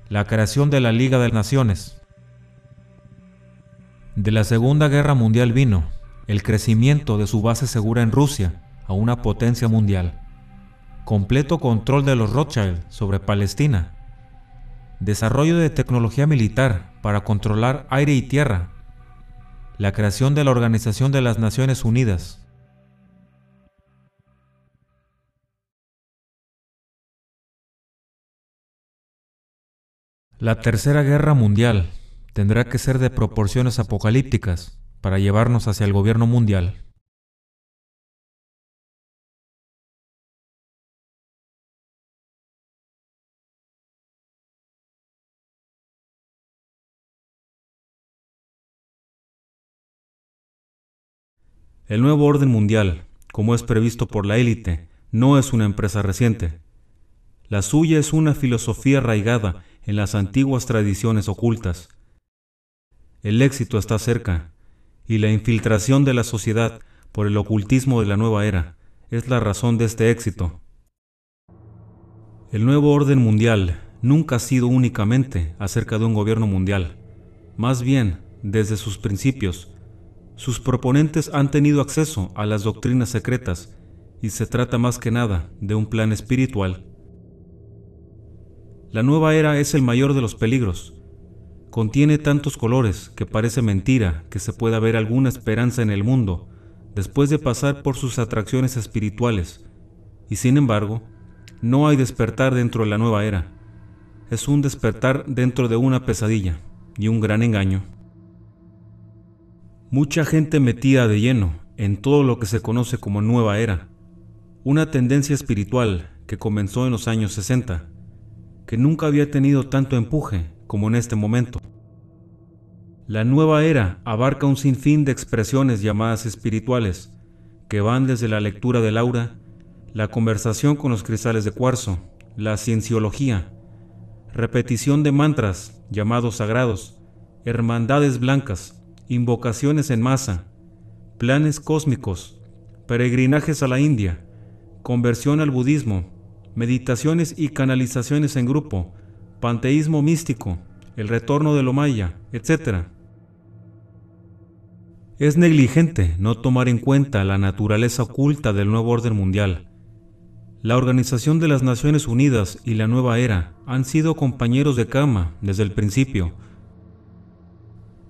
la creación de la Liga de Naciones. De la Segunda Guerra Mundial vino el crecimiento de su base segura en Rusia a una potencia mundial, completo control de los Rothschild sobre Palestina, desarrollo de tecnología militar para controlar aire y tierra, la creación de la Organización de las Naciones Unidas, La Tercera Guerra Mundial tendrá que ser de proporciones apocalípticas para llevarnos hacia el gobierno mundial. El nuevo orden mundial, como es previsto por la élite, no es una empresa reciente. La suya es una filosofía arraigada en las antiguas tradiciones ocultas. El éxito está cerca, y la infiltración de la sociedad por el ocultismo de la nueva era es la razón de este éxito. El nuevo orden mundial nunca ha sido únicamente acerca de un gobierno mundial. Más bien, desde sus principios, sus proponentes han tenido acceso a las doctrinas secretas y se trata más que nada de un plan espiritual la nueva era es el mayor de los peligros. Contiene tantos colores que parece mentira que se pueda ver alguna esperanza en el mundo después de pasar por sus atracciones espirituales. Y sin embargo, no hay despertar dentro de la nueva era. Es un despertar dentro de una pesadilla y un gran engaño. Mucha gente metida de lleno en todo lo que se conoce como nueva era, una tendencia espiritual que comenzó en los años 60 que nunca había tenido tanto empuje como en este momento. La nueva era abarca un sinfín de expresiones llamadas espirituales, que van desde la lectura del aura, la conversación con los cristales de cuarzo, la cienciología, repetición de mantras llamados sagrados, hermandades blancas, invocaciones en masa, planes cósmicos, peregrinajes a la India, conversión al budismo, meditaciones y canalizaciones en grupo, panteísmo místico, el retorno de lo maya, etc. Es negligente no tomar en cuenta la naturaleza oculta del nuevo orden mundial. La Organización de las Naciones Unidas y la Nueva Era han sido compañeros de cama desde el principio.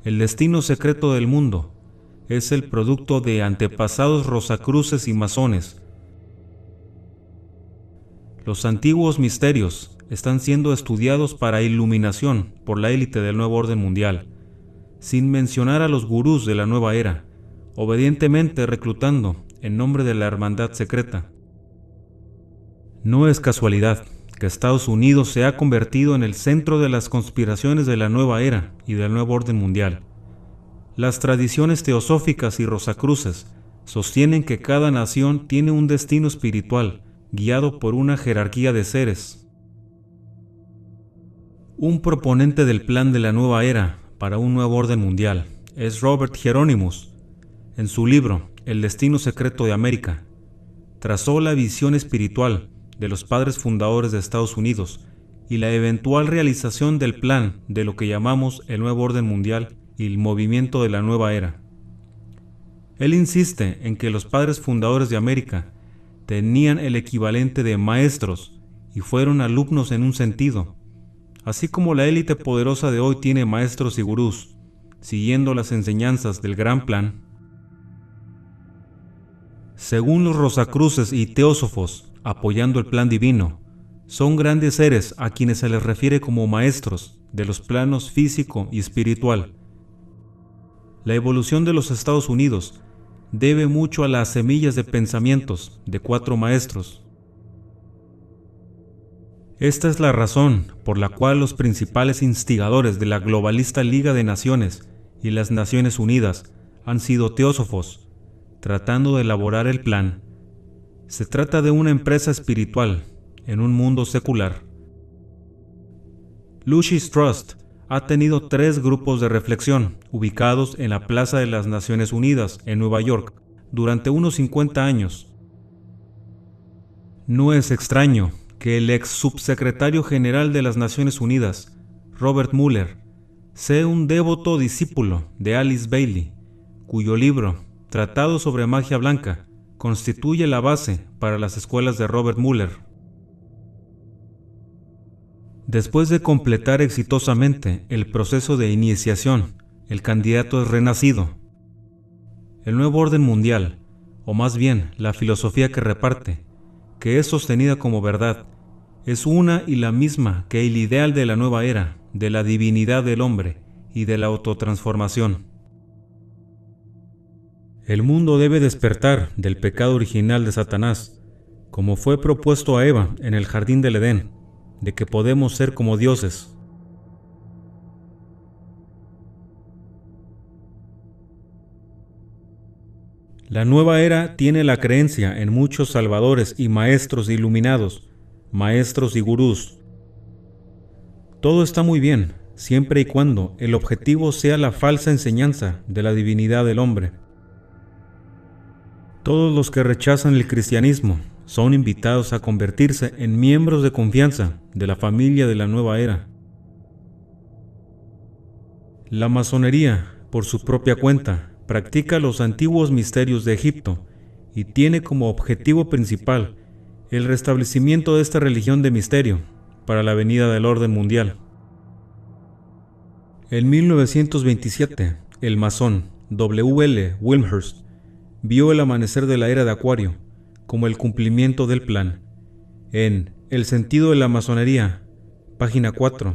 El destino secreto del mundo es el producto de antepasados rosacruces y masones, los antiguos misterios están siendo estudiados para iluminación por la élite del nuevo orden mundial, sin mencionar a los gurús de la nueva era, obedientemente reclutando en nombre de la hermandad secreta. No es casualidad que Estados Unidos se ha convertido en el centro de las conspiraciones de la nueva era y del nuevo orden mundial. Las tradiciones teosóficas y rosacruces sostienen que cada nación tiene un destino espiritual guiado por una jerarquía de seres. Un proponente del plan de la nueva era para un nuevo orden mundial es Robert Hieronymus. En su libro El destino secreto de América, trazó la visión espiritual de los padres fundadores de Estados Unidos y la eventual realización del plan de lo que llamamos el nuevo orden mundial y el movimiento de la nueva era. Él insiste en que los padres fundadores de América tenían el equivalente de maestros y fueron alumnos en un sentido, así como la élite poderosa de hoy tiene maestros y gurús, siguiendo las enseñanzas del gran plan. Según los Rosacruces y Teósofos, apoyando el plan divino, son grandes seres a quienes se les refiere como maestros de los planos físico y espiritual. La evolución de los Estados Unidos debe mucho a las semillas de pensamientos de cuatro maestros. Esta es la razón por la cual los principales instigadores de la globalista Liga de Naciones y las Naciones Unidas han sido teósofos, tratando de elaborar el plan. Se trata de una empresa espiritual en un mundo secular. Lucis Trust ha tenido tres grupos de reflexión ubicados en la Plaza de las Naciones Unidas en Nueva York durante unos 50 años. No es extraño que el ex subsecretario general de las Naciones Unidas, Robert Mueller, sea un devoto discípulo de Alice Bailey, cuyo libro Tratado sobre Magia Blanca, constituye la base para las escuelas de Robert Muller. Después de completar exitosamente el proceso de iniciación, el candidato es renacido. El nuevo orden mundial, o más bien la filosofía que reparte, que es sostenida como verdad, es una y la misma que el ideal de la nueva era, de la divinidad del hombre y de la autotransformación. El mundo debe despertar del pecado original de Satanás, como fue propuesto a Eva en el jardín del Edén, de que podemos ser como dioses. La nueva era tiene la creencia en muchos salvadores y maestros iluminados, maestros y gurús. Todo está muy bien, siempre y cuando el objetivo sea la falsa enseñanza de la divinidad del hombre. Todos los que rechazan el cristianismo son invitados a convertirse en miembros de confianza de la familia de la nueva era. La masonería, por su propia cuenta, practica los antiguos misterios de Egipto y tiene como objetivo principal el restablecimiento de esta religión de misterio para la venida del orden mundial. En 1927, el masón W. L. Wilmhurst vio el amanecer de la era de Acuario como el cumplimiento del plan. En El sentido de la masonería, página 4,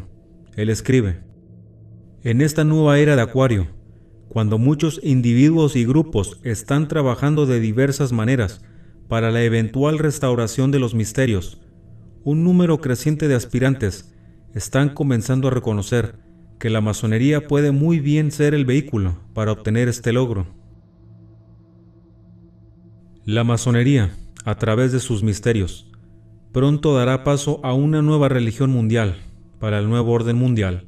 él escribe, En esta nueva era de Acuario, cuando muchos individuos y grupos están trabajando de diversas maneras para la eventual restauración de los misterios, un número creciente de aspirantes están comenzando a reconocer que la masonería puede muy bien ser el vehículo para obtener este logro. La masonería, a través de sus misterios, pronto dará paso a una nueva religión mundial para el nuevo orden mundial,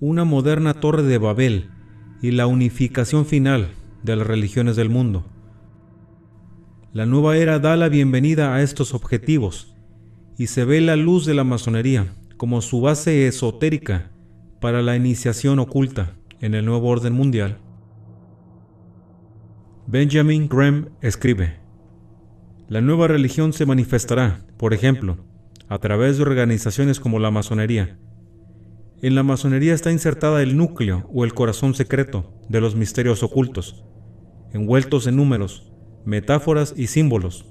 una moderna torre de Babel y la unificación final de las religiones del mundo. La nueva era da la bienvenida a estos objetivos y se ve la luz de la masonería como su base esotérica para la iniciación oculta en el nuevo orden mundial. Benjamin Graham escribe, La nueva religión se manifestará, por ejemplo, a través de organizaciones como la masonería. En la masonería está insertada el núcleo o el corazón secreto de los misterios ocultos, envueltos en números, metáforas y símbolos.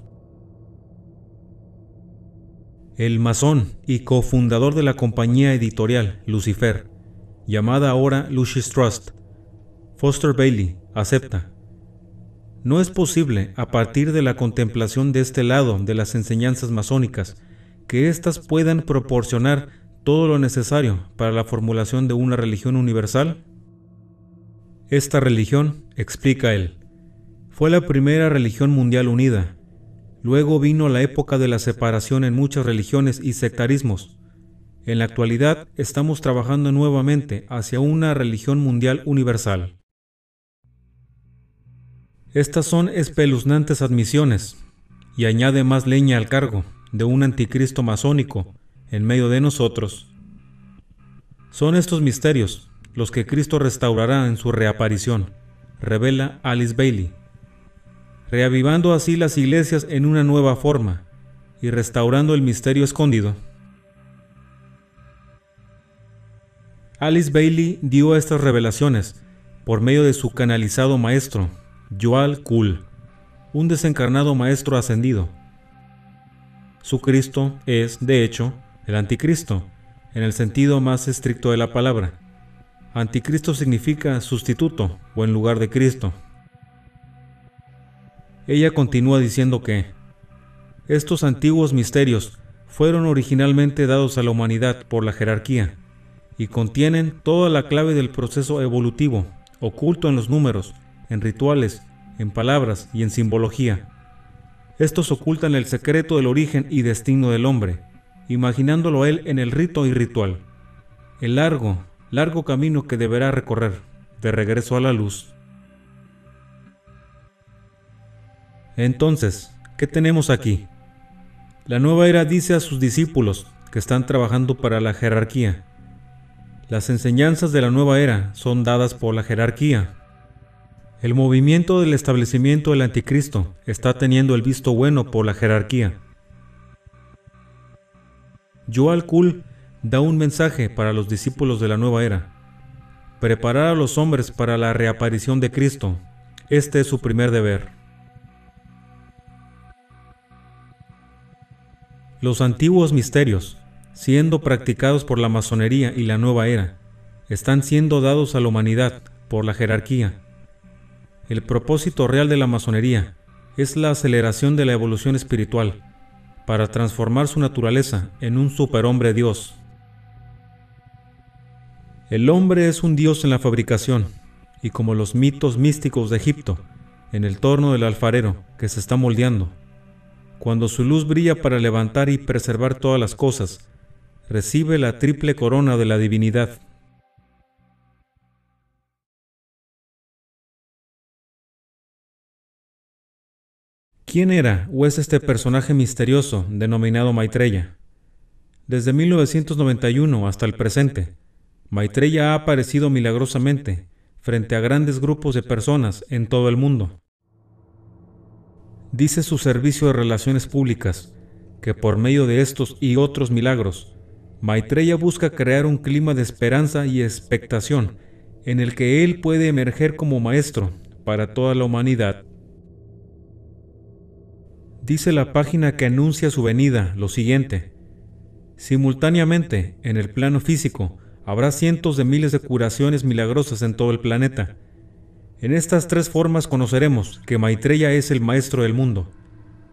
El masón y cofundador de la compañía editorial Lucifer, llamada ahora Lucis Trust, Foster Bailey, acepta no es posible, a partir de la contemplación de este lado de las enseñanzas masónicas, que éstas puedan proporcionar todo lo necesario para la formulación de una religión universal? Esta religión, explica él, fue la primera religión mundial unida. Luego vino la época de la separación en muchas religiones y sectarismos. En la actualidad estamos trabajando nuevamente hacia una religión mundial universal. Estas son espeluznantes admisiones, y añade más leña al cargo de un anticristo masónico en medio de nosotros. Son estos misterios los que Cristo restaurará en su reaparición, revela Alice Bailey, reavivando así las iglesias en una nueva forma y restaurando el misterio escondido. Alice Bailey dio estas revelaciones por medio de su canalizado maestro, Joal Kul, un desencarnado maestro ascendido. Su Cristo es, de hecho, el anticristo, en el sentido más estricto de la palabra. Anticristo significa sustituto o en lugar de Cristo. Ella continúa diciendo que estos antiguos misterios fueron originalmente dados a la humanidad por la jerarquía y contienen toda la clave del proceso evolutivo, oculto en los números, en rituales, en palabras y en simbología. Estos ocultan el secreto del origen y destino del hombre, imaginándolo él en el rito y ritual, el largo, largo camino que deberá recorrer de regreso a la luz. Entonces, ¿qué tenemos aquí? La nueva era dice a sus discípulos que están trabajando para la jerarquía. Las enseñanzas de la nueva era son dadas por la jerarquía, El movimiento del establecimiento del anticristo está teniendo el visto bueno por la jerarquía. Joel Kul da un mensaje para los discípulos de la nueva era. Preparar a los hombres para la reaparición de Cristo. Este es su primer deber. Los antiguos misterios, siendo practicados por la masonería y la nueva era, están siendo dados a la humanidad por la jerarquía el propósito real de la masonería es la aceleración de la evolución espiritual para transformar su naturaleza en un superhombre Dios. El hombre es un Dios en la fabricación y como los mitos místicos de Egipto, en el torno del alfarero que se está moldeando. Cuando su luz brilla para levantar y preservar todas las cosas, recibe la triple corona de la divinidad. ¿Quién era o es este personaje misterioso denominado Maitreya? Desde 1991 hasta el presente, Maitreya ha aparecido milagrosamente frente a grandes grupos de personas en todo el mundo. Dice su servicio de relaciones públicas que por medio de estos y otros milagros, Maitreya busca crear un clima de esperanza y expectación en el que él puede emerger como maestro para toda la humanidad dice la página que anuncia su venida lo siguiente. Simultáneamente, en el plano físico, habrá cientos de miles de curaciones milagrosas en todo el planeta. En estas tres formas conoceremos que Maitreya es el maestro del mundo.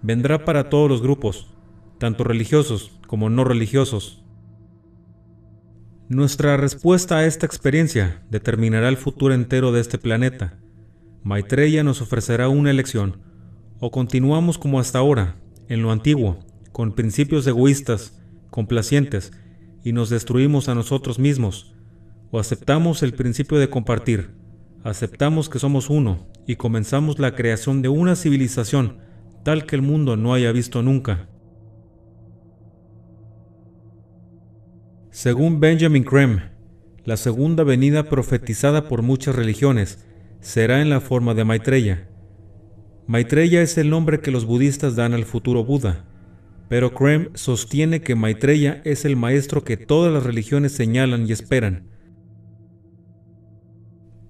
Vendrá para todos los grupos, tanto religiosos como no religiosos. Nuestra respuesta a esta experiencia determinará el futuro entero de este planeta. Maitreya nos ofrecerá una elección o continuamos como hasta ahora, en lo antiguo, con principios egoístas, complacientes, y nos destruimos a nosotros mismos, o aceptamos el principio de compartir, aceptamos que somos uno y comenzamos la creación de una civilización tal que el mundo no haya visto nunca. Según Benjamin Creme, la segunda venida profetizada por muchas religiones será en la forma de Maitreya, Maitreya es el nombre que los budistas dan al futuro Buda, pero Krem sostiene que Maitreya es el maestro que todas las religiones señalan y esperan.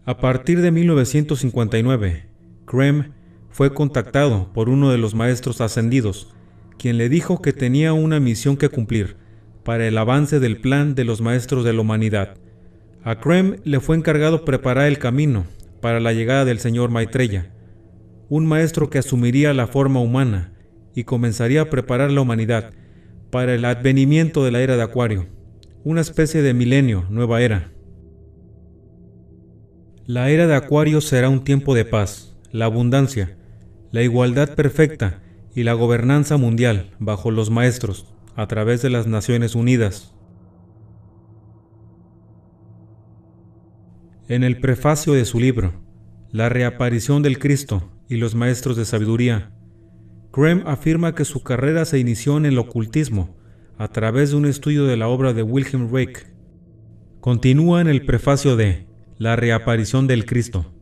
A partir de 1959, Krem fue contactado por uno de los maestros ascendidos, quien le dijo que tenía una misión que cumplir para el avance del plan de los maestros de la humanidad. A Krem le fue encargado preparar el camino para la llegada del señor Maitreya un maestro que asumiría la forma humana y comenzaría a preparar la humanidad para el advenimiento de la era de Acuario, una especie de milenio, nueva era. La era de Acuario será un tiempo de paz, la abundancia, la igualdad perfecta y la gobernanza mundial bajo los maestros a través de las Naciones Unidas. En el prefacio de su libro, La reaparición del Cristo, y los maestros de sabiduría. Graham afirma que su carrera se inició en el ocultismo a través de un estudio de la obra de Wilhelm Reich. Continúa en el prefacio de La reaparición del Cristo.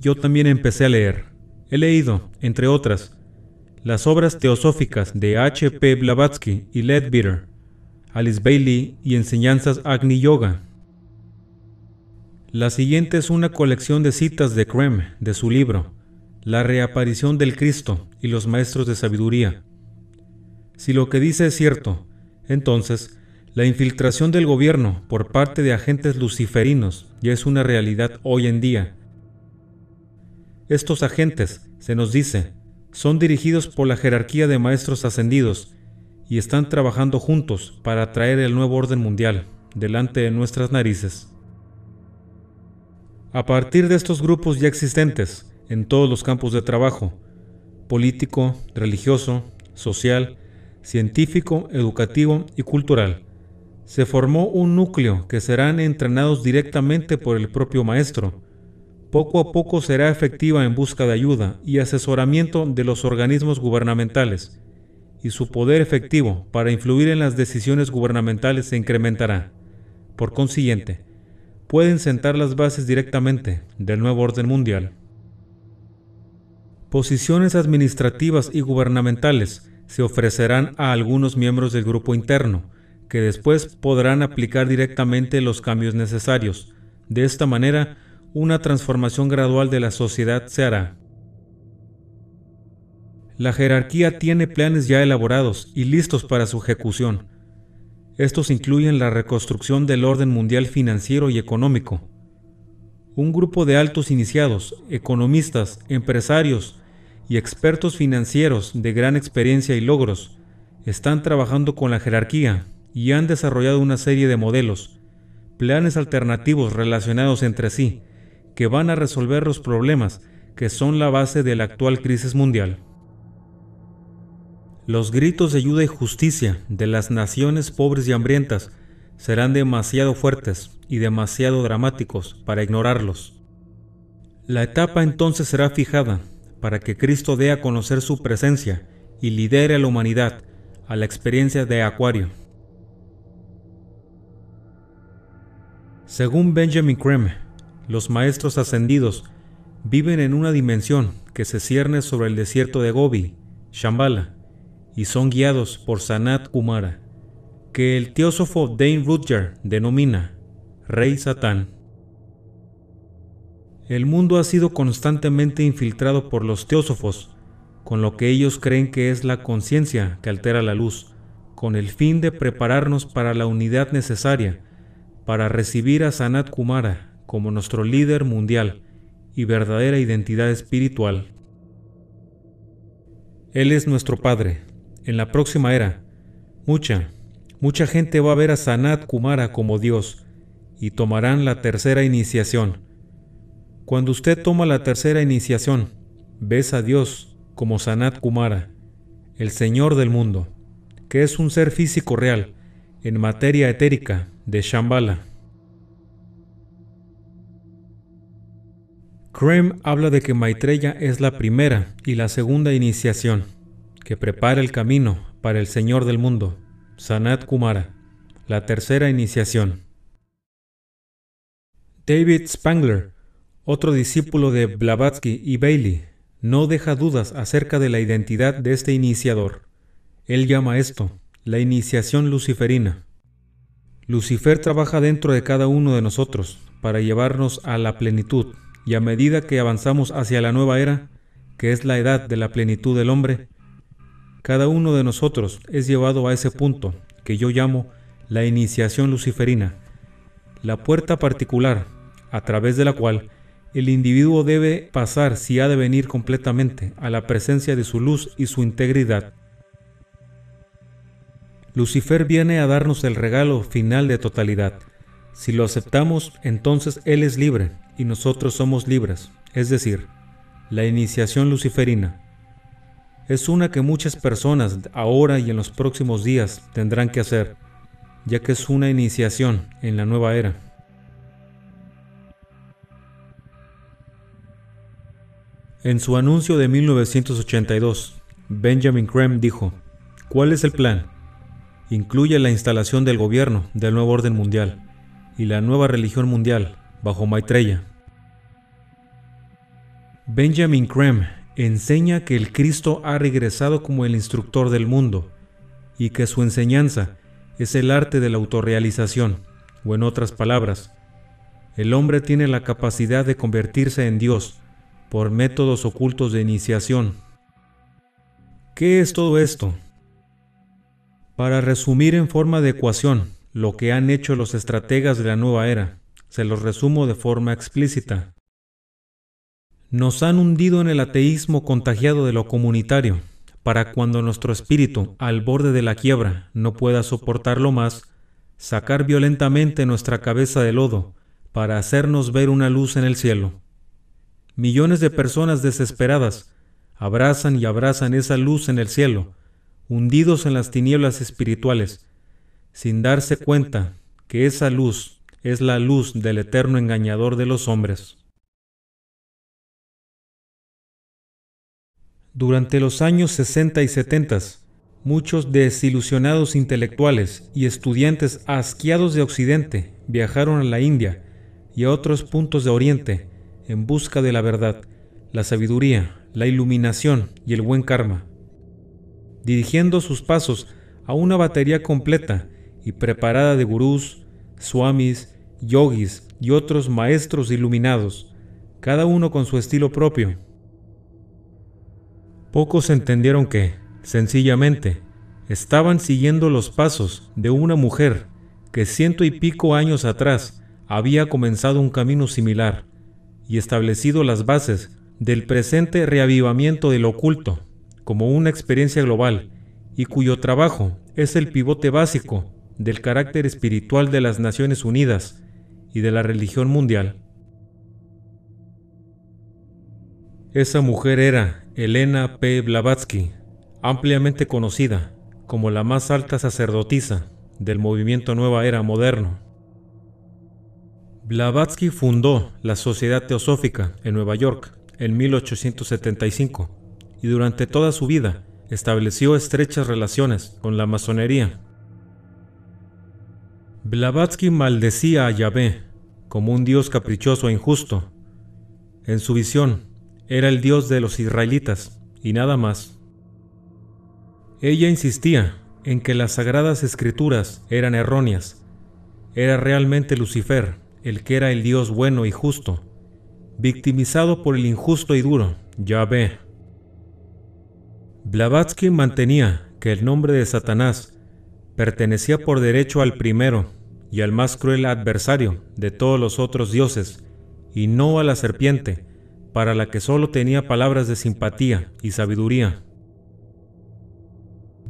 Yo también empecé a leer. He leído, entre otras, las obras teosóficas de H. P. Blavatsky y Leadbeater, Alice Bailey y Enseñanzas Agni Yoga. La siguiente es una colección de citas de Krem de su libro, la reaparición del Cristo y los maestros de sabiduría. Si lo que dice es cierto, entonces la infiltración del gobierno por parte de agentes luciferinos ya es una realidad hoy en día. Estos agentes, se nos dice, son dirigidos por la jerarquía de maestros ascendidos y están trabajando juntos para traer el nuevo orden mundial delante de nuestras narices. A partir de estos grupos ya existentes, en todos los campos de trabajo, político, religioso, social, científico, educativo y cultural. Se formó un núcleo que serán entrenados directamente por el propio maestro. Poco a poco será efectiva en busca de ayuda y asesoramiento de los organismos gubernamentales, y su poder efectivo para influir en las decisiones gubernamentales se incrementará. Por consiguiente, pueden sentar las bases directamente del nuevo orden mundial. Posiciones administrativas y gubernamentales se ofrecerán a algunos miembros del grupo interno, que después podrán aplicar directamente los cambios necesarios. De esta manera, una transformación gradual de la sociedad se hará. La jerarquía tiene planes ya elaborados y listos para su ejecución. Estos incluyen la reconstrucción del orden mundial financiero y económico. Un grupo de altos iniciados, economistas, empresarios y expertos financieros de gran experiencia y logros están trabajando con la jerarquía y han desarrollado una serie de modelos, planes alternativos relacionados entre sí, que van a resolver los problemas que son la base de la actual crisis mundial. Los gritos de ayuda y justicia de las naciones pobres y hambrientas serán demasiado fuertes y demasiado dramáticos para ignorarlos. La etapa entonces será fijada para que Cristo dé a conocer su presencia y lidere a la humanidad a la experiencia de Acuario. Según Benjamin Creme, los maestros ascendidos viven en una dimensión que se cierne sobre el desierto de Gobi, Shambhala, y son guiados por Sanat Kumara, que el teósofo Dane Rutger denomina Rey Satán. El mundo ha sido constantemente infiltrado por los teósofos, con lo que ellos creen que es la conciencia que altera la luz, con el fin de prepararnos para la unidad necesaria para recibir a Sanat Kumara como nuestro líder mundial y verdadera identidad espiritual. Él es nuestro Padre. En la próxima era, mucha, mucha gente va a ver a Sanat Kumara como Dios y tomarán la tercera iniciación cuando usted toma la tercera iniciación, ves a Dios como Sanat Kumara, el Señor del mundo, que es un ser físico real, en materia etérica, de Shambhala. Krem habla de que Maitreya es la primera y la segunda iniciación, que prepara el camino para el Señor del mundo, Sanat Kumara, la tercera iniciación. David Spangler otro discípulo de Blavatsky y Bailey, no deja dudas acerca de la identidad de este iniciador. Él llama esto la iniciación luciferina. Lucifer trabaja dentro de cada uno de nosotros para llevarnos a la plenitud, y a medida que avanzamos hacia la nueva era, que es la edad de la plenitud del hombre, cada uno de nosotros es llevado a ese punto que yo llamo la iniciación luciferina, la puerta particular a través de la cual el individuo debe pasar si ha de venir completamente a la presencia de su luz y su integridad. Lucifer viene a darnos el regalo final de totalidad. Si lo aceptamos, entonces Él es libre y nosotros somos libres, es decir, la iniciación luciferina. Es una que muchas personas ahora y en los próximos días tendrán que hacer, ya que es una iniciación en la nueva era. En su anuncio de 1982, Benjamin Creme dijo, ¿cuál es el plan? Incluye la instalación del gobierno del nuevo orden mundial y la nueva religión mundial bajo Maitreya. Benjamin Creme enseña que el Cristo ha regresado como el instructor del mundo y que su enseñanza es el arte de la autorrealización, o en otras palabras, el hombre tiene la capacidad de convertirse en Dios por métodos ocultos de iniciación. ¿Qué es todo esto? Para resumir en forma de ecuación lo que han hecho los estrategas de la nueva era, se los resumo de forma explícita. Nos han hundido en el ateísmo contagiado de lo comunitario, para cuando nuestro espíritu, al borde de la quiebra, no pueda soportarlo más, sacar violentamente nuestra cabeza de lodo para hacernos ver una luz en el cielo. Millones de personas desesperadas abrazan y abrazan esa luz en el cielo, hundidos en las tinieblas espirituales, sin darse cuenta que esa luz es la luz del eterno engañador de los hombres. Durante los años 60 y 70, muchos desilusionados intelectuales y estudiantes asqueados de Occidente viajaron a la India y a otros puntos de Oriente en busca de la verdad, la sabiduría, la iluminación y el buen karma, dirigiendo sus pasos a una batería completa y preparada de gurús, swamis, yogis y otros maestros iluminados, cada uno con su estilo propio. Pocos entendieron que, sencillamente, estaban siguiendo los pasos de una mujer que ciento y pico años atrás había comenzado un camino similar y establecido las bases del presente reavivamiento del oculto como una experiencia global y cuyo trabajo es el pivote básico del carácter espiritual de las Naciones Unidas y de la religión mundial. Esa mujer era Elena P. Blavatsky, ampliamente conocida como la más alta sacerdotisa del movimiento Nueva Era moderno. Blavatsky fundó la Sociedad Teosófica en Nueva York en 1875 y durante toda su vida estableció estrechas relaciones con la masonería. Blavatsky maldecía a Yahvé como un dios caprichoso e injusto. En su visión, era el dios de los israelitas y nada más. Ella insistía en que las sagradas escrituras eran erróneas. Era realmente Lucifer el que era el dios bueno y justo, victimizado por el injusto y duro, Yahvé. Blavatsky mantenía que el nombre de Satanás pertenecía por derecho al primero y al más cruel adversario de todos los otros dioses, y no a la serpiente, para la que solo tenía palabras de simpatía y sabiduría.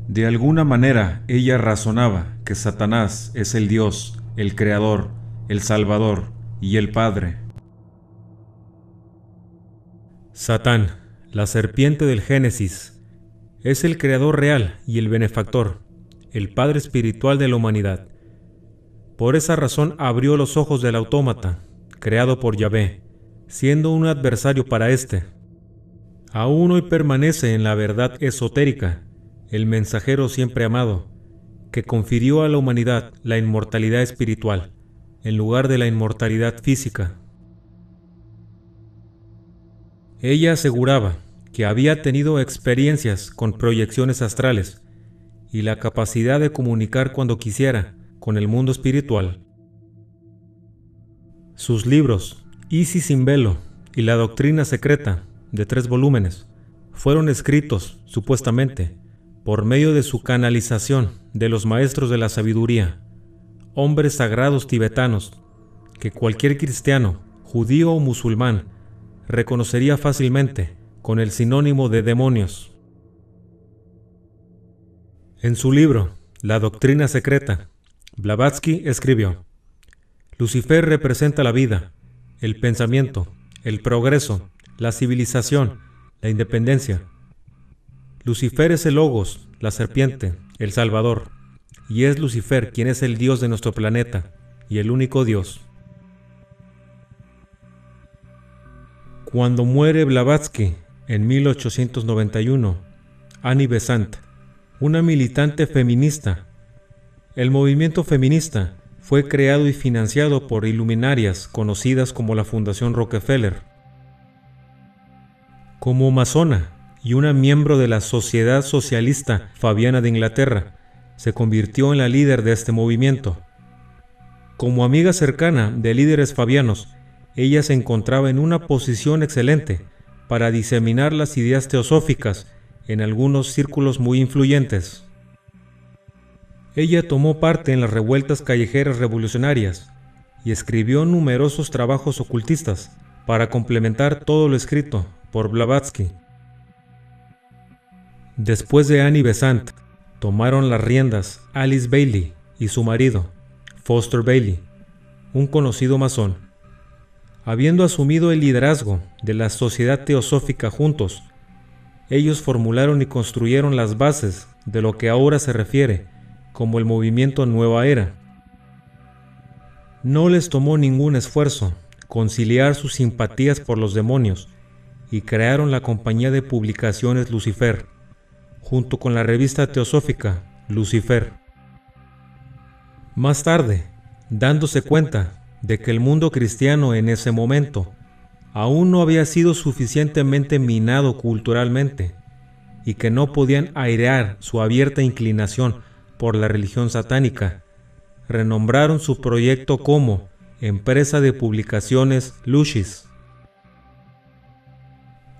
De alguna manera ella razonaba que Satanás es el Dios, el Creador, el Salvador y el Padre. Satán, la serpiente del Génesis, es el Creador real y el benefactor, el Padre espiritual de la humanidad. Por esa razón abrió los ojos del autómata, creado por Yahvé, siendo un adversario para éste. Aún hoy permanece en la verdad esotérica el mensajero siempre amado, que confirió a la humanidad la inmortalidad espiritual, en lugar de la inmortalidad física. Ella aseguraba que había tenido experiencias con proyecciones astrales y la capacidad de comunicar cuando quisiera con el mundo espiritual. Sus libros, Isis sin velo y La Doctrina Secreta, de tres volúmenes, fueron escritos, supuestamente, por medio de su canalización de los maestros de la sabiduría, hombres sagrados tibetanos, que cualquier cristiano, judío o musulmán reconocería fácilmente con el sinónimo de demonios. En su libro, La Doctrina Secreta, Blavatsky escribió, Lucifer representa la vida, el pensamiento, el progreso, la civilización, la independencia, Lucifer es el Logos, la serpiente, el Salvador, y es Lucifer quien es el Dios de nuestro planeta y el único Dios. Cuando muere Blavatsky en 1891, Annie Besant, una militante feminista, el movimiento feminista fue creado y financiado por iluminarias conocidas como la Fundación Rockefeller. Como masona, y una miembro de la Sociedad Socialista Fabiana de Inglaterra, se convirtió en la líder de este movimiento. Como amiga cercana de líderes fabianos, ella se encontraba en una posición excelente para diseminar las ideas teosóficas en algunos círculos muy influyentes. Ella tomó parte en las revueltas callejeras revolucionarias y escribió numerosos trabajos ocultistas para complementar todo lo escrito por Blavatsky. Después de Annie Besant, tomaron las riendas Alice Bailey y su marido, Foster Bailey, un conocido masón. Habiendo asumido el liderazgo de la Sociedad Teosófica juntos, ellos formularon y construyeron las bases de lo que ahora se refiere como el movimiento Nueva Era. No les tomó ningún esfuerzo conciliar sus simpatías por los demonios y crearon la compañía de publicaciones Lucifer, junto con la revista teosófica Lucifer. Más tarde, dándose cuenta de que el mundo cristiano en ese momento aún no había sido suficientemente minado culturalmente y que no podían airear su abierta inclinación por la religión satánica, renombraron su proyecto como Empresa de Publicaciones Lucis.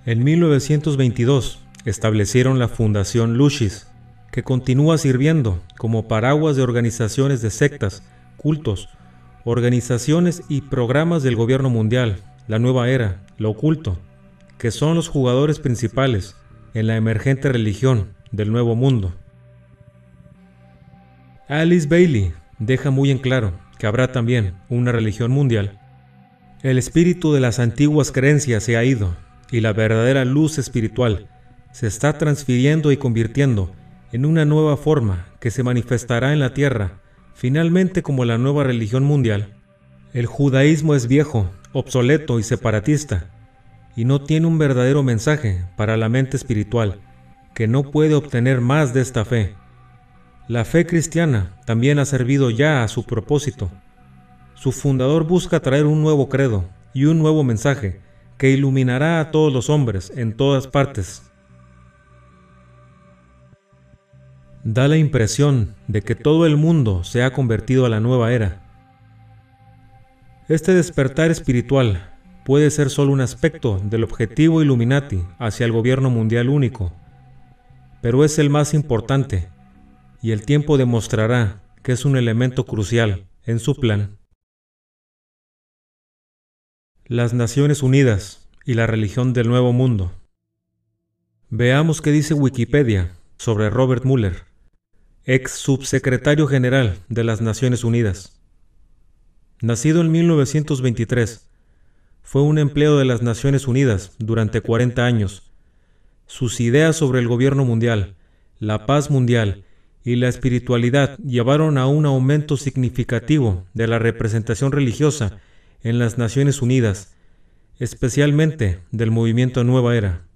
En 1922 establecieron la Fundación Lucis, que continúa sirviendo como paraguas de organizaciones de sectas, cultos, organizaciones y programas del gobierno mundial, la nueva era, lo oculto, que son los jugadores principales en la emergente religión del nuevo mundo. Alice Bailey deja muy en claro que habrá también una religión mundial. El espíritu de las antiguas creencias se ha ido y la verdadera luz espiritual se está transfiriendo y convirtiendo en una nueva forma que se manifestará en la tierra, finalmente como la nueva religión mundial. El judaísmo es viejo, obsoleto y separatista, y no tiene un verdadero mensaje para la mente espiritual, que no puede obtener más de esta fe. La fe cristiana también ha servido ya a su propósito. Su fundador busca traer un nuevo credo y un nuevo mensaje que iluminará a todos los hombres en todas partes. Da la impresión de que todo el mundo se ha convertido a la nueva era. Este despertar espiritual puede ser solo un aspecto del objetivo Illuminati hacia el gobierno mundial único, pero es el más importante, y el tiempo demostrará que es un elemento crucial en su plan. Las Naciones Unidas y la religión del Nuevo Mundo. Veamos qué dice Wikipedia sobre Robert Mueller, ex subsecretario general de las Naciones Unidas. Nacido en 1923, fue un empleado de las Naciones Unidas durante 40 años. Sus ideas sobre el gobierno mundial, la paz mundial y la espiritualidad llevaron a un aumento significativo de la representación religiosa en las Naciones Unidas, especialmente del movimiento Nueva Era.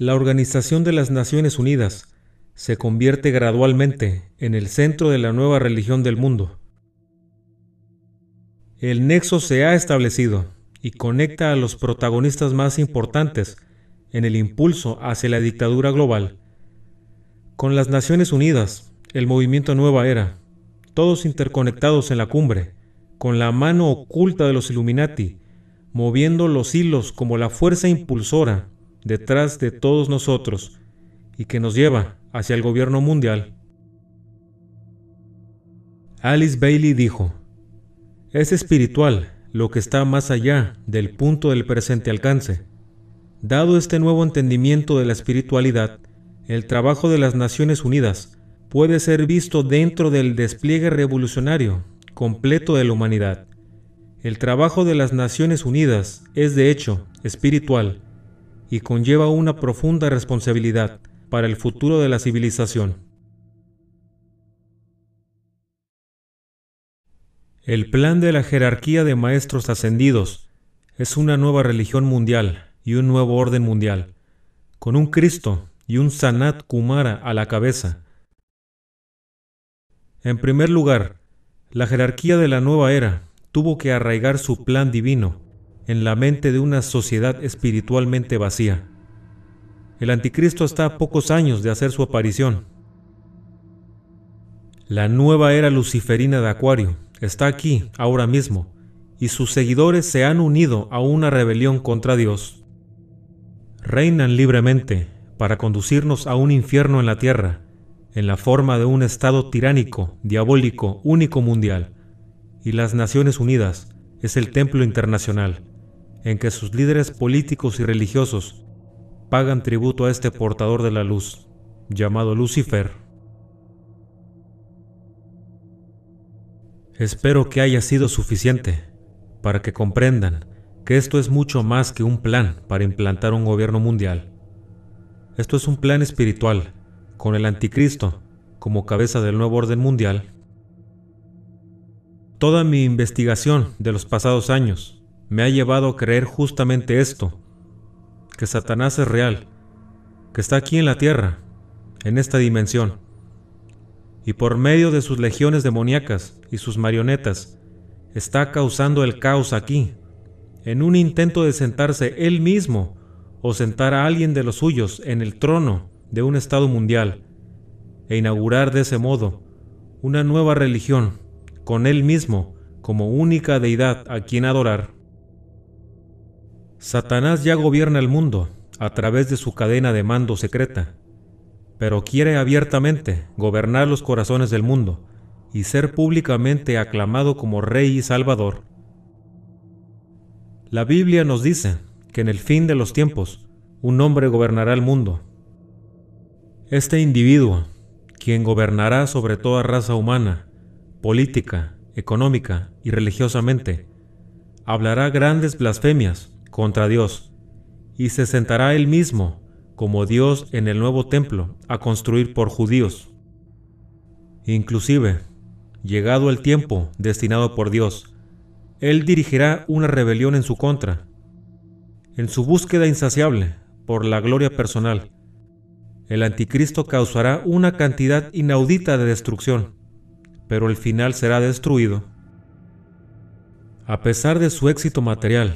La Organización de las Naciones Unidas se convierte gradualmente en el centro de la nueva religión del mundo. El nexo se ha establecido y conecta a los protagonistas más importantes en el impulso hacia la dictadura global. Con las Naciones Unidas, el movimiento Nueva Era, todos interconectados en la cumbre, con la mano oculta de los Illuminati, moviendo los hilos como la fuerza impulsora detrás de todos nosotros y que nos lleva hacia el gobierno mundial. Alice Bailey dijo, es espiritual lo que está más allá del punto del presente alcance. Dado este nuevo entendimiento de la espiritualidad, el trabajo de las Naciones Unidas puede ser visto dentro del despliegue revolucionario completo de la humanidad. El trabajo de las Naciones Unidas es de hecho espiritual y conlleva una profunda responsabilidad para el futuro de la civilización. El plan de la jerarquía de maestros ascendidos es una nueva religión mundial y un nuevo orden mundial, con un Cristo y un Sanat Kumara a la cabeza. En primer lugar, la jerarquía de la nueva era tuvo que arraigar su plan divino en la mente de una sociedad espiritualmente vacía. El anticristo está a pocos años de hacer su aparición. La nueva era luciferina de Acuario está aquí ahora mismo y sus seguidores se han unido a una rebelión contra Dios. Reinan libremente para conducirnos a un infierno en la tierra, en la forma de un Estado tiránico, diabólico, único mundial. Y las Naciones Unidas es el templo internacional, en que sus líderes políticos y religiosos pagan tributo a este portador de la luz, llamado Lucifer. Espero que haya sido suficiente para que comprendan que esto es mucho más que un plan para implantar un gobierno mundial. Esto es un plan espiritual, con el anticristo como cabeza del nuevo orden mundial. Toda mi investigación de los pasados años me ha llevado a creer justamente esto, que Satanás es real, que está aquí en la tierra, en esta dimensión, y por medio de sus legiones demoníacas y sus marionetas, está causando el caos aquí, en un intento de sentarse él mismo o sentar a alguien de los suyos en el trono de un Estado mundial e inaugurar de ese modo una nueva religión con él mismo como única deidad a quien adorar. Satanás ya gobierna el mundo a través de su cadena de mando secreta, pero quiere abiertamente gobernar los corazones del mundo y ser públicamente aclamado como Rey y Salvador. La Biblia nos dice que en el fin de los tiempos un hombre gobernará el mundo. Este individuo, quien gobernará sobre toda raza humana, política, económica y religiosamente, hablará grandes blasfemias contra Dios y se sentará él mismo como Dios en el nuevo templo a construir por judíos. Inclusive, llegado el tiempo destinado por Dios, Él dirigirá una rebelión en su contra. En su búsqueda insaciable por la gloria personal, el anticristo causará una cantidad inaudita de destrucción, pero el final será destruido. A pesar de su éxito material,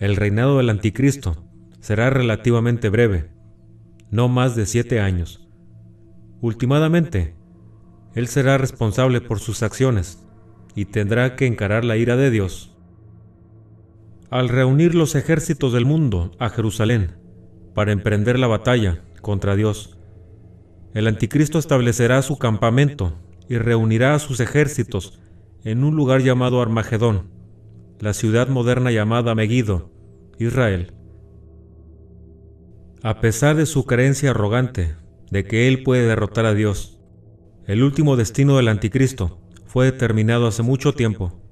el reinado del anticristo será relativamente breve, no más de siete años. Últimamente, él será responsable por sus acciones y tendrá que encarar la ira de Dios. Al reunir los ejércitos del mundo a Jerusalén para emprender la batalla contra Dios, el anticristo establecerá su campamento y reunirá a sus ejércitos en un lugar llamado Armagedón, la ciudad moderna llamada Megiddo, Israel. A pesar de su creencia arrogante de que él puede derrotar a Dios, el último destino del anticristo fue determinado hace mucho tiempo.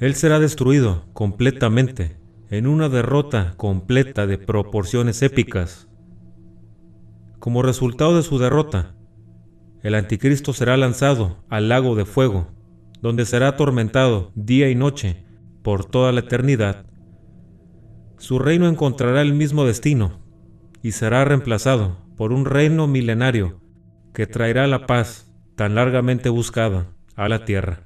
Él será destruido completamente en una derrota completa de proporciones épicas. Como resultado de su derrota, el anticristo será lanzado al lago de fuego, donde será atormentado día y noche por toda la eternidad. Su reino encontrará el mismo destino y será reemplazado por un reino milenario que traerá la paz tan largamente buscada a la tierra.